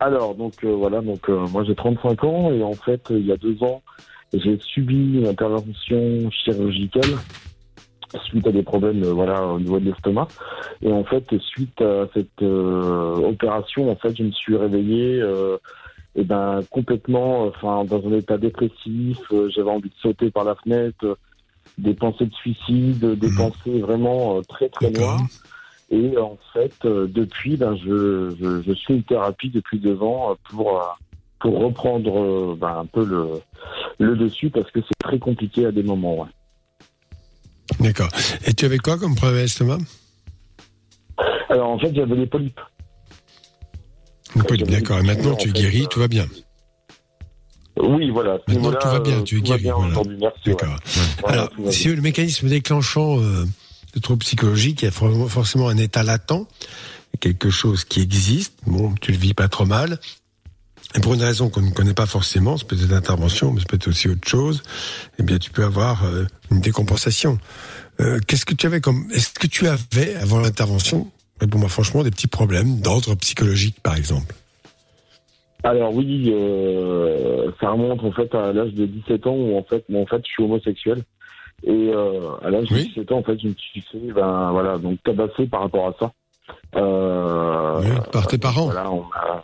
alors, donc euh, voilà, donc euh, moi j'ai 35 ans et en fait, euh, il y a deux ans, j'ai subi une intervention chirurgicale suite à des problèmes, euh, voilà, au niveau de l'estomac. Et en fait, suite à cette euh, opération, en fait, je me suis réveillé. Euh, et ben complètement, enfin dans un état dépressif. euh, J'avais envie de sauter par la fenêtre, euh, des pensées de suicide, des pensées vraiment euh, très très noires. Et en fait, euh, depuis, ben, je, je, je suis une thérapie depuis deux ans euh, pour, euh, pour reprendre ben, un peu le, le dessus parce que c'est très compliqué à des moments. Ouais. D'accord. Et tu avais quoi comme problème à l'estomac? Alors en fait, j'avais des polypes. Une polype, D'accord. Et maintenant, tu es guéri, tout va bien. Oui, voilà. Maintenant, tout va bien, tu es guéri. Voilà. merci. ouais. D'accord. Voilà, Alors, si le mécanisme déclenchant euh, de troubles psychologiques, il y a for- forcément un état latent, quelque chose qui existe. Bon, tu le vis pas trop mal. Et pour une raison qu'on ne connaît pas forcément, c'est peut-être l'intervention, mais c'est peut-être aussi autre chose. Eh bien, tu peux avoir euh, une décompensation. Euh, Qu'est-ce que tu avais comme Est-ce que tu avais avant l'intervention Réponds-moi franchement des petits problèmes d'ordre psychologique, par exemple? Alors oui, euh, ça remonte en fait à l'âge de 17 ans où en fait, moi, en fait, je suis homosexuel. Et euh, à l'âge de 17 ans, en fait, je me suis fait, ben voilà, donc tabasser par rapport à ça. Oui, par tes parents. Voilà, on m'a-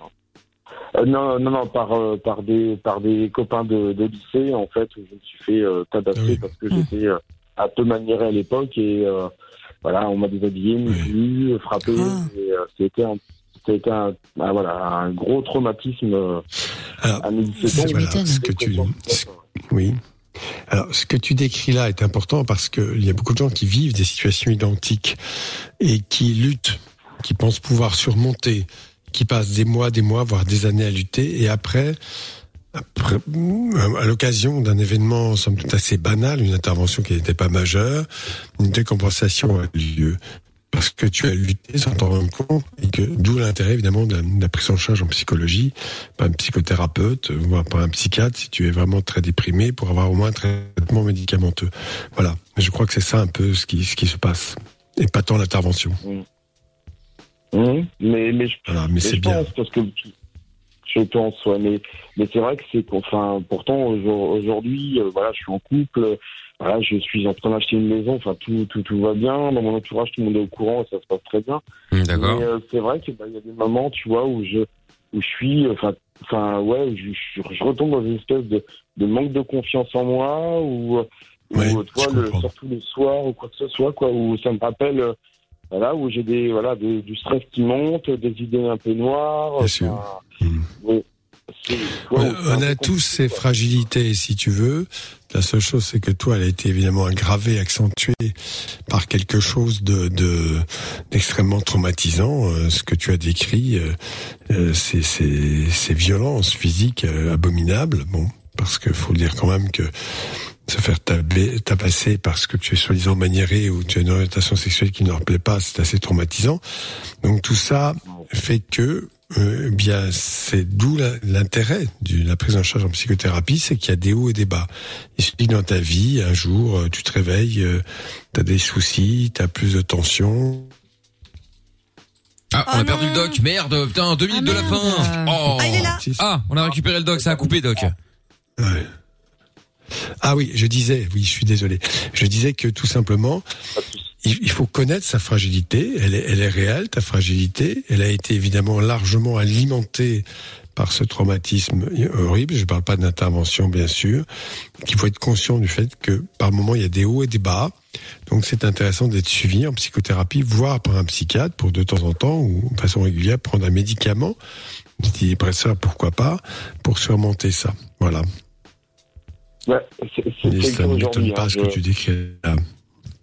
Euh, non, non, non, par euh, par des par des copains de, de lycée en fait où je me suis fait euh, tabasser parce que j'étais euh, un peu maniéré à l'époque et euh, voilà on m'a déshabillé, muselé, frappé et euh, c'était un c'était un, ah, voilà un gros traumatisme euh, à mes 17 ans. Voilà, ce que tu, oui. Alors, ce que tu décris là est important parce qu'il y a beaucoup de gens qui vivent des situations identiques et qui luttent, qui pensent pouvoir surmonter, qui passent des mois, des mois, voire des années à lutter, et après, à l'occasion d'un événement, somme toute assez banal, une intervention qui n'était pas majeure, une décompensation a eu lieu. Parce que tu as lutté sans t'en rendre compte, et que d'où l'intérêt évidemment de la, de la prise en charge en psychologie, par un psychothérapeute, voire par un psychiatre, si tu es vraiment très déprimé, pour avoir au moins un traitement médicamenteux. Voilà. Je crois que c'est ça un peu ce qui, ce qui se passe. Et pas tant l'intervention. Mhm. Mais mais je, Voilà, mais c'est bien. pense parce que je pense ouais, mais mais c'est vrai que c'est enfin pourtant aujourd- aujourd'hui euh, voilà je suis en couple euh, voilà je suis en train d'acheter une maison enfin tout tout tout va bien. Dans mon entourage tout le monde est au courant et ça se passe très bien. D'accord. mais euh, c'est vrai que bah, il y a des moments tu vois où je où je suis enfin enfin ouais où je, je, je retombe dans une espèce de, de manque de confiance en moi ou ou tu vois le, surtout le soir ou quoi que ce soit quoi où ça me rappelle euh, voilà où j'ai des voilà des- du stress qui monte des idées un peu noires enfin, ouais, tu vois, Ouais, on a tous ces fragilités, si tu veux. La seule chose, c'est que toi, elle a été évidemment aggravée, accentuée par quelque chose de de- d'extrêmement traumatisant. Euh, ce que tu as décrit, euh, euh, c'est ces ces violences physiques euh, abominables. Bon, parce que faut le dire quand même que se faire tabler, tabasser parce que tu es soi-disant maniéré ou tu as une orientation sexuelle qui ne leur plaît pas, c'est assez traumatisant. Donc tout ça fait que euh, eh bien c'est d'où l'intérêt de la prise en charge en psychothérapie, c'est qu'il y a des hauts et des bas. Il suffit que dans ta vie, un jour, euh, tu te réveilles, tu as des soucis, tu as plus de tension. Ah, on a perdu le doc. Merde, putain, deux minutes de la fin. Oh. Ah, il est là. Ah, on a récupéré le doc, ça a coupé, doc. Ouais. Ah oui, je disais, oui, je suis désolé. Je disais que tout simplement, il, faut connaître sa fragilité. Elle est, elle est réelle, ta fragilité. Elle a été évidemment largement alimentée par ce traumatisme horrible. Je ne parle pas d'intervention, bien sûr. Qu'il faut être conscient du fait que par moment il y a des hauts et des bas. Donc c'est intéressant d'être suivi en psychothérapie, voire par un psychiatre pour de temps en temps ou de façon régulière prendre un médicament, antidépresseur, pourquoi pas, pour surmonter ça. Voilà. Ouais, c'est c'est- Et ça ne m'étonne aujourd'hui, pas hein, ce que tu décris là.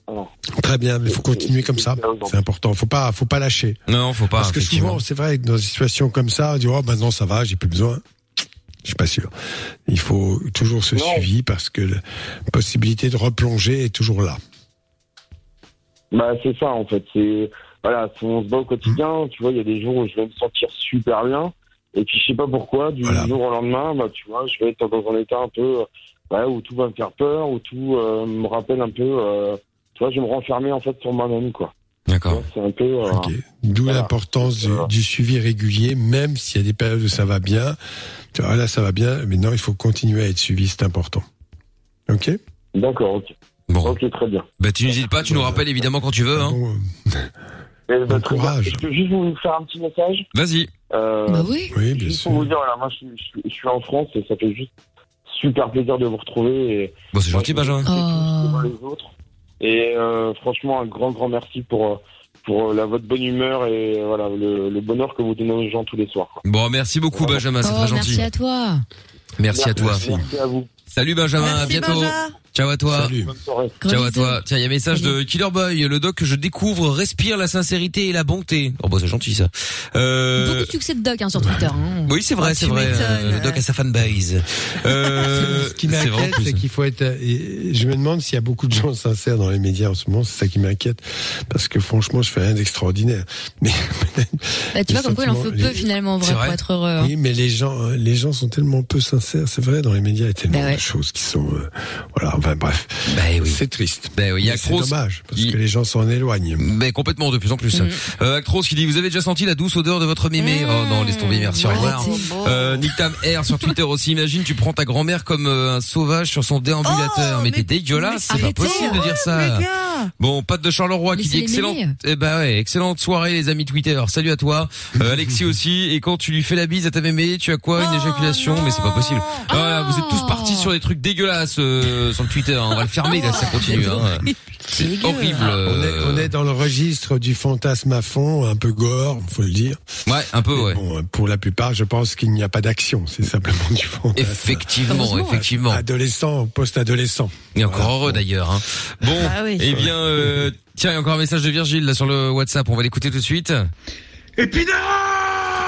Alors, Très bien, mais il faut continuer comme ça. C'est important. Faut pas, faut pas lâcher. Non, faut pas. Parce que souvent, c'est vrai que dans des situations comme ça, on dit oh maintenant ça va, j'ai plus besoin. Je suis pas sûr. Il faut toujours ce suivi parce que la possibilité de replonger est toujours là. Bah, c'est ça, en fait. C'est, voilà, si on se bat au quotidien, tu vois, il y a des jours où je vais me sentir super bien. Et puis, je sais pas pourquoi, du jour au lendemain, bah, tu vois, je vais être dans un état un peu, euh, ouais, où tout va me faire peur, où tout euh, me rappelle un peu, euh, tu vois, je me renfermer, en fait, sur moi-même, quoi. D'accord. C'est un peu, euh, D'où l'importance du, du suivi régulier, même s'il y a des périodes où ça va bien. Tu vois, là, ça va bien, mais non, il faut continuer à être suivi, c'est important. Ok? D'accord, ok. Bon. Ok, très bien. Bah, tu n'hésites pas, tu nous rappelles évidemment quand tu veux, hein. Et, bah, très bien. Je peux juste vous faire un petit message? Vas-y. Euh, Bah oui. Oui, bien juste pour vous dire, voilà, moi, je, suis- je suis- je suis en France et ça fait juste super plaisir de vous retrouver. Et, Bon, c'est gentil, Benjamin. Je- les autres. Et euh, franchement, un grand, grand merci pour, euh, pour euh, la, votre bonne humeur et euh, voilà le, le bonheur que vous donnez aux gens tous les soirs. quoi. Bon, merci beaucoup, Benjamin, c'est Oh, très gentil. merci à toi. Merci à toi. Merci à vous. Salut Benjamin, à bientôt. Benja. Ciao à toi. Bonne soirée. Ciao à toi. Tiens, il y a un message de Killer Boy, le doc que je découvre respire la sincérité et la bonté. Oh bah c'est gentil ça. Euh... Beaucoup de succès de doc hein, sur Twitter. hein. Oui, c'est vrai, Ah, c'est vrai. euh, le doc a sa fanbase. Euh, Ce qui vrai, m'inquiète, c'est qu'il faut être. et je me demande s'il y a beaucoup de gens sincères dans les médias en ce moment. C'est ça qui m'inquiète, parce que franchement, je fais rien d'extraordinaire. Mais Bah, tu vois, comme quoi il en faut peu finalement en vrai, C'est pour vrai. être heureux. hein. Oui, mais les gens, euh, les gens sont tellement peu sincères. C'est vrai, dans les médias, il y a tellement Bah ouais. de choses qui sont, euh, voilà. Enfin bref, c'est triste. Ben oui, il y a Mais C'est dommage parce que les gens s'en éloignent. Mais complètement, de plus en plus. Mhm. Euh, Actros qui dit, vous avez déjà senti la douce odeur de votre mémé Oh non, laisse tomber, merci, au revoir. Euh, Nick Tam R sur Twitter aussi, imagine, tu prends ta grand-mère comme euh, un sauvage sur son déambulateur. mais t'es dégueulasse, c'est pas possible de dire ça. Bon, Pat de Charleroi qui dit Laissez-les excellent. mêler. Eh ben ouais, excellente soirée les amis Twitter. Salut à toi, Euh, Alexis aussi. Et quand tu lui fais la bise à ta mémé, tu as quoi Une éjaculation? Mais c'est pas possible. Voilà, vous êtes tous partis sur des trucs dégueulasses euh, sur le Twitter. hein. On va le fermer là, ça continue. Hein. C'est horrible. On est, euh. on est dans le registre du fantasme à fond, un peu gore, faut le dire. Ouais, un peu, ouais. Bon, pour la plupart, je pense qu'il n'y a pas d'action, c'est simplement du fantasme. Effectivement, effectivement. Adolescent, post-adolescent. Et encore heureux d'ailleurs. Hein. Bon, Ah oui. eh bien, euh, tiens, il y a encore un message de Virgile là sur le WhatsApp. On va l'écouter tout de suite. Épinard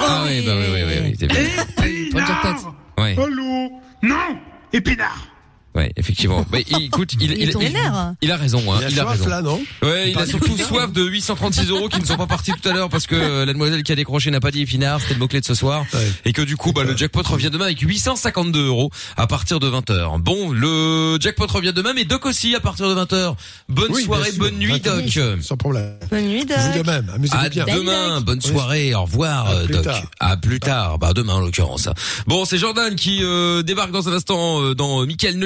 Ah oui, bah oui, oui, oui, oui, c'est bien. Épinard Ouais. Allô Non Épinard Ouais, effectivement. Mais il- écoute, il, Il l'air. il a raison. Hein, Il a il a soif, raison. là, non Ouais, il a surtout soif de 836 euros qui ne sont pas partis tout à l'heure parce que euh, la demoiselle qui a décroché n'a pas dit épinard, c'était le mot clé de ce soir, et que du coup, bah, le jackpot revient demain avec 852 euros à partir de 20h. Bon, le jackpot revient demain, mais Doc aussi à partir de 20h. Bonne Oui, soirée, bonne nuit, Doc. Sans problème. Bonne nuit, Doc. Vous de même, amusez-vous À bien. demain, bonne soirée, au revoir, euh, Doc. tard. À plus tard, bah demain en l'occurrence. Bon, c'est Jordan qui euh, débarque dans un instant euh, dans Michael No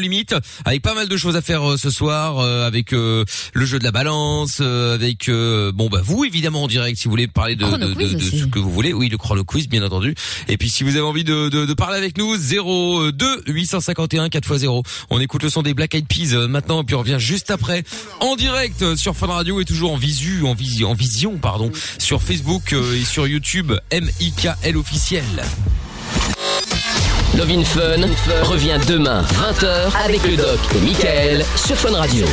Avec pas mal de choses à faire euh, ce soir, euh, avec euh, le jeu de la balance, avec bon bah vous évidemment en direct si vous voulez parler de, de, ce que vous voulez, oui le chrono quiz bien entendu. Et puis si vous avez envie de, de, de parler avec nous, 02 851 4x0. On écoute le son des Black Eyed Peas maintenant, puis on revient juste après en direct sur Fun Radio et toujours en visu, en vision, en vision pardon, sur Facebook et sur YouTube MIKL officiel. Love in Fun revient demain 20h avec le doc et Michael sur Fun Radio.